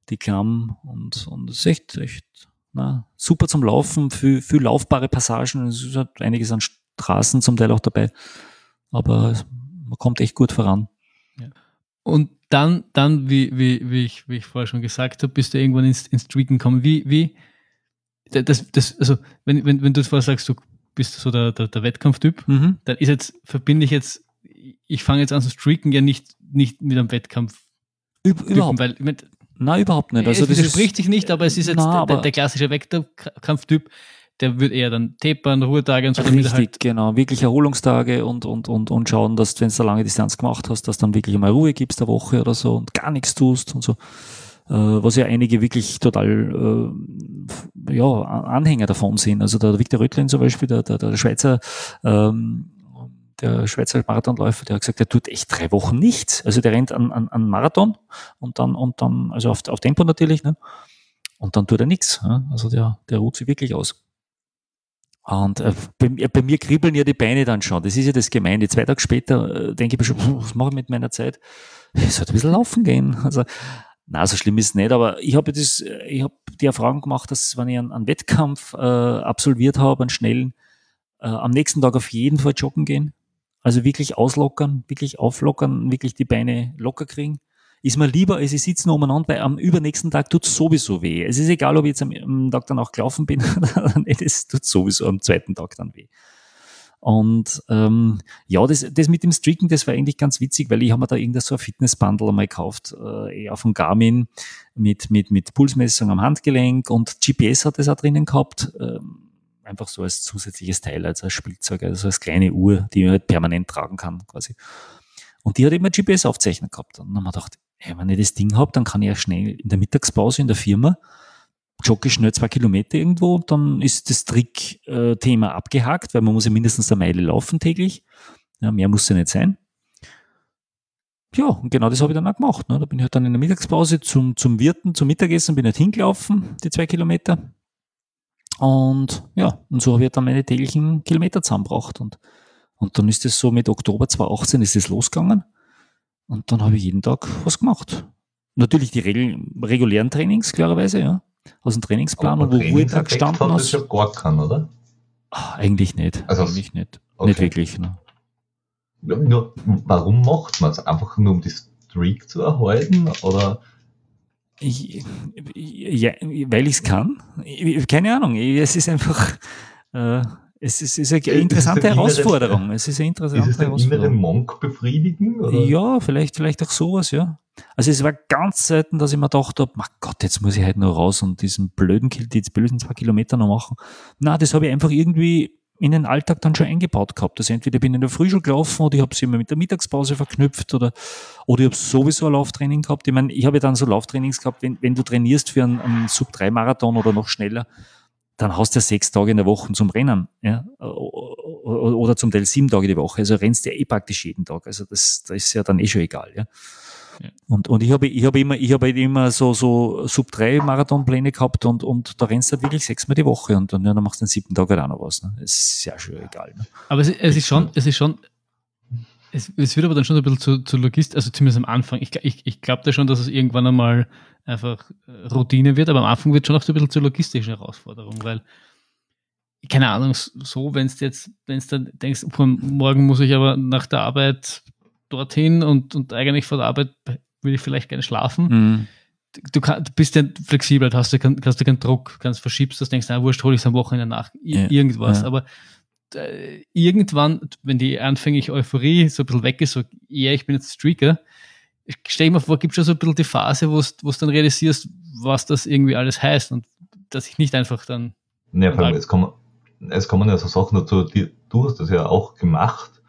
Die Klamm und, und das ist echt, echt na, super zum Laufen, viel, viel laufbare Passagen. Es ist halt einiges an Straßen zum Teil auch dabei. Aber es- man kommt echt gut voran. Und dann, dann wie, wie, wie, ich, wie ich vorher schon gesagt habe, bist du irgendwann ins, ins Streaken gekommen. Wie, wie, das, das, also, wenn, wenn, wenn du vorher sagst, du bist so der, der, der Wettkampftyp, Mhm. dann ist jetzt, verbinde ich jetzt, ich fange jetzt an zu streaken ja nicht, nicht mit einem Wettkampf. Üb überhaupt, Weil, mein, nein, überhaupt nicht. Also es widerspricht sich nicht, aber es ist jetzt Na, der, der klassische Wettkampftyp, der wird eher dann tapern, Ruhetage und so, Richtig, halt genau. Wirklich Erholungstage und, und, und, und schauen, dass wenn du eine lange Distanz gemacht hast, dass dann wirklich mal Ruhe gibst der Woche oder so und gar nichts tust und so. Äh, was ja einige wirklich total äh, ja, Anhänger davon sind. Also der Viktor Röttlin zum Beispiel, der, der, der Schweizer ähm, der Schweizer Marathonläufer, der hat gesagt, der tut echt drei Wochen nichts. Also der rennt an, an, an Marathon und dann, und dann, also auf, auf Tempo natürlich, ne? Und dann tut er nichts. Ja? Also der, der ruht sich wirklich aus. Und äh, bei, mir- bei mir kribbeln ja die Beine dann schon. Das ist ja das Gemeine. Zwei Tage später äh, denke ich mir schon, was mache ich mit meiner Zeit? Ich sollte ein bisschen laufen gehen. [laughs] Also, na, so schlimm ist es nicht, aber ich habe das, äh, ich habe die Erfahrung gemacht, dass wenn ich einen, einen Wettkampf äh, absolviert habe, einen schnellen, äh, am nächsten Tag auf jeden Fall joggen gehen. Also wirklich auslockern, wirklich auflockern, wirklich die Beine locker kriegen. Ist mir lieber, als ich sitze nur umeinander, weil am übernächsten Tag tut es sowieso weh. Es ist egal, ob ich jetzt am, am Tag danach gelaufen bin [laughs] oder nicht, es tut sowieso am zweiten Tag dann weh. Und ähm, ja, das, das mit dem Streaken, das war eigentlich ganz witzig, weil ich habe mir da irgendein so ein Fitnessbundle einmal gekauft, äh, auf dem Garmin mit, mit, mit Pulsmessung am Handgelenk und GPS hat das auch drinnen gehabt. Ähm, einfach so als zusätzliches Teil, also als Spielzeug, also als kleine Uhr, die man halt permanent tragen kann, quasi. Und die hat immer GPS-Aufzeichner gehabt. Und dann haben wir gedacht, hey, wenn ich das Ding habe, dann kann ich ja schnell in der Mittagspause in der Firma jogge schnell zwei Kilometer irgendwo, dann ist das Trick-Thema abgehakt, weil man muss ja mindestens eine Meile laufen täglich. Ja, mehr muss ja nicht sein. Ja, und genau das habe ich dann auch gemacht. Ne? Da bin ich halt dann in der Mittagspause zum, zum Wirten, zum Mittagessen, bin halt hingelaufen, die zwei Kilometer. Und ja, und so habe ich dann meine täglichen Kilometer zusammengebracht. Und, und dann ist es so mit Oktober 2018 ist es losgegangen. Und dann habe ich jeden Tag was gemacht. Natürlich die regel regulären Trainings, klarerweise, ja. Aus dem Trainingsplan, Aber wo Ruhetag gestanden hat das ja gar keinen, oder? Ah, eigentlich nicht. Also- eigentlich nicht. Okay. Nicht wirklich. Ne. Nur, warum macht man es? Einfach nur um die Streak zu erhalten? Oder Ich, ja, weil ich es kann. Ich, keine Ahnung. Es ist einfach, äh, es ist, es ist eine Ist interessante inneres- Herausforderung. Es ist eine interessante ist es Herausforderung. Monk befriedigen? Oder? Ja, vielleicht, vielleicht auch sowas, ja. Also es war ganz selten, dass ich mir gedacht habe, mein Gott, jetzt muss ich halt noch raus und diesen blöden, die blöden zwei Kilometer noch machen. Na, das habe ich einfach irgendwie in den Alltag dann schon eingebaut gehabt. Also entweder bin ich in der Früh schon gelaufen oder ich habe es immer mit der Mittagspause verknüpft oder, oder ich habe sowieso ein Lauftraining gehabt. Ich meine, ich habe ja dann so Lauftrainings gehabt, wenn, wenn du trainierst für einen, einen Sub-3-Marathon oder noch schneller, dann hast du ja sechs Tage in der Woche zum Rennen, ja, oder zum Teil sieben Tage die Woche. Also rennst du ja eh praktisch jeden Tag. Also das, das ist ja dann eh schon egal, ja. Und, und ich habe ich habe immer, ich habe halt immer so, so Sub-3-Marathonpläne gehabt und, und da rennst du halt wirklich sechsmal die Woche und, und ja, dann machst du den siebten Tag halt auch noch was. Ne? Es ist ja schon egal. Ne? Aber es, es ist schon, es ist schon, es, es wird aber dann schon ein bisschen zu, zu Logist, also zumindest am Anfang. Ich, ich, ich glaube da schon, dass es irgendwann einmal einfach äh, Routine wird, aber am Anfang wird es schon auch so ein bisschen zur logistischen Herausforderung, weil keine Ahnung, so, wenn du jetzt, wenn du dann denkst, morgen muss ich aber nach der Arbeit dorthin und, und eigentlich vor der Arbeit will ich vielleicht gerne schlafen. Mhm. Du, kann, du, bist ja flexibel, hast du, hast du keinen Druck, kannst verschiebst das, denkst, na wurscht, hole ich es am Wochenende nach, ja. irgendwas. Ja. Aber äh, irgendwann, wenn die anfängliche Euphorie so ein bisschen weg ist, so, ja, ich bin jetzt Streaker, stell dir mal vor, gibt schon so ein bisschen die Phase, wo du dann realisierst, was das irgendwie alles heißt und dass ich nicht einfach dann. Ja, vor allem, es kommen, es kommen ja so Sachen dazu, die, du hast das ja auch gemacht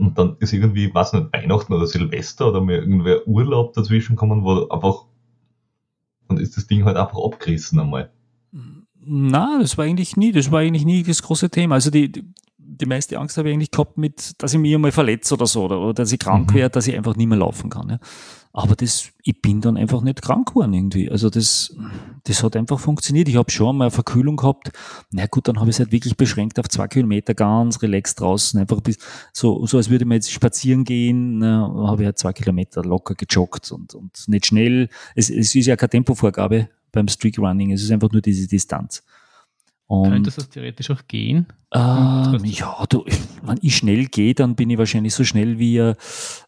und dann ist irgendwie, weiß nicht, Weihnachten oder Silvester oder mir irgendwer Urlaub dazwischen kommen, wo einfach, dann ist das Ding halt einfach abgerissen einmal. Na, das war eigentlich nie, das war eigentlich nie das große Thema. Also die, die, die meiste Angst habe ich eigentlich gehabt mit, dass ich mich einmal verletze oder so, oder, oder dass ich krank mhm. werde, dass ich einfach nicht mehr laufen kann. Ja. Aber das, ich bin dann einfach nicht krank geworden irgendwie. Also das, das hat einfach funktioniert. Ich habe schon mal eine Verkühlung gehabt. Na gut, dann habe ich es halt wirklich beschränkt auf zwei Kilometer ganz relaxed draußen. Einfach bis, so, so als würde man jetzt spazieren gehen. habe ich halt zwei Kilometer locker gejoggt und, und nicht schnell. Es, es ist ja keine Tempovorgabe beim Streak Running. Es ist einfach nur diese Distanz. Und, Könnte das theoretisch auch gehen? Ähm, ja, du, wenn ich schnell gehe, dann bin ich wahrscheinlich so schnell wie ein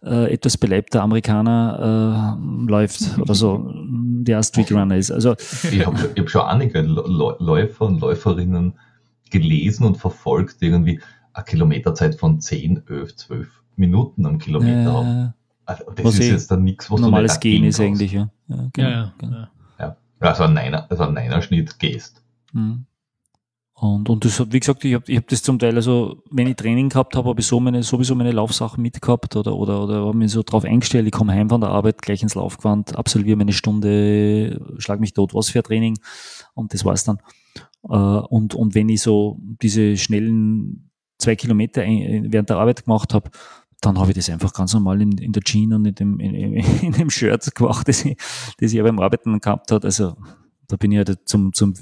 äh, etwas beleibter Amerikaner äh, läuft oder so, [laughs] der Streetrunner ist. Also, ich habe hab schon einige Läufer und Läuferinnen gelesen und verfolgt, die irgendwie eine Kilometerzeit von 10, 11, 12 Minuten am Kilometer äh, haben. Also das ist jetzt dann nichts, was normales du Gehen ist eigentlich, ja. Ja, genau, ja, genau. ja. Also ein Neiner, also ein Neinerschnitt gehst. Mhm. Und, und das hat, wie gesagt, ich habe ich hab das zum Teil, also wenn ich Training gehabt habe, habe ich so meine, sowieso meine Laufsachen mitgehabt oder, oder, oder habe mich so drauf eingestellt, ich komme heim von der Arbeit, gleich ins Laufgewand, absolviere meine Stunde, schlag mich tot, was für ein Training und das war's dann. Äh, und, und wenn ich so diese schnellen zwei Kilometer während der Arbeit gemacht habe, dann habe ich das einfach ganz normal in, in der Jeans und in dem, in, in dem Shirt gemacht, [laughs] das ich, das ich beim Arbeiten gehabt habe. Also da bin ich ja halt zum, zum,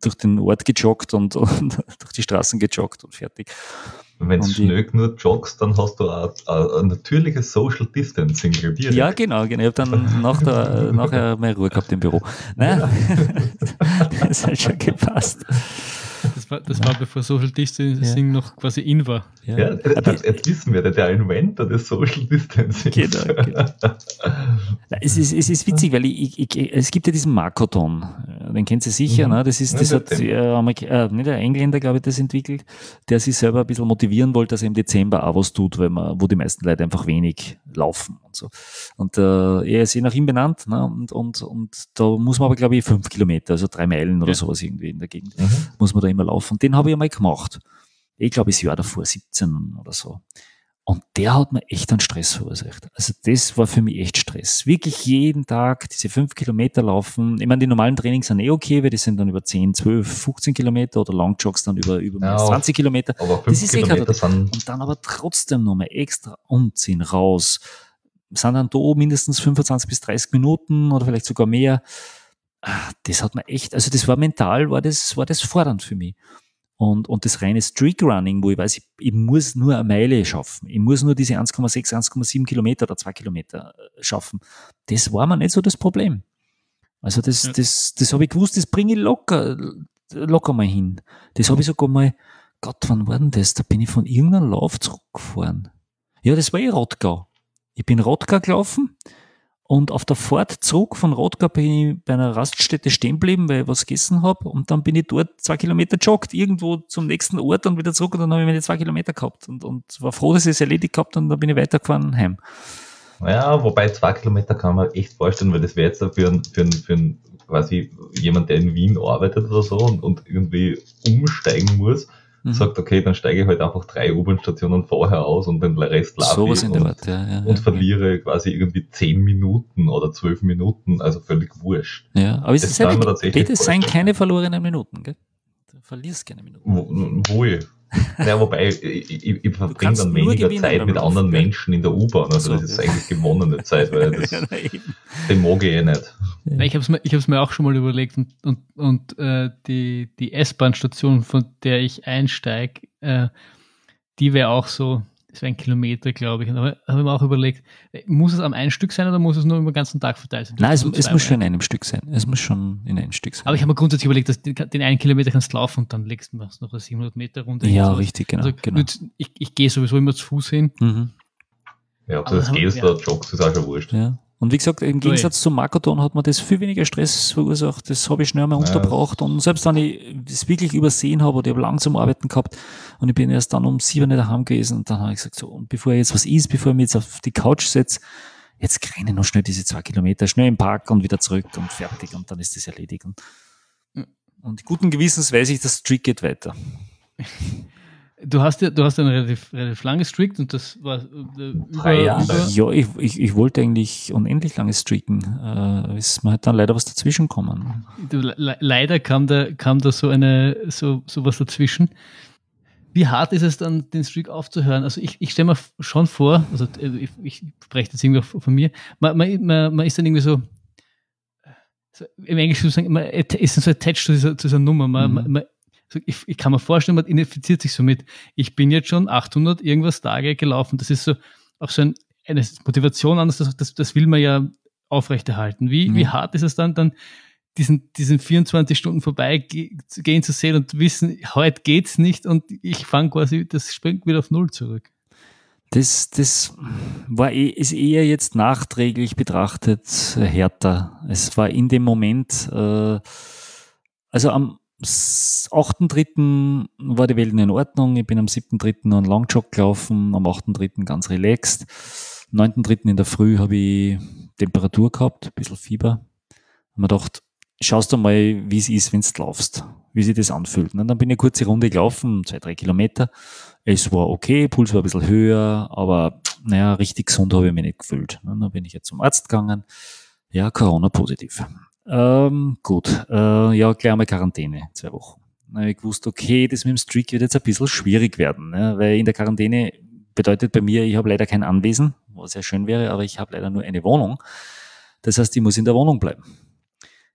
durch den Ort gejoggt und, und [laughs] durch die Straßen gejoggt und fertig. Wenn du schnell nur joggst, dann hast du auch ein, natürliches Social Distancing direkt. Ja, genau, genau. Ich habe dann [laughs] nach der, nachher mehr Ruhe gehabt im Büro. Nein, [laughs] das hat schon gepasst. Das war, das war bevor Social Distancing ja. noch quasi in war. Ja, ja jetzt, jetzt, wissen wir, der Inventor des Social Distancing. Genau, genau. es, ist, es ist witzig, weil ich, ich, es gibt ja diesen Markoton, den kennt ihr sicher, mhm. ne? das ist, das hat äh, äh, nicht der Engländer, glaube ich, das entwickelt, der sich selber ein bisschen motivieren wollte, dass er im Dezember auch was tut, weil man, wo die meisten Leute einfach wenig laufen und so. Und äh, er ist eh nach ihm benannt ne? und, und, und da muss man aber, glaube ich, fünf Kilometer, also drei Meilen oder ja. sowas irgendwie in der Gegend, mhm. muss man da immer laufen. Den habe ich einmal gemacht. Ich glaube, das Jahr davor, 17 oder so. Und der hat mir echt einen Stress verursacht. Also das war für mich echt Stress. Wirklich jeden Tag diese fünf Kilometer laufen. Ich meine, die normalen Trainings sind eh okay, weil die sind dann über 10, 12, 15 Kilometer oder Longjogs dann über, über ja, 20 Kilometer. Aber fünf das ist eh Kilometer eh Und dann aber trotzdem nochmal extra umziehen, raus. Sind dann da mindestens 25 bis 30 Minuten oder vielleicht sogar mehr. Ah, das hat mir echt, also das war mental, war das, war das fordernd für mich. Und, und das reine Streak-Running, wo ich weiß, ich, ich, muss nur eine Meile schaffen, ich muss nur diese 1,6, 1,7 Kilometer oder 2 Kilometer äh, schaffen, das war mir nicht so das Problem. Also das, ja. das, das habe ich gewusst, das bringe ich locker, locker mal hin. Das habe ich sogar mal, Gott, wann war denn das? Da bin ich von irgendeinem Lauf zurückgefahren. Ja, das war eh Rottgau. Ich bin Rottgau gelaufen und auf der Fahrt zurück von Rodger bin ich bei einer Raststätte stehen geblieben, weil ich was gegessen habe. Und dann bin ich dort zwei Kilometer joggt, irgendwo zum nächsten Ort und wieder zurück. Und dann habe ich meine zwei Kilometer gehabt und, und war froh, dass ich es erledigt gehabt und dann bin ich weitergefahren heim. Ja, wobei zwei Kilometer kann man echt vorstellen, weil das wäre jetzt für einen, für einen, für einen quasi jemand, der in Wien arbeitet oder so und, und irgendwie umsteigen muss mhm. sagt, okay, dann steige ich halt einfach drei U-Bahn-Stationen vorher aus und den Rest laufe ich und, Art, ja, ja, und verliere quasi irgendwie zehn Minuten oder zwölf Minuten, also völlig wurscht. Ja, aber es ist halt, bitte seien keine verlorenen Minuten, gell? Du verlierst keine Minuten. Wohl. Ja, wobei, ich, ich, ich verbringe dann weniger Zeit mit anderen Laufen, Menschen in der U-Bahn. Also, so, das ist ja. eigentlich gewonnene Zeit, weil [laughs] das, ja, den mag ich eh nicht. Ja. Ich habe es mir, ich mir auch schon mal überlegt und, und, und äh, die, die S-Bahn-Station, von der ich einsteige, äh, die wäre auch so das wäre ein Kilometer, glaube ich. Und da habe ich mir auch überlegt, muss es am einen Stück sein oder muss es nur über den ganzen Tag verteilt sein? Nein, es, es muss schon in einem Stück sein. Es muss schon in einem Stück sein. Aber ich habe mir grundsätzlich überlegt, dass den, den einen Kilometer kannst du laufen und dann legst du noch 700 Meter runter. Ja, richtig, genau. Also, genau. Ich, ich gehe sowieso immer zu Fuß hin. Mhm. Ja, ob du das gehst oder joggst, ist auch schon wurscht. Ja. Und wie gesagt, im Gegensatz zum Marathon hat man das viel weniger Stress verursacht. Das habe ich schnell mal unterbracht. Und selbst wenn ich das wirklich übersehen habe oder ich habe langsam arbeiten gehabt und ich bin erst dann um sieben daheim gewesen und dann habe ich gesagt, so, und bevor ich jetzt was isst, bevor ich mich jetzt auf die Couch setze, jetzt renne ich noch schnell diese zwei Kilometer, schnell im Park und wieder zurück und fertig und dann ist das erledigt. Und, und guten Gewissens weiß ich, das Streak geht weiter. [laughs] Du hast ja, du hast einen relativ, relativ langes Streak und das war äh, drei Jahre. Ja, ich, ich, ich wollte eigentlich unendlich lange streaken. Äh, ist mir halt dann leider was dazwischen gekommen. Du, le leider kam da, kam da so eine, so, so was dazwischen. Wie hart ist es dann, den Streak aufzuhören? Also ich, ich stelle mir schon vor, also äh, ich, ich spreche jetzt irgendwie von mir, man, man, man, man ist dann irgendwie so, so im Englischen sozusagen, man ist so attached zu dieser, zu dieser Nummer. Man, mhm. man, ich, ich kann mir vorstellen, man identifiziert sich so mit, ich bin jetzt schon 800 irgendwas Tage gelaufen. Das ist so auch so ein, eine Motivation anders, das, das, das will man ja aufrechterhalten. Wie, mhm. wie hart ist es dann, dann diesen, diesen 24 Stunden vorbei gehen zu sehen und wissen, heute geht's nicht und ich fange quasi, das springt wieder auf Null zurück. Das, das war eh, ist eher jetzt nachträglich betrachtet härter. Es war in dem Moment, äh, also am, 8.3. war die Welt in Ordnung. Ich bin am 7.3. noch einen Longjog gelaufen, am 8.3. ganz relaxed. Am 9.3. in der Früh habe ich Temperatur gehabt, ein bisschen Fieber. Und mir gedacht, schaust du mal, wie es ist, wenn du laufst, wie sich das anfühlt. Und dann bin ich eine kurze Runde gelaufen, zwei, drei Kilometer. Es war okay, Puls war ein bisschen höher, aber naja, richtig gesund habe ich mich nicht gefühlt. Und dann bin ich jetzt zum Arzt gegangen. Ja, Corona positiv. Ähm, gut, äh, ja, gleich einmal Quarantäne, zwei Wochen. Na, ich wusste, okay, das mit dem Streak wird jetzt ein bisschen schwierig werden, ne? weil in der Quarantäne bedeutet bei mir, ich habe leider kein Anwesen, was sehr schön wäre, aber ich habe leider nur eine Wohnung. Das heißt, ich muss in der Wohnung bleiben.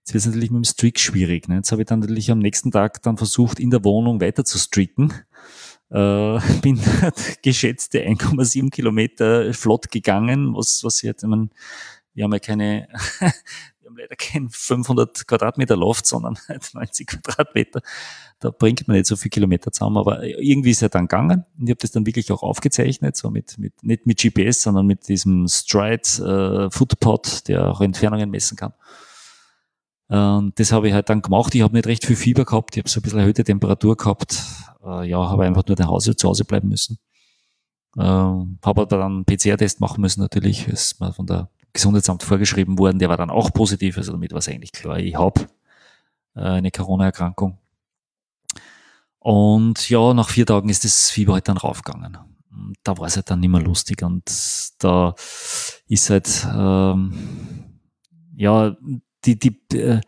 Jetzt wird es natürlich mit dem Streak schwierig. Ne? Jetzt habe ich dann natürlich am nächsten Tag dann versucht, in der Wohnung weiter zu streaken. Äh, [laughs] bin geschätzte 1,7 Kilometer flott gegangen, was, was jetzt, ich meine, wir haben ja keine, leider kein 500 Quadratmeter Loft, sondern 90 [laughs] halt Quadratmeter. Da bringt man nicht so viel Kilometer zusammen, aber irgendwie ist er dann gegangen und ich habe das dann wirklich auch aufgezeichnet, so mit, mit nicht mit GPS, sondern mit diesem Stride äh, Footpod, der auch Entfernungen messen kann. Und das habe ich halt dann gemacht. Ich habe nicht recht viel Fieber gehabt, ich habe so ein bisschen erhöhte Temperatur gehabt. Äh, ja, habe einfach nur Hause, zu Hause bleiben müssen. Äh, habe aber dann PCR-Test machen müssen natürlich, ist mir von der Gesundheitsamt vorgeschrieben worden, der war dann auch positiv, also damit war es eigentlich klar, ich habe äh, eine Corona-Erkrankung. Und ja, nach vier Tagen ist das Fieber halt dann raufgegangen. Da war es halt dann nicht mehr lustig und da ist halt, ähm, ja, die, die, äh,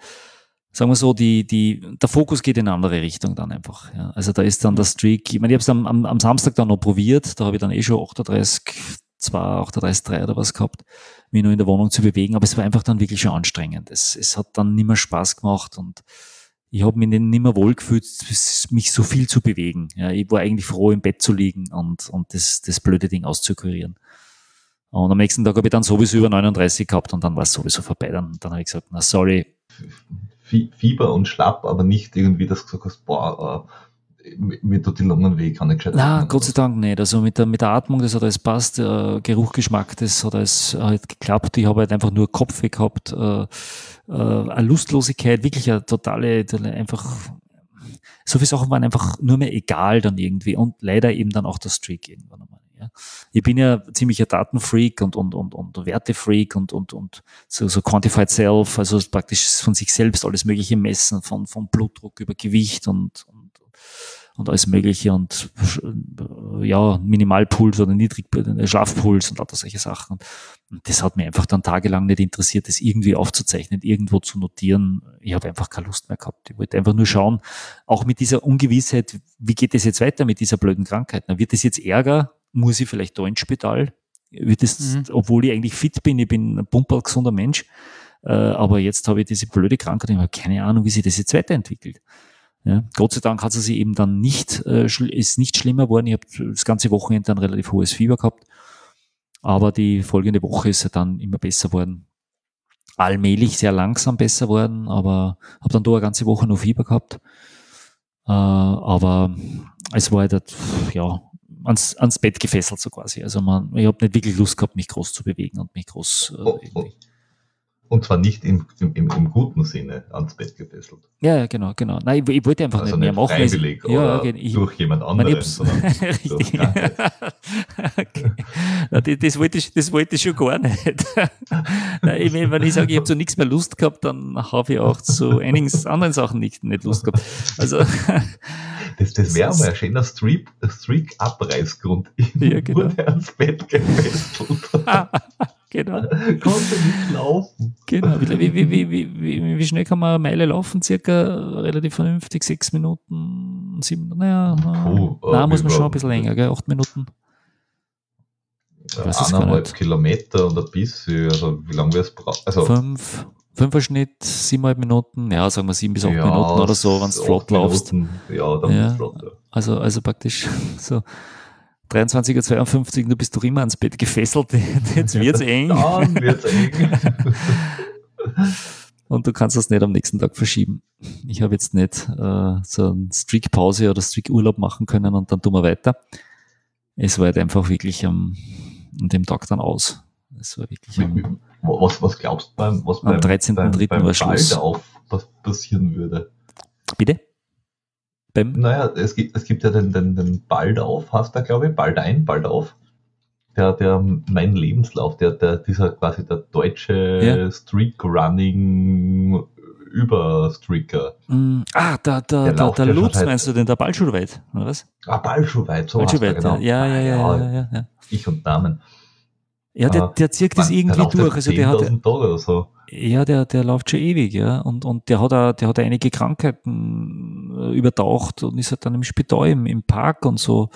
sagen wir so, die, die, der Fokus geht in eine andere Richtung dann einfach. Ja. Also da ist dann der Streak, ich meine, ich habe es am, am, am Samstag dann noch probiert, da habe ich dann eh schon 38, 2, 38, 3 oder was gehabt mich nur in der Wohnung zu bewegen, aber es war einfach dann wirklich schon anstrengend. Es, es hat dann nicht mehr Spaß gemacht und ich habe mich nicht mehr wohl gefühlt, mich so viel zu bewegen. Ja, ich war eigentlich froh, im Bett zu liegen und, und das, das blöde Ding auszukurieren. Und am nächsten Tag habe ich dann sowieso über 39 gehabt und dann war es sowieso vorbei. Dann, dann habe ich gesagt, na sorry. Fieber und schlapp, aber nicht irgendwie, dass du gesagt hast, boah, äh, mir tut die Lungen weh, kann ich gescheit Na, Gott sei Dank nicht. Also mit der, mit der Atmung, das hat alles passt, äh, Geruch, Geschmack, das hat alles halt geklappt. Ich habe halt einfach nur Kopfweh gehabt, äh, äh, eine Lustlosigkeit, wirklich eine totale, einfach, so viele Sachen waren einfach nur mehr egal dann irgendwie und leider eben dann auch der Streak irgendwann einmal. Ja. Ich bin ja ziemlicher Datenfreak und, und, und, und Wertefreak und, und, und so, so Quantified Self, also praktisch von sich selbst alles mögliche messen, von, von Blutdruck über Gewicht und, und und alles Mögliche und äh, ja, Minimalpuls oder Niedrig Schlafpuls und lauter solche Sachen. Und das hat mich einfach dann tagelang nicht interessiert, das irgendwie aufzuzeichnen, irgendwo zu notieren. Ich habe einfach keine Lust mehr gehabt. Ich wollte einfach nur schauen, auch mit dieser Ungewissheit, wie geht es jetzt weiter mit dieser blöden Krankheit? Na, wird es jetzt Ärger? Muss ich vielleicht da ins Spital? Wird es, mhm. obwohl ich eigentlich fit bin, ich bin ein pumperl gesunder Mensch, äh, aber jetzt habe ich diese blöde Krankheit, ich habe keine Ahnung, wie sich das jetzt weiterentwickelt. Ja, Gott sei Dank hat es sich eben dann nicht, äh, ist nicht schlimmer geworden. Ich habe das ganze Wochenende dann relativ hohes Fieber gehabt. Aber die folgende Woche ist er dann immer besser worden. Allmählich sehr langsam besser worden, aber habe dann da eine ganze Woche noch Fieber gehabt. Äh, aber es war halt, ja, ans, ans Bett gefesselt so quasi. Also man, ich habe nicht wirklich Lust gehabt, mich groß zu bewegen und mich groß äh, oh, oh. Und zwar nicht im, im, im, guten Sinne ans Bett gefesselt. Ja, genau, genau. Nein, ich, ich wollte einfach also nicht mehr machen. Freiwillig oder ja, ich, durch jemand anderen. [laughs] Richtig. okay. [laughs] das, das, wollte ich, das wollte ich schon gar nicht. [laughs] Nein, ich, wenn ich sage, ich habe zu nichts mehr Lust gehabt, dann habe ich auch zu einigen anderen Sachen nicht, nicht Lust gehabt. Also, das, das wäre mal ein schöner Streak-Abreißgrund. Ja, genau. Wurde ans Bett gefesselt. Genau. [laughs] Konnte nicht laufen. Genau. Wie, wie, wie, wie, wie, schnell kann man eine Meile laufen? Circa relativ vernünftig, sechs Minuten, sieben, naja, oh, na, muss man schon ein bisschen länger, gell? acht Minuten. Eineinhalb Kilometer und ein bisschen, also wie lange wir es brauchen. Also, Fünf, fünfer Schnitt, siebeneinhalb Minuten, ja, sagen wir sieben bis acht ja, Minuten oder so, wenn du flott laufst. Ja, dann ja, flott, ja. Also, also praktisch [laughs] so 23.52 Uhr, du bist doch immer ans Bett gefesselt. [laughs] Jetzt wird's eng. [laughs] Dann wird's eng. [laughs] Und du kannst das nicht am nächsten Tag verschieben. Ich habe jetzt nicht äh, so eine Streak-Pause oder Streak-Urlaub machen können und dann tun wir weiter. Es war halt einfach wirklich am, an dem Tag dann aus. Es war wirklich am, was, was glaubst du beim, was am 13.3. war Schluss. auf, was passieren würde? Bitte? Beim naja, es gibt, es gibt ja den, den, den Bald auf, hast du, glaube ich, Bald ein, Bald auf. Der, der mein Lebenslauf, der, der, dieser quasi der deutsche ja. Streak-Running Überstreaker. Mm, ah, der, der, der, der, Lutz meinst du denn, der Ballschuhweit, oder was? Ah, Ballschuhweit, so Ballschuhweit, genau. ja, ja, ja, ja, ja, ja. Ich und Damen. Ja, der, der zieht das irgendwie durch. Also der hat, Tage oder so. Ja, der, der läuft schon ewig, ja. Und, und der hat auch, der hat einige Krankheiten äh, übertaucht und ist halt dann im Spital, im, im Park und so,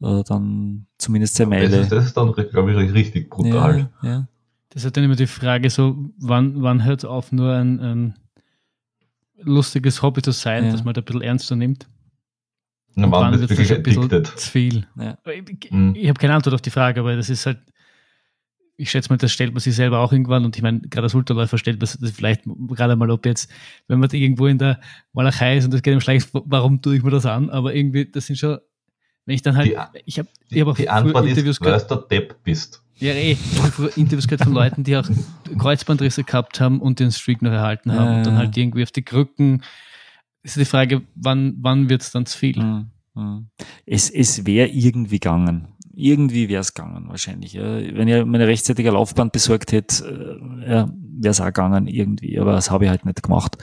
äh, dann zumindest seine Meile. Das ist, das ist dann, glaube ich, richtig brutal. Ja, ja. Das ist dann immer die Frage, so, wann, wann hört es auf, nur ein, ein lustiges Hobby zu sein, ja. dass man da ein bisschen ernster nimmt? Ja, wann wird es ein bisschen zu viel? Ja. Ich, mhm. ich habe keine Antwort auf die Frage, aber das ist halt, ich schätze mal, das stellt man sich selber auch irgendwann und ich meine, gerade als Ultraläufer stellt man sich vielleicht gerade mal, ob jetzt, wenn man irgendwo in der Walachei ist und das geht ihm schlecht, warum tue ich mir das an? Aber irgendwie, das sind schon, wenn ich dann halt, die, ich habe ich hab auch die Antwort Interviews ist, gehört, du Depp bist. Ja, eh, ich habe Interviews gehört von Leuten, die auch Kreuzbandrisse gehabt haben und den Streak noch erhalten haben äh. und dann halt irgendwie auf die Krücken. Das ist die Frage, wann, wann wird es dann zu viel? Mhm. Es, es wäre irgendwie gegangen irgendwie wäre es gegangen wahrscheinlich. Ja. Wenn ich meine rechtzeitige Laufbahn besorgt hätte, äh, ja, wäre es auch gegangen irgendwie, aber das habe ich halt nicht gemacht.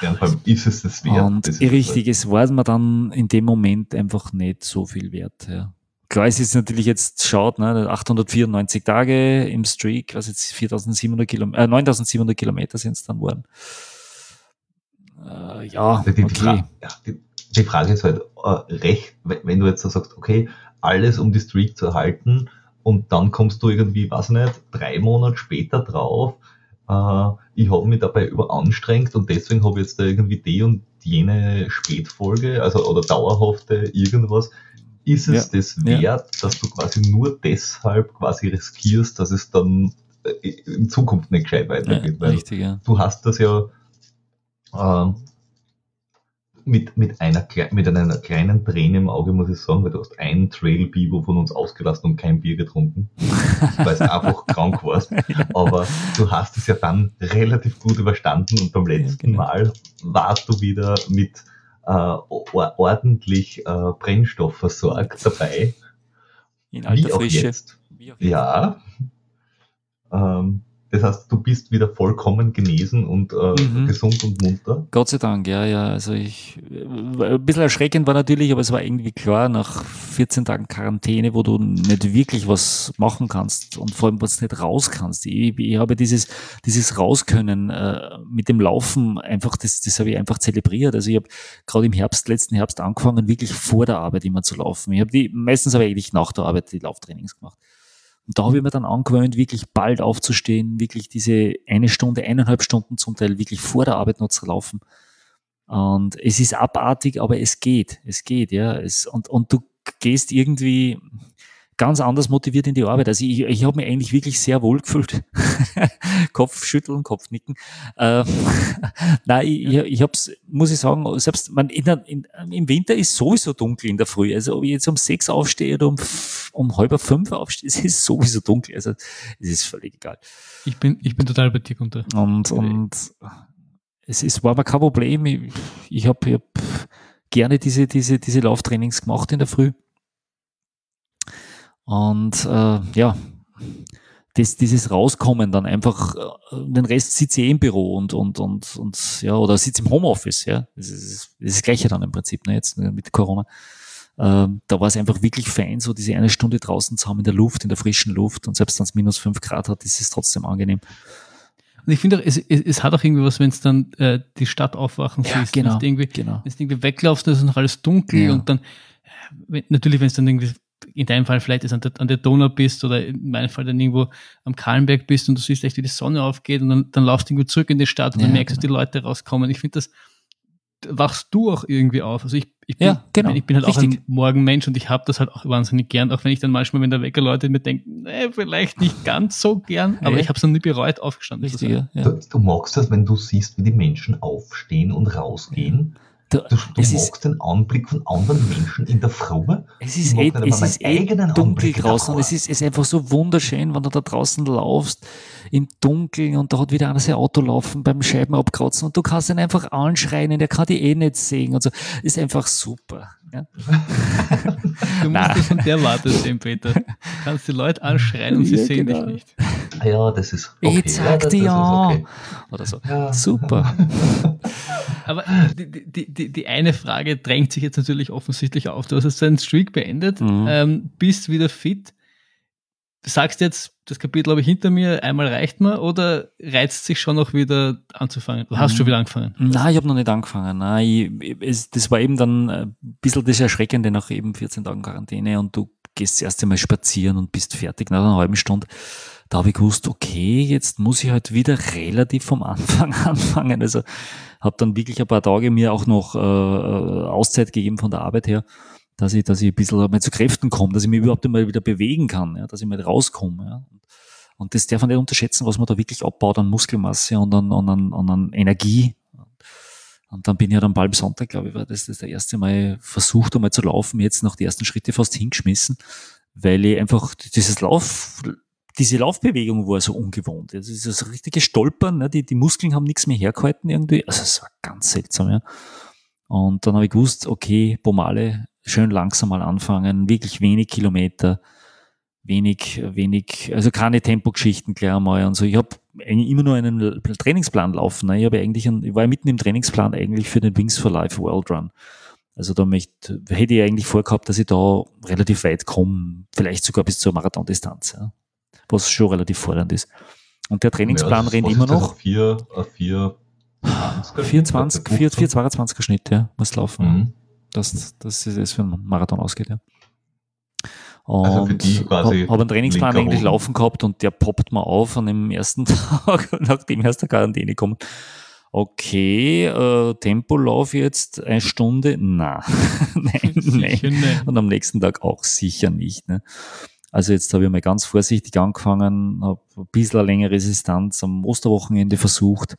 Ja, ja ist es das wert? Und das richtig, es war mir dann in dem Moment einfach nicht so viel wert. Ja. Klar ist es natürlich jetzt schaut, ne, 894 Tage im Streak, was jetzt 4700 Kilometer, äh, 9700 Kilometer sind es dann worden. Äh, ja, die, okay. Fra ja die, die, Frage ist halt äh, recht, wenn du jetzt so sagst, okay, alles, um die Streak zu erhalten. Und dann kommst du irgendwie, weiß nicht, drei Monate später drauf. Äh, ich habe mich dabei überanstrengt und deswegen habe ich jetzt da irgendwie die und jene Spätfolge, also oder dauerhafte irgendwas. Ist es ja, das wert, ja. dass du quasi nur deshalb quasi riskierst, dass es dann äh, in Zukunft nicht gescheit weitergeht? Ja, richtig, ja. Du hast das ja äh, mit, mit, einer, mit einer kleinen Träne im Auge, muss ich sagen, weil du hast einen Trail Bibo von uns ausgelassen und kein Bier getrunken, [laughs] weil du einfach krank warst. Aber du hast es ja dann relativ gut überstanden und beim letzten ja, genau. Mal warst du wieder mit äh, ordentlich äh, Brennstoff versorgt dabei. In alter Wie auch Frische. jetzt. Wie auch jetzt. Ja. Ähm, Das heißt, du bist wieder vollkommen genesen und äh, mhm. gesund und munter. Gott sei Dank, ja, ja. Also ich, ein bisschen erschreckend war natürlich, aber es war irgendwie klar, nach 14 Tagen Quarantäne, wo du nicht wirklich was machen kannst und vor allem was nicht raus kannst. Ich, ich habe dieses, dieses Rauskönnen äh, mit dem Laufen einfach, das, das habe ich einfach zelebriert. Also ich habe gerade im Herbst, letzten Herbst angefangen, wirklich vor der Arbeit immer zu laufen. Ich habe die, meistens habe ich eigentlich nach der Arbeit die Lauftrainings gemacht. Und da habe ich mir dann angewöhnt, wirklich bald aufzustehen, wirklich diese eine Stunde, eineinhalb Stunden zum Teil wirklich vor der Arbeit noch zu laufen. Und es ist abartig, aber es geht. Es geht, ja. Es, und, und du gehst irgendwie, ganz anders motiviert in die Arbeit. Also ich, ich habe mich eigentlich wirklich sehr wohl gefühlt. [laughs] Kopfschütteln, Kopfnicken. Ähm, [laughs] nein, ich, ich, ich habe muss ich sagen, selbst man, in in, im Winter ist sowieso dunkel in der Früh. Also ob ich jetzt um sechs aufstehe oder um, um halb fünf aufstehe, [laughs] es ist sowieso dunkel. Also es ist völlig egal. Ich bin, ich bin total bei dir, Gunther. Und, und es ist, war aber kein Problem. Ich, ich habe hab gerne diese, diese, diese Lauftrainings gemacht in der Früh. Und äh, ja, das, dieses Rauskommen dann einfach, äh, den Rest sitze ich eh im Büro und, und, und, und ja, oder sitze im Homeoffice, ja. Das ist, das ist das Gleiche dann im Prinzip, ne, jetzt mit Corona. Ähm, da war es einfach wirklich fein, so diese eine Stunde draußen zu haben in der Luft, in der frischen Luft und selbst wenn es minus fünf Grad hat, ist es trotzdem angenehm. Und ich finde auch, es, es, es, hat auch irgendwie was, wenn es dann äh, die Stadt aufwachen ja, siehst. Genau, wenn du irgendwie, genau. irgendwie weglaufst, dann ist noch alles dunkel ja. und dann, wenn, natürlich, wenn es dann irgendwie in deinem Fall vielleicht an der, an der Donau bist oder in meinem Fall dann irgendwo am Kahlenberg bist und du siehst echt, wie die Sonne aufgeht und dann, dann laufst du irgendwo zurück in die Stadt und ja, dann merkst du, genau. dass die Leute rauskommen. Ich finde, das wachst du auch irgendwie auf. Also ich, ich bin, ja, genau. ich bin halt Richtig. auch ein Morgenmensch und ich habe das halt auch wahnsinnig gern, auch wenn ich dann manchmal, wenn der Wecker läutet, mir denke, nee, vielleicht nicht ganz so gern, [laughs] aber ich habe es noch nie bereut, aufgestanden Richtig, zu sein. Ja. Du, du magst das, wenn du siehst, wie die Menschen aufstehen und rausgehen. Du, du, du magst ist, den Anblick von anderen Menschen in der Früh. Es ist, eh, es ist eh dunkel draußen und es ist, ist einfach so wunderschön, wenn du da draußen laufst im Dunkeln und da hat wieder einer sein Auto laufen beim Scheiben abkratzen und du kannst ihn einfach anschreien, der kann die eh nicht sehen und so. Ist einfach super. Ja? [laughs] du musst das von der Warte sehen, Peter. Du kannst die Leute anschreien und sie ja, sehen genau. dich nicht. Ja, das ist okay. Jetzt sag ja, ja. Okay. Oder so. Ja. Super. [laughs] Aber die, die, die, die eine Frage drängt sich jetzt natürlich offensichtlich auf. Du hast jetzt deinen Streak beendet, mhm. ähm, bist wieder fit. Du sagst jetzt, das Kapitel habe ich hinter mir, einmal reicht mir oder reizt sich schon noch wieder anzufangen? Du hast mhm. schon wieder angefangen? Nein, ich habe noch nicht angefangen. Nein, ich, es, das war eben dann ein bisschen das Erschreckende nach eben 14 Tagen Quarantäne und du gehst das erste Mal spazieren und bist fertig nach einer halben Stunde. Da habe ich gewusst, okay, jetzt muss ich halt wieder relativ vom Anfang [laughs] anfangen. Also habe dann wirklich ein paar Tage mir auch noch äh, äh, Auszeit gegeben von der Arbeit her, dass ich, dass ich ein bisschen mal zu Kräften komme, dass ich mich überhaupt einmal wieder bewegen kann, ja, dass ich mal rauskomme. Ja. Und das darf man nicht unterschätzen, was man da wirklich abbaut an Muskelmasse und an, an, an, an Energie. Und dann bin ich ja dann bald am Sonntag, glaube ich, war das, das der erste Mal versucht, einmal zu laufen, jetzt noch die ersten Schritte fast hingeschmissen, weil ich einfach dieses Lauf, diese Laufbewegung war so ungewohnt. Das ist das richtige Stolpern, ne? die, die Muskeln haben nichts mehr hergehalten irgendwie. Also es war ganz seltsam, ja. Und dann habe ich gewusst, okay, Pomale, schön langsam mal anfangen, wirklich wenig Kilometer, wenig, wenig, also keine Tempogeschichten gleich einmal und so. Ich habe immer nur einen Trainingsplan laufen. Ne? Ich habe eigentlich, einen, ich war mitten im Trainingsplan eigentlich für den Wings for Life World Run. Also da möchte, hätte ich eigentlich vorgehabt, dass ich da relativ weit komme, vielleicht sogar bis zur Marathondistanz. Ja was schon relativ fordernd ist. Und der Trainingsplan ja, rennt immer noch. 4, 4, 420, 422er Schnitt, ja, muss laufen. Mhm. Das, das ist es für einen Marathon ausgeht, ja. Also und also habe hab einen Trainingsplan eigentlich Hosen. laufen gehabt und der poppt mal auf an [laughs] dem ersten Tag, nachdem ich aus der Quarantäne komme. Okay, äh, Tempolauf jetzt eine Stunde? Na, [laughs] nein, nein. Und am nächsten Tag auch sicher nicht. Ne? Also jetzt habe ich mal ganz vorsichtig angefangen, habe ein bisschen eine längere Resistenz am Osterwochenende versucht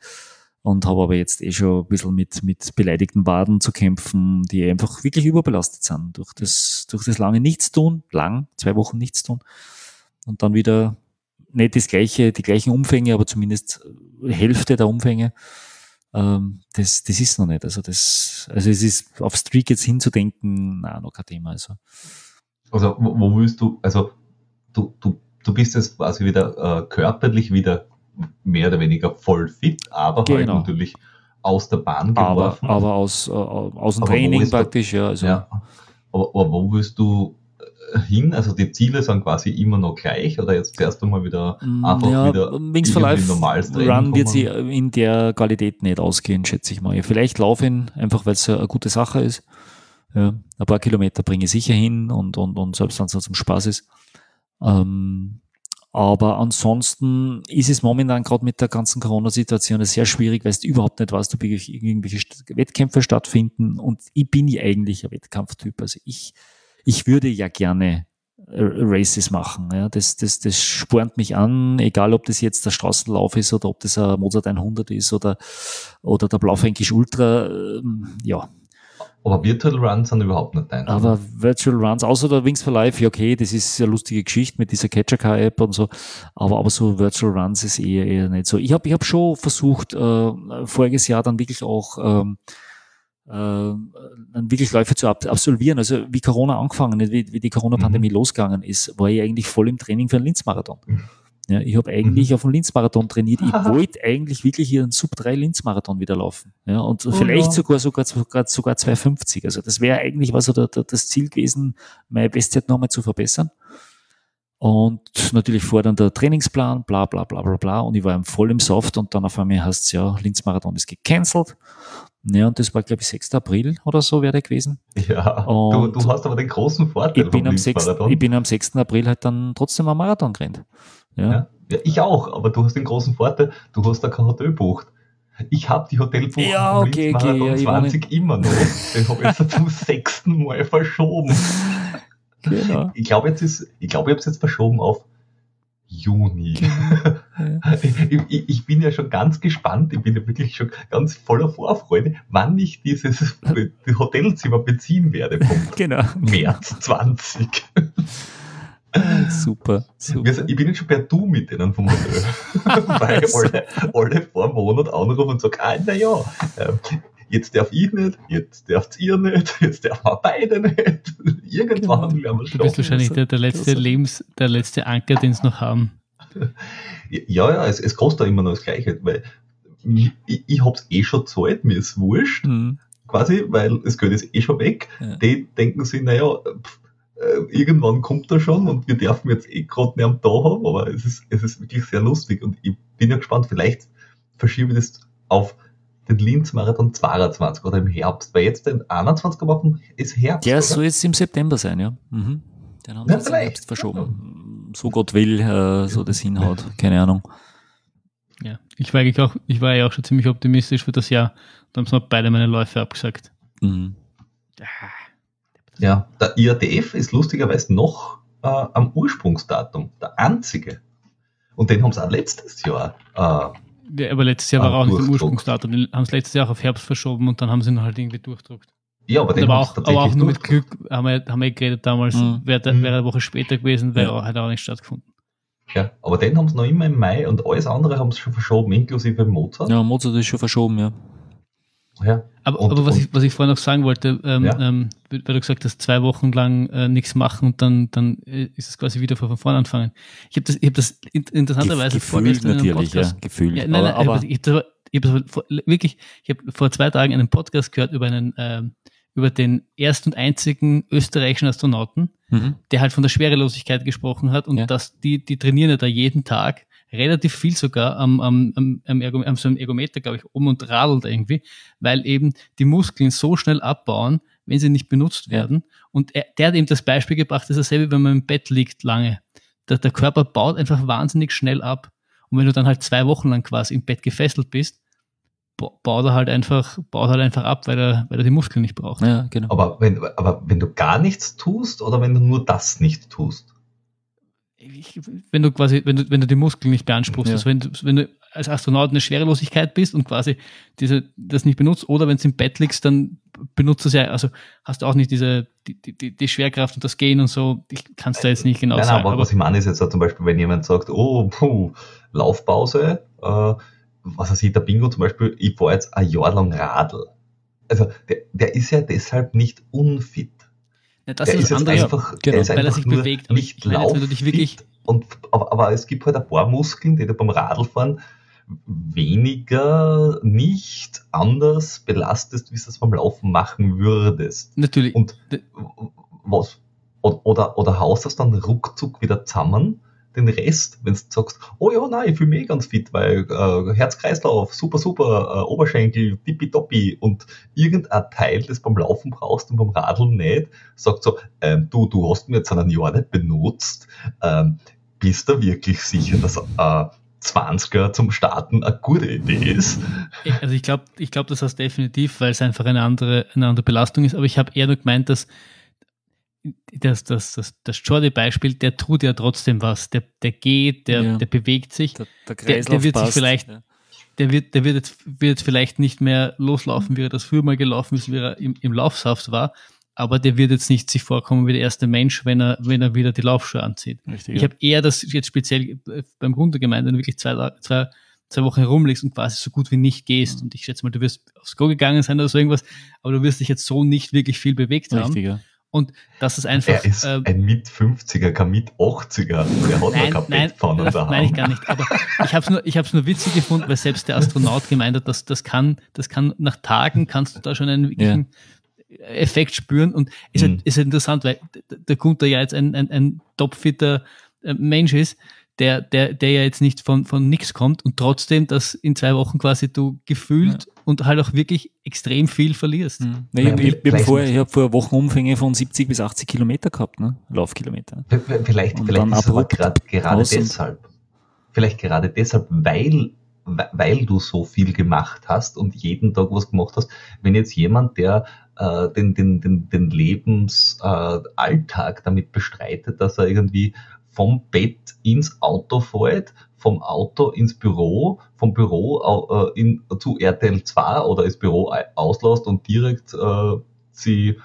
und habe aber jetzt eh schon ein bisschen mit, mit beleidigten Waden zu kämpfen, die einfach wirklich überbelastet sind durch das, durch das lange Nichtstun, lang, zwei Wochen Nichtstun und dann wieder nicht das gleiche, die gleichen Umfänge, aber zumindest Hälfte der Umfänge. Ähm, das, das ist noch nicht. Also das, also es ist auf Streak jetzt hinzudenken, na, noch kein Thema. Also, also wo, wo willst du, also du, du, du bist jetzt quasi wieder äh, körperlich wieder mehr oder weniger voll fit, aber Genau. halt natürlich aus der Bahn Aber, geworfen. aber aus, äh, aus dem Aber Training praktisch, ja. Also, ja. aber, aber wo willst du äh, hin? Also die Ziele sind quasi immer noch gleich oder jetzt zuerst einmal wieder Mm, einfach ja, wieder Wings for Life Run wird sie in der Qualität nicht ausgehen, schätze ich mal. Vielleicht laufe ihn, einfach weil es eine gute Sache ist. Ja, ein paar Kilometer bringe ich sicher hin und, und, und selbst wenn es zum Spaß ist. Ähm, aber ansonsten ist es momentan gerade mit der ganzen Corona-Situation sehr schwierig, weil du überhaupt nicht weißt, ob irgendwelche Wettkämpfe stattfinden. Und ich bin ja eigentlich ein Wettkampftyp. Also ich, ich würde ja gerne äh, Races machen. Ja. Das, das, das spornt mich an, egal ob das jetzt der Straßenlauf ist oder ob das ein Mozart 100 ist oder, oder der Blaufränkisch Ultra. Ähm, ja, Aber Virtual Runs sind überhaupt nicht dein. aber Virtual Runs, außer der Wings for Life, ja okay, das ist eine lustige Geschichte mit dieser Catcher Car App und so, aber, aber so Virtual Runs ist eher, eher nicht so. Ich habe ich hab schon versucht, äh, voriges Jahr dann wirklich auch ähm, äh, dann wirklich Läufe zu ab absolvieren. Also wie Corona angefangen wie, wie die Corona-Pandemie losgegangen ist, war ich eigentlich voll im Training für einen Linz-Marathon. Ja, ich habe eigentlich auf einen Linz-Marathon trainiert. Ich [laughs] wollte eigentlich wirklich hier einen Sub-3 Linz-Marathon wieder laufen. Ja, und vielleicht ja. sogar, sogar, sogar, sogar 250. Also das wäre eigentlich was so der, der, das Ziel gewesen, meine Bestzeit nochmal zu verbessern. Und natürlich vor dann der Trainingsplan, bla bla bla bla bla. Und ich war voll im Soft und dann auf einmal heißt es ja, Linz-Marathon ist gecancelt. Ja, und das war, glaube ich, 6. April oder so wäre der gewesen. ja, du, und- du hast aber den großen Vorteil Ich bin, vom am 6., Linz-Marathon. ich bin am 6. April halt dann trotzdem am Marathon gerannt. Ja. Ja. ja, ich auch, aber du hast den großen Vorteil, du hast da kein Hotel bucht. Ich habe die Hotelbuchung Ja, vom okay, Linz-Marathon okay, ja, ich wohne- 20 immer noch. Den habe ich jetzt [laughs] zum sechsten Mal verschoben. Genau. Ich glaube, jetzt ist, ich glaube, ich habe es jetzt verschoben auf Juni. [laughs] Ich, ich, ich bin ja schon ganz gespannt, ich bin ja wirklich schon ganz voller Vorfreude, wann ich dieses die [laughs] Hotelzimmer beziehen werde vom Genau. März 20. Super, super. Ich bin jetzt schon per Du mit denen vom Hotel. [laughs] Weil alle, alle vor Monat anrufen und sagen, ah, naja, jetzt darf ich nicht, jetzt darfst ihr nicht, [laughs] jetzt dürfen wir beide nicht. [laughs] Irgendwann Genau. werden wir Du schon. bist wahrscheinlich der, der letzte. Lebens, der letzte Anker, den sie noch haben. Ja, ja, es, es kostet auch immer noch das Gleiche, weil ich, ich, ich hab's eh schon gezahlt, mir ist wurscht, Mhm. quasi, weil das Geld ist eh schon weg. Ja. Die denken sich, naja, pff, irgendwann kommt er schon und wir dürfen jetzt eh gerade nicht am da haben, aber es ist, es ist wirklich sehr lustig und ich bin ja gespannt, vielleicht verschiebe ich das auf den Linz-Marathon 22 oder im Herbst, weil jetzt den 21 aber ist Herbst. Der oder? soll jetzt im September sein, ja. Mhm. Den haben Ja, sie jetzt im. Herbst verschoben. So Gott will, äh, so das hinhaut. Keine Ahnung. Ja. Ich war eigentlich auch, ich war ja auch schon ziemlich optimistisch für das Jahr. Da haben sie mir beide meine Läufe abgesagt. Mhm. Ja, der IADF ist lustigerweise noch äh, am Ursprungsdatum, der einzige. Und den haben sie auch letztes Jahr. Äh, Ja, aber letztes Jahr war auch nicht durchdruckt. Ursprungsdatum. Die haben es letztes Jahr auch auf Herbst verschoben und dann haben sie ihn halt irgendwie durchdruckt. ja, aber den aber, haben sie auch, aber auch nur mit. Glück haben wir, haben wir geredet damals, Mhm. wäre Mhm. wäre eine Woche später gewesen, wäre Ja. auch, hat auch nicht stattgefunden. Ja, aber den haben sie noch immer im Mai und alles andere haben sie schon verschoben, inklusive Mozart. Ja, Mozart ist schon verschoben, ja. Ja. Aber, Und- aber was, und- ich, was ich vorhin noch sagen wollte, ähm, Ja. ähm, weil du gesagt hast, zwei Wochen lang äh, nichts machen und dann, dann äh, ist es quasi wieder von vorne anfangen. Ich habe das, ich hab das in- interessanterweise Gefühlt in einem natürlich, ja. Podcast Gefühlt. Ja, nein, nein, aber, aber, ich habe hab das vor- wirklich, ich habe vor zwei Tagen einen Podcast gehört über einen, ähm, über den ersten und einzigen österreichischen Astronauten, mhm. der halt von der Schwerelosigkeit gesprochen hat und Ja. dass die, die trainieren ja da jeden Tag relativ viel sogar am, am, am, am, Ergo, am so einem Ergometer, glaube ich, um und radelt irgendwie, weil eben die Muskeln so schnell abbauen, wenn sie nicht benutzt werden. Und er, der hat eben das Beispiel gebracht, das ist dasselbe, wenn man im Bett liegt lange. Der, der Körper baut einfach wahnsinnig schnell ab. Und wenn du dann halt zwei Wochen lang quasi im Bett gefesselt bist, ba- baut er halt einfach, baut halt einfach ab, weil er, weil er die Muskeln nicht braucht. ja, genau. Aber wenn, aber wenn du gar nichts tust oder wenn du nur das nicht tust. Ich, wenn du quasi, wenn du, wenn du die Muskeln nicht beanspruchst, Ja. also wenn du, wenn du als Astronaut eine Schwerelosigkeit bist und quasi diese, das nicht benutzt, oder wenn du im Bett liegst, dann benutzt du es ja, also hast du auch nicht diese, die, die, die Schwerkraft und das Gehen und so, ich kann es da jetzt nicht genau Nein, nein, sagen, aber, aber was ich meine ist jetzt zum Beispiel, wenn jemand sagt, oh, puh, Laufpause, äh, was weiß ich, der Bingo zum Beispiel, ich fahre jetzt ein Jahr lang Radl. Also der, der ist ja deshalb nicht unfit. Ja, das der ist das jetzt andere, einfach, genau, der ist weil er sich nur bewegt. Aber nicht ich meine wenn du dich wirklich- und, aber, aber es gibt halt ein paar Muskeln, die du beim Radlfahren weniger nicht anders belastest, wie du es beim Laufen machen würdest. Natürlich. Und was, oder, oder haust das dann ruckzuck wieder zusammen, den Rest, wenn du sagst, oh ja, nein, ich fühle mich eh ganz fit, weil äh, Herz-Kreislauf, super, super, äh, Oberschenkel, tippitoppi und irgendein Teil, das beim Laufen brauchst und beim Radeln nicht, sagt so, ähm, du, du hast mir jetzt einen Jahr nicht benutzt, ähm, bist du wirklich sicher, dass äh, 20er zum Starten eine gute Idee ist? Also ich glaube, ich glaube, das heißt definitiv, weil es einfach eine andere, eine andere Belastung ist. Aber ich habe eher nur gemeint, dass das, das, das, das Jordi-Beispiel, der tut ja trotzdem was. Der, der geht, der, Ja. der bewegt sich. Der, der, der Kreislauf wird sich passt, vielleicht- ja. Der wird, der wird jetzt, wird vielleicht nicht mehr loslaufen, wie er das früher mal gelaufen ist, wie er im, im Laufsaft war. Aber der wird jetzt nicht sich vorkommen wie der erste Mensch, wenn er, wenn er wieder die Laufschuhe anzieht. Richtig, Ich ja. habe eher das jetzt speziell äh, beim gemeint, wenn du wirklich zwei, zwei, zwei Wochen herumliegst und quasi so gut wie nicht gehst. Und ich schätze mal, du wirst aufs Go gegangen sein oder so irgendwas, aber du wirst dich jetzt so nicht wirklich viel bewegt haben. Richtig, ja. Und das ist einfach. Er ist äh, ein Mit-50er, kein Mit-80er, der hat noch Nein, kein nein, Bettpfannen das daheim. meine ich gar nicht. Aber ich habe es nur, ich nur witzig gefunden, weil selbst der Astronaut gemeint hat, dass das kann, das kann nach Tagen kannst du da schon einen wirklichen Effekt spüren. Und ist, Mhm. halt, ist halt interessant, weil der Gunther ja jetzt ein, ein, ein topfitter äh, Mensch ist, der, der, der ja jetzt nicht von, von nix kommt und trotzdem, dass in zwei Wochen quasi du gefühlt und halt auch wirklich extrem viel verlierst. Mhm. Nee, ich ich, ich, gleich vorher, habe vorher Wochenumfänge von 70 bis 80 Kilometer gehabt, ne? Laufkilometer. Vielleicht, Und vielleicht ist aber grad, gerade deshalb. Vielleicht gerade deshalb, weil, we- weil du so viel gemacht hast und jeden Tag was gemacht hast. Wenn jetzt jemand, der äh, den, den, den, den Lebensalltag äh, damit bestreitet, dass er irgendwie vom Bett ins Auto fährt, vom Auto ins Büro, vom Büro äh, in, zu RTL 2 oder das Büro auslässt und direkt äh, sie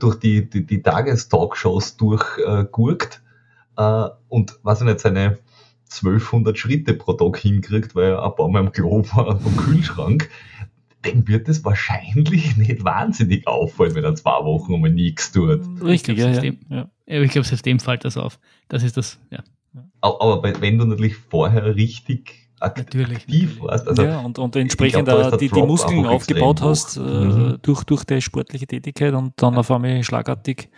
durch die, die, die Tagestalkshows durchgurkt äh, und was ich nicht, seine 1200 Schritte pro Tag hinkriegt, weil er ein paar Mal im Klo war vom Kühlschrank, dem wird es wahrscheinlich [laughs] nicht wahnsinnig auffallen, wenn er zwei Wochen um nichts tut. Richtig, glaub, ja, ja. System- ja. Ja, aber ich glaube, selbst dem fällt das auf. Das ist das, ja, Aber wenn du natürlich vorher richtig ak Natürlich, aktiv natürlich. warst, also ja, und, und entsprechend glaub, die, die Muskeln aufgebaut hast äh, Mhm. durch, durch die sportliche Tätigkeit und dann auf einmal schlagartig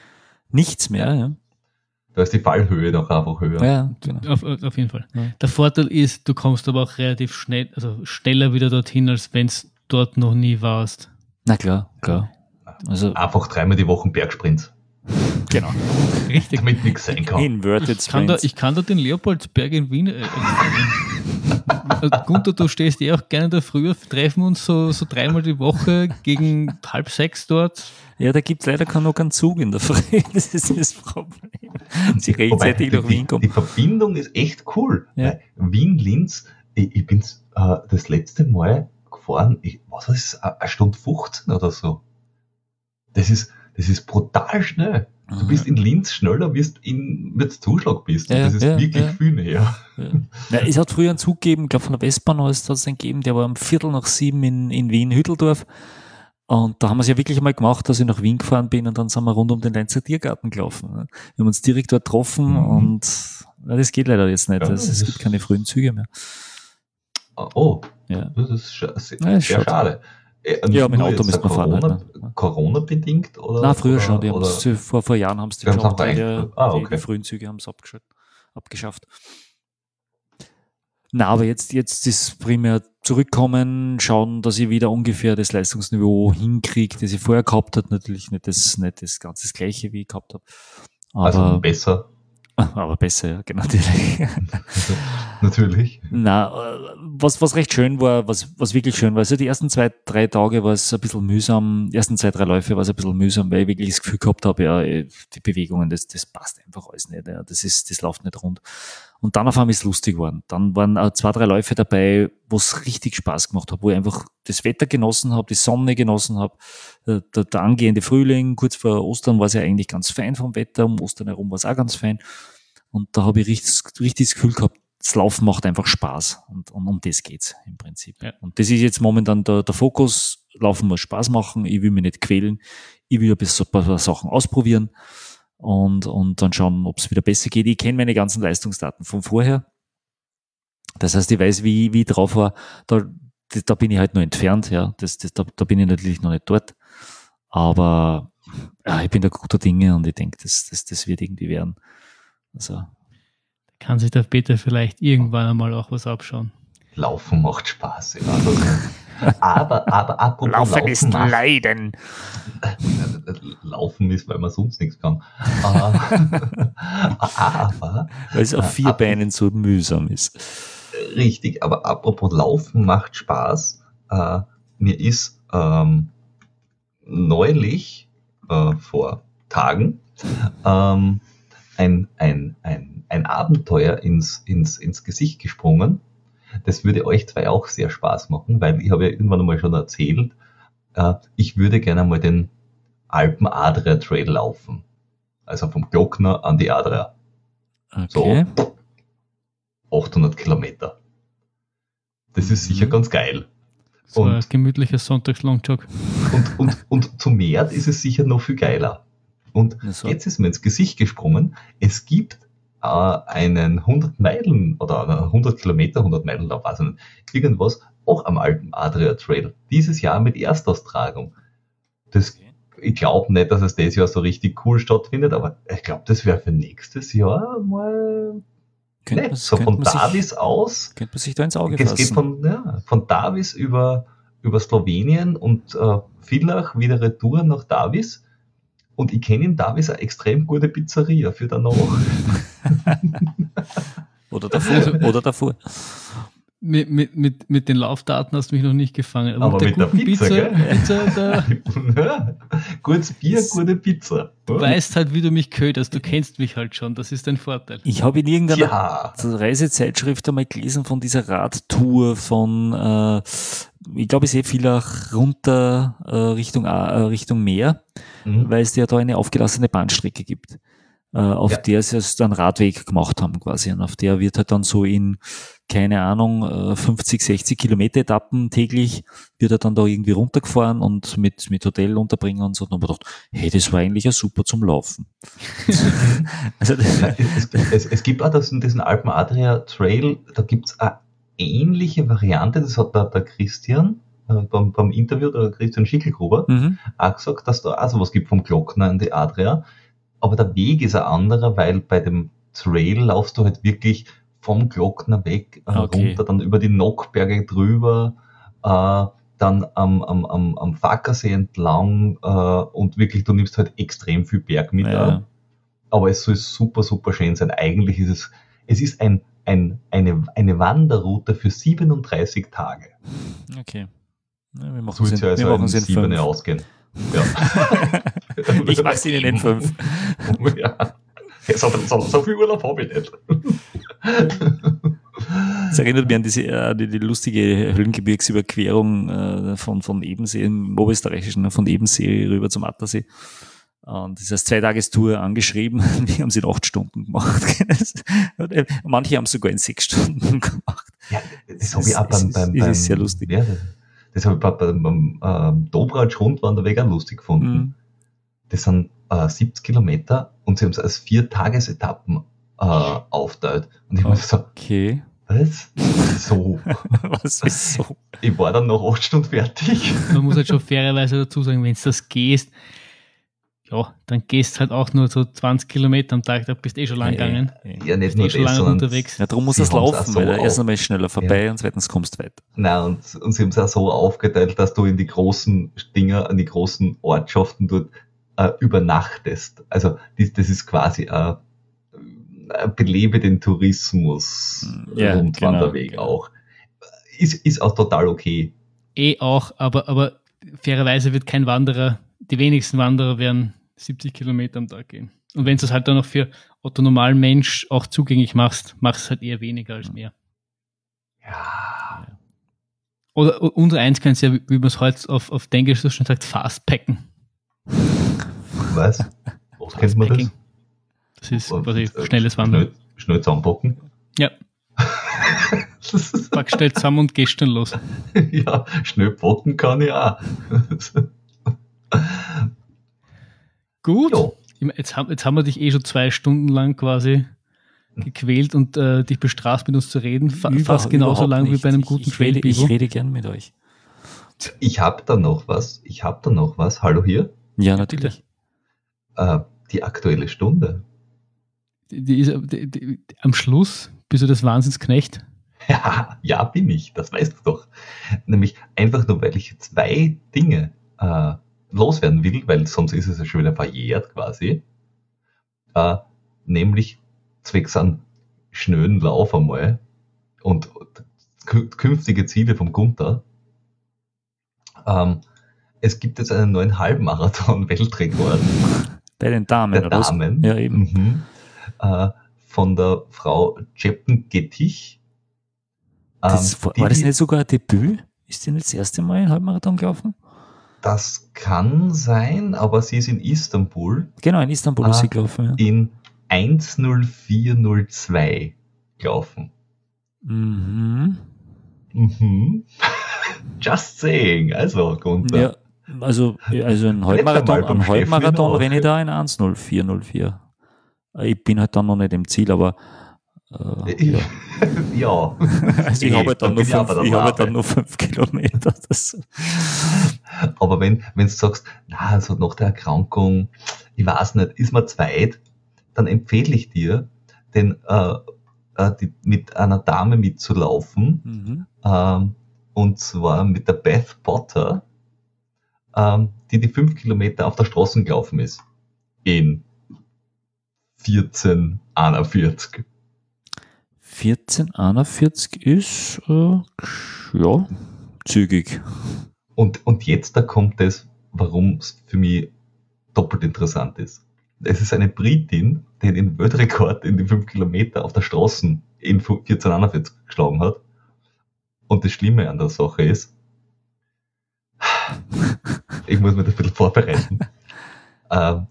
nichts mehr. Ja, da ist die Fallhöhe noch einfach höher. ja genau. Auf, auf jeden Fall. Ja. Der Vorteil ist, du kommst aber auch relativ schnell, also schneller wieder dorthin, als wenn es dort noch nie warst. Na klar, klar. Also, Einfach dreimal die Woche Bergsprints, genau. Richtig. damit nichts sein kann. Inverted Ich kann, da, Sprints. ich kann da den Leopoldsberg in Wien. Äh, äh, [laughs] Gunther, du stehst eh auch gerne da früher, treffen uns so, so dreimal die Woche gegen halb sechs dort. Ja, da gibt es leider keinen noch keinen Zug in der Früh. [laughs] Das ist das Problem. Sie rechtzeitig nach die, Wien kommen. die Verbindung ist echt cool. Ja. Wien-Linz, ich, ich bin äh, das letzte Mal gefahren, ich, was das, eine Stunde 15 oder so. Das ist, das ist brutal schnell. Du Mhm. bist in Linz schneller, wie du in, mit Zuschlag bist. Ja, das ist ja, wirklich ja. viel näher. Ja. Es hat früher einen Zug gegeben, ich glaube von der Westbahn aus hat es einen gegeben, der war um Viertel nach sieben in, in Wien, Hütteldorf. Und da haben wir es ja wirklich einmal gemacht, dass ich nach Wien gefahren bin und dann sind wir rund um den Leinzer Tiergarten gelaufen. ne. Wir haben uns direkt dort getroffen Mhm. und ja, das geht leider jetzt nicht. Ja, es, es das gibt keine frühen Züge mehr. Oh, Ja. das ist scha sehr, schade. schade. Äh, Ja, mit dem Auto jetzt müsste man fahren halt, Corona, ne? Corona-bedingt? Oder, Na, früher oder, schon, die oder, vor, vor Jahren haben sie Die schon, die, eingeführt. Ah, die, okay. die frühen Züge haben es abgeschafft. Na, aber jetzt, jetzt ist primär zurückkommen, schauen, dass ich wieder ungefähr das Leistungsniveau hinkriege, das ich vorher gehabt habe. Natürlich nicht das, nicht das ganz das Gleiche, wie ich gehabt habe. also besser, [laughs] aber besser, ja, genau. [laughs] Natürlich. natürlich. Na, äh, was, was recht schön war, was, was wirklich schön war, also die ersten zwei, drei Tage war es ein bisschen mühsam, die ersten zwei, drei Läufe war es ein bisschen mühsam, weil ich wirklich das Gefühl gehabt habe, ja, die Bewegungen, das, das passt einfach alles nicht, ja, das ist, das läuft nicht rund. Und dann auf einmal ist es lustig geworden. Dann waren auch zwei, drei Läufe dabei, wo es richtig Spaß gemacht hat, wo ich einfach das Wetter genossen habe, die Sonne genossen habe, der, der, der angehende Frühling, kurz vor Ostern war es ja eigentlich ganz fein vom Wetter, um Ostern herum war es auch ganz fein. Und da habe ich richtig, richtig das Gefühl gehabt, das Laufen macht einfach Spaß und, und um das geht's im Prinzip. Ja. Und das ist jetzt momentan der, der Fokus, Laufen muss Spaß machen, ich will mich nicht quälen, ich will ein bisschen ein paar Sachen ausprobieren und, und dann schauen, ob es wieder besser geht. Ich kenne meine ganzen Leistungsdaten von vorher. Das heißt, ich weiß, wie, wie ich drauf war. Da, da bin ich halt noch entfernt, ja. Das, das, da, da bin ich natürlich noch nicht dort. Aber ja, ich bin da guter Dinge und ich denke, das, das, das wird irgendwie werden. Also. Kann sich der Peter vielleicht irgendwann einmal auch was abschauen. Laufen macht Spaß. Ja. Aber, aber apropos Laufen, Laufen ist macht, Leiden. [laughs] Laufen ist, weil man sonst nichts kann. [laughs] aber, weil es auf vier äh, Beinen so mühsam ist. Richtig, aber apropos Laufen macht Spaß. Äh, mir ist ähm, neulich, äh, vor Tagen, ähm, ein, ein, ein, ein Abenteuer ins, ins, ins Gesicht gesprungen. Das würde euch zwei auch sehr Spaß machen, weil ich habe ja irgendwann einmal schon erzählt, äh, ich würde gerne mal den Alpen Adria Trail laufen. Also vom Glockner an die Adria. Okay. So 800 Kilometer. Das ist sicher mhm. ganz geil. So und, ein gemütlicher Sonntagslongjog. Und, und, und zum Meer ist es sicher noch viel geiler. Und so. jetzt ist mir ins Gesicht gesprungen, es gibt einen 100 Meilen oder 100 Kilometer, 100 Meilen, da weiß ich nicht, irgendwas, auch am alten Adria Trail. Dieses Jahr mit Erstaustragung. Das, ich glaube nicht, dass es dieses Jahr so richtig cool stattfindet, aber ich glaube, das wäre für nächstes Jahr mal Könnte nett. so von Davis sich, aus. Könnte man sich da ins Auge es fassen. Es geht von, ja, von Davis über, über Slowenien und äh, Villach wieder Retour nach Davis. Und ich kenne in Davis eine extrem gute Pizzeria für danach. [laughs] oder davor. oder davor mit, mit, mit, mit den Laufdaten hast du mich noch nicht gefangen. Aber, Aber mit der Pizza, Pizza, Pizza da, [laughs] ja, Gutes Bier, gute Pizza. Du weißt halt, wie du mich köderst. Du kennst mich halt schon. Das ist dein Vorteil. Ich habe in irgendeiner ja. Reisezeitschrift einmal gelesen von dieser Radtour von, äh, ich glaube, ich sehe viel auch runter äh, Richtung, äh, Richtung Meer, mhm. weil es ja da eine aufgelassene Bahnstrecke gibt, äh, auf ja. der sie also einen Radweg gemacht haben quasi. Und auf der wird halt dann so in keine Ahnung, 50, äh, 60 Kilometer Etappen täglich wird er dann da irgendwie runtergefahren und mit, mit Hotel unterbringen und so. Und dann habe ich gedacht, hey, das war eigentlich ja super zum Laufen. [laughs] also, es, es, es, gibt auch das, diesen Alpen Adria Trail, da gibt's eine ähnliche Variante, das hat der, der Christian äh, beim, beim Interview, der Christian Schickelgruber, mhm. auch gesagt, dass da auch sowas gibt vom Glockner in die Adria. Aber der Weg ist ein anderer, weil bei dem Trail laufst du halt wirklich vom Glockner weg, äh, okay. runter, dann über die Nockberge drüber, äh, dann am, am, am, am Fackersee entlang äh, und wirklich, du nimmst halt extrem viel Berg mit. Ja. Aber es soll super, super schön sein. Eigentlich ist es, es ist ein, ein, eine, eine Wanderroute für 37 Tage. Okay. Ja, wir machen es ja also wir machen in sieben ausgehen. [laughs] Ja. ich mache es Ihnen in fünf. [laughs] ja. So, so, so viel Urlaub habe ich nicht. [laughs] Das erinnert mich an diese, äh, die, die lustige Höhlengebirgsüberquerung äh, von, von Ebensee, im Oberösterreichischen, ne, von Ebensee rüber zum Attersee. Und das heißt, zwei Tagestour angeschrieben. [laughs] Wir haben sie in acht Stunden gemacht. [laughs] Manche haben es sogar in sechs Stunden gemacht. Ja, das, das habe ich auch beim, beim, beim, ist sehr lustig. Ja, das habe ich beim, beim ähm, Dobratsch Rundwanderweg auch lustig gefunden. Mhm. Das sind äh, 70 Kilometer und sie haben es als vier Tagesetappen äh, aufteilt. Und ich okay. so, okay. Was? So. [laughs] was ist so? Ich war dann noch acht Stunden fertig. Man muss halt schon fairerweise dazu sagen, wenn du das gehst, ja, dann gehst halt auch nur so 20 Kilometer am Tag, da bist du eh schon lang gegangen. Ja, nicht nur eh schon das, lange unterwegs. Ja, darum muss es laufen, so weil er erst einmal schneller vorbei ja. und zweitens kommst du weiter. Nein, und, und sie haben es auch so aufgeteilt, dass du in die großen Dinger, an die großen Ortschaften dort äh, übernachtest. Also das, das ist quasi äh, belebe den Tourismus ja, Rundwanderweg genau, auch. Ist, ist auch total okay. Eh auch, aber, aber fairerweise wird kein Wanderer, die wenigsten Wanderer werden 70 Kilometer am Tag gehen. Und wenn du es halt dann noch für Otto normalen Mensch auch zugänglich machst, machst du es halt eher weniger als mehr. Ja. Oder unser eins kannst ja, wie man es heute auf, auf Englisch so schon sagt, fastpacken. Was? [laughs] Was kennt man das? Das ist quasi schnelles Wandern. Schnell, schnell zusammenpacken? Ja. Pack schnell zusammen und gehst dann los. [laughs] ja, schnell packen kann ich auch. Gut. ja. Jetzt haben, jetzt haben wir dich eh schon zwei Stunden lang quasi gequält und äh, dich bestraft, mit uns zu reden. Fa Über- fast genauso lang wie nicht. bei einem guten ich rede, ich rede gern mit euch. Ich habe da noch was. Ich habe da noch was. Hallo hier. Ja, natürlich. Äh, die aktuelle Stunde. Die, ist, die, die, am Schluss bist du das Wahnsinnsknecht. [laughs] Ja, ja, bin ich. Das weißt du doch. Nämlich einfach nur, weil ich zwei Dinge äh, loswerden will, weil sonst ist es ja schon wieder verjährt quasi. Äh, nämlich zwecks an schnöden Lauf einmal und kü- künftige Ziele vom Gunther. Ähm, es gibt jetzt einen neuen Halbmarathon-Weltrekord Bei den Damen, der? Damen. Ja, eben. Mhm. Äh, von der Frau Jeppen Gettich. Das, Ähm, war, die- war das nicht sogar ein Debüt? Ist die nicht das erste Mal in Halbmarathon gelaufen? Das kann sein, aber sie ist in Istanbul Genau, in Istanbul Ah. ist sie gelaufen. Ja. in 10402 gelaufen. Mhm. Mhm. [laughs] Just saying. Also, Gunther. Ja, also, also ein Halbmarathon, ein Halbmarathon renne ich da in 10404. Ich bin halt dann noch nicht im Ziel, aber äh, ja. [laughs] ja. also ich Eh, habe halt dann, nur ich fünf, ich habe halt dann nur fünf Kilometer. Das, Aber wenn, wenn du sagst, na, also nach der Erkrankung, ich weiß nicht, ist mir zweit, dann empfehle ich dir, den, äh, äh, die, mit einer Dame mitzulaufen, mhm. ähm, und zwar mit der Beth Potter, ähm, die die fünf Kilometer auf der Straße gelaufen ist. In 1441. 1441 ist äh, ja zügig. Und, und jetzt da kommt es, warum es für mich doppelt interessant ist. Es ist eine Britin, die den Weltrekord in die 5 Kilometer auf der Straße in 1441 geschlagen hat. Und das Schlimme an der Sache ist, [laughs] ich muss mich da ein bisschen vorbereiten. [laughs] ähm,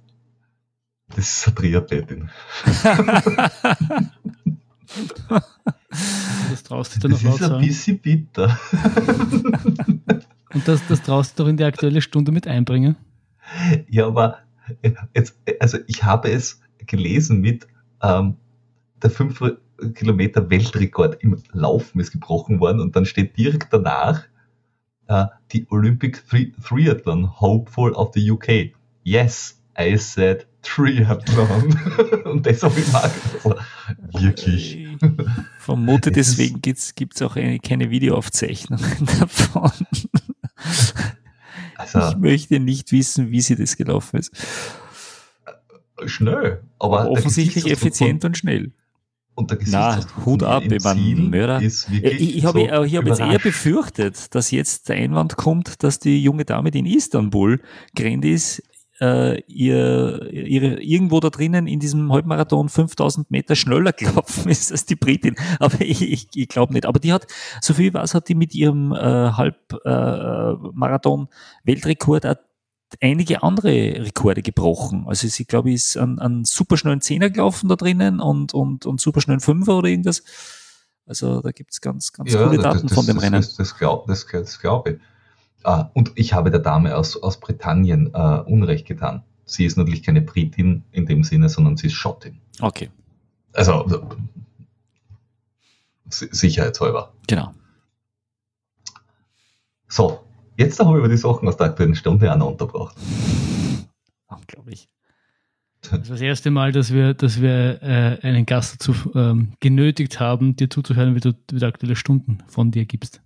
das ist eine Triathletin. [laughs] Das traust du dir noch Das ist ein bisschen bitter. Und das, das traust du doch in die aktuelle Stunde mit einbringen. Ja, aber äh, jetzt, äh, also ich habe es gelesen mit ähm, der 5 Kilometer Weltrekord im Laufen ist gebrochen worden und dann steht direkt danach äh, die Olympic Tri Triathlon Hopeful of the UK. Yes, I said Triathlon. [laughs] und das habe ich mal gedacht, wirklich. Ich vermute, deswegen gibt es auch eine, keine Videoaufzeichnungen [laughs] davon. Also Ich möchte nicht wissen, wie sie das gelaufen ist. schnell, aber Offensichtlich effizient und schnell. und der Na, Hut ab, ich mein, Mörder. ist wirklich Ich, ich habe so ich jetzt eher befürchtet, dass jetzt der Einwand kommt, dass die junge Dame, die in Istanbul gerannt ist, äh, ihr, ihre, irgendwo da drinnen in diesem Halbmarathon 5000 Meter schneller gelaufen [laughs] ist als die Britin. Aber ich, ich, ich glaube nicht. Aber die hat, so viel was hat die mit ihrem äh, Halbmarathon-Weltrekord auch einige andere Rekorde gebrochen. Also sie, glaube ich, ist an, an superschnellen Zehner gelaufen da drinnen und, und, und superschnellen Fünfer oder irgendwas. Also da gibt's ganz, ganz coole Daten von dem das, Rennen. Das, das glaube das, das glaub ich. Ah, und ich habe der Dame aus, aus Britannien äh, Unrecht getan. Sie ist natürlich keine Britin in dem Sinne, sondern sie ist Schottin. Okay, Also, si- sicherheitshalber. genau. So, jetzt habe ich aber die Sachen aus der aktuellen Stunde auch noch unterbracht. Unglaublich. Das war das erste Mal, dass wir, dass wir äh, einen Gast dazu ähm, genötigt haben, dir zuzuhören, wie du wie du aktuelle Stunden von dir gibst.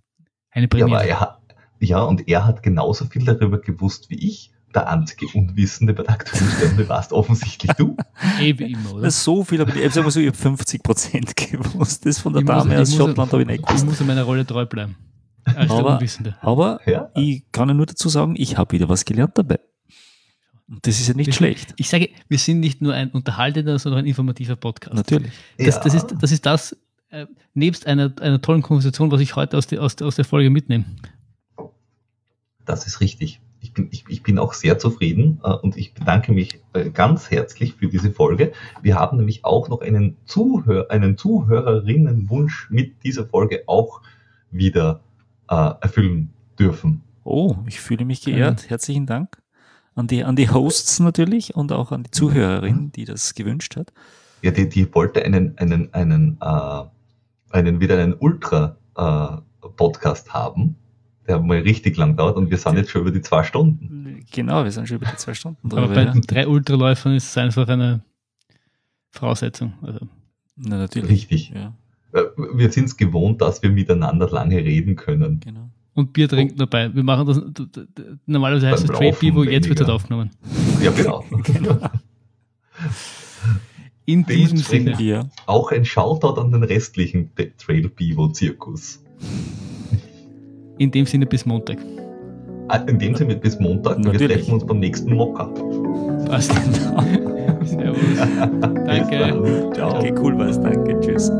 Eine Ja, aber Premiere. er hat, ja, und er hat genauso viel darüber gewusst wie ich. Der einzige Unwissende bei der aktuellen Stunde warst offensichtlich du. [laughs] Eh wie immer, oder? So viel, aber ich ich habe 50 Prozent [laughs] gewusst. Das von der Ich muss- Dame ich aus muss- Schottland habe ich nicht Ich gewusst. muss in meiner Rolle treu bleiben. Als der Aber- Unwissende. Aber Ja. ich kann ja nur dazu sagen, ich habe wieder was gelernt dabei. Und das ist ja nicht Wir- schlecht. Ich sage, wir sind nicht nur ein unterhaltender, sondern ein informativer Podcast. Natürlich. Das, ja. das, ist, das ist das, äh, nebst einer, einer tollen Konversation, was ich heute aus, der aus, der aus der Folge mitnehme. Das ist richtig. ich bin, ich, ich bin auch sehr zufrieden äh, und ich bedanke mich äh, ganz herzlich für diese Folge. Wir haben nämlich auch noch einen, Zuhör, einen Zuhörerinnenwunsch mit dieser Folge auch wieder äh, erfüllen dürfen. Oh, ich fühle mich geehrt. Herzlichen Dank an die, an die Hosts natürlich und auch an die Zuhörerin, die das gewünscht hat. Ja, die, die wollte einen, einen, einen, äh, einen wieder einen Ultra-Podcast äh, haben, der mal richtig lang dauert und wir sind jetzt schon über die zwei Stunden. Genau, wir sind schon über die zwei Stunden drüber. Aber bei ja. drei Ultraläufern ist es einfach eine Voraussetzung. Also. Na, natürlich. Richtig. Ja. Äh, wir sind es gewohnt, dass wir miteinander lange reden können. Genau. Und Bier trinken oh. dabei. Wir machen das, normalerweise heißt es Trade Bivo, jetzt wird es halt aufgenommen. Ja, genau. [laughs] genau. In diesem Sinne. Auch ein Shoutout an den restlichen Trail Bivo Zirkus. In dem Sinne bis Montag. Ah, in dem Sinne bis Montag. Natürlich. Wir treffen uns beim nächsten Mocker. Passt. [laughs] Servus. [laughs] danke. Ciao. Okay, cool war's. Danke. Tschüss.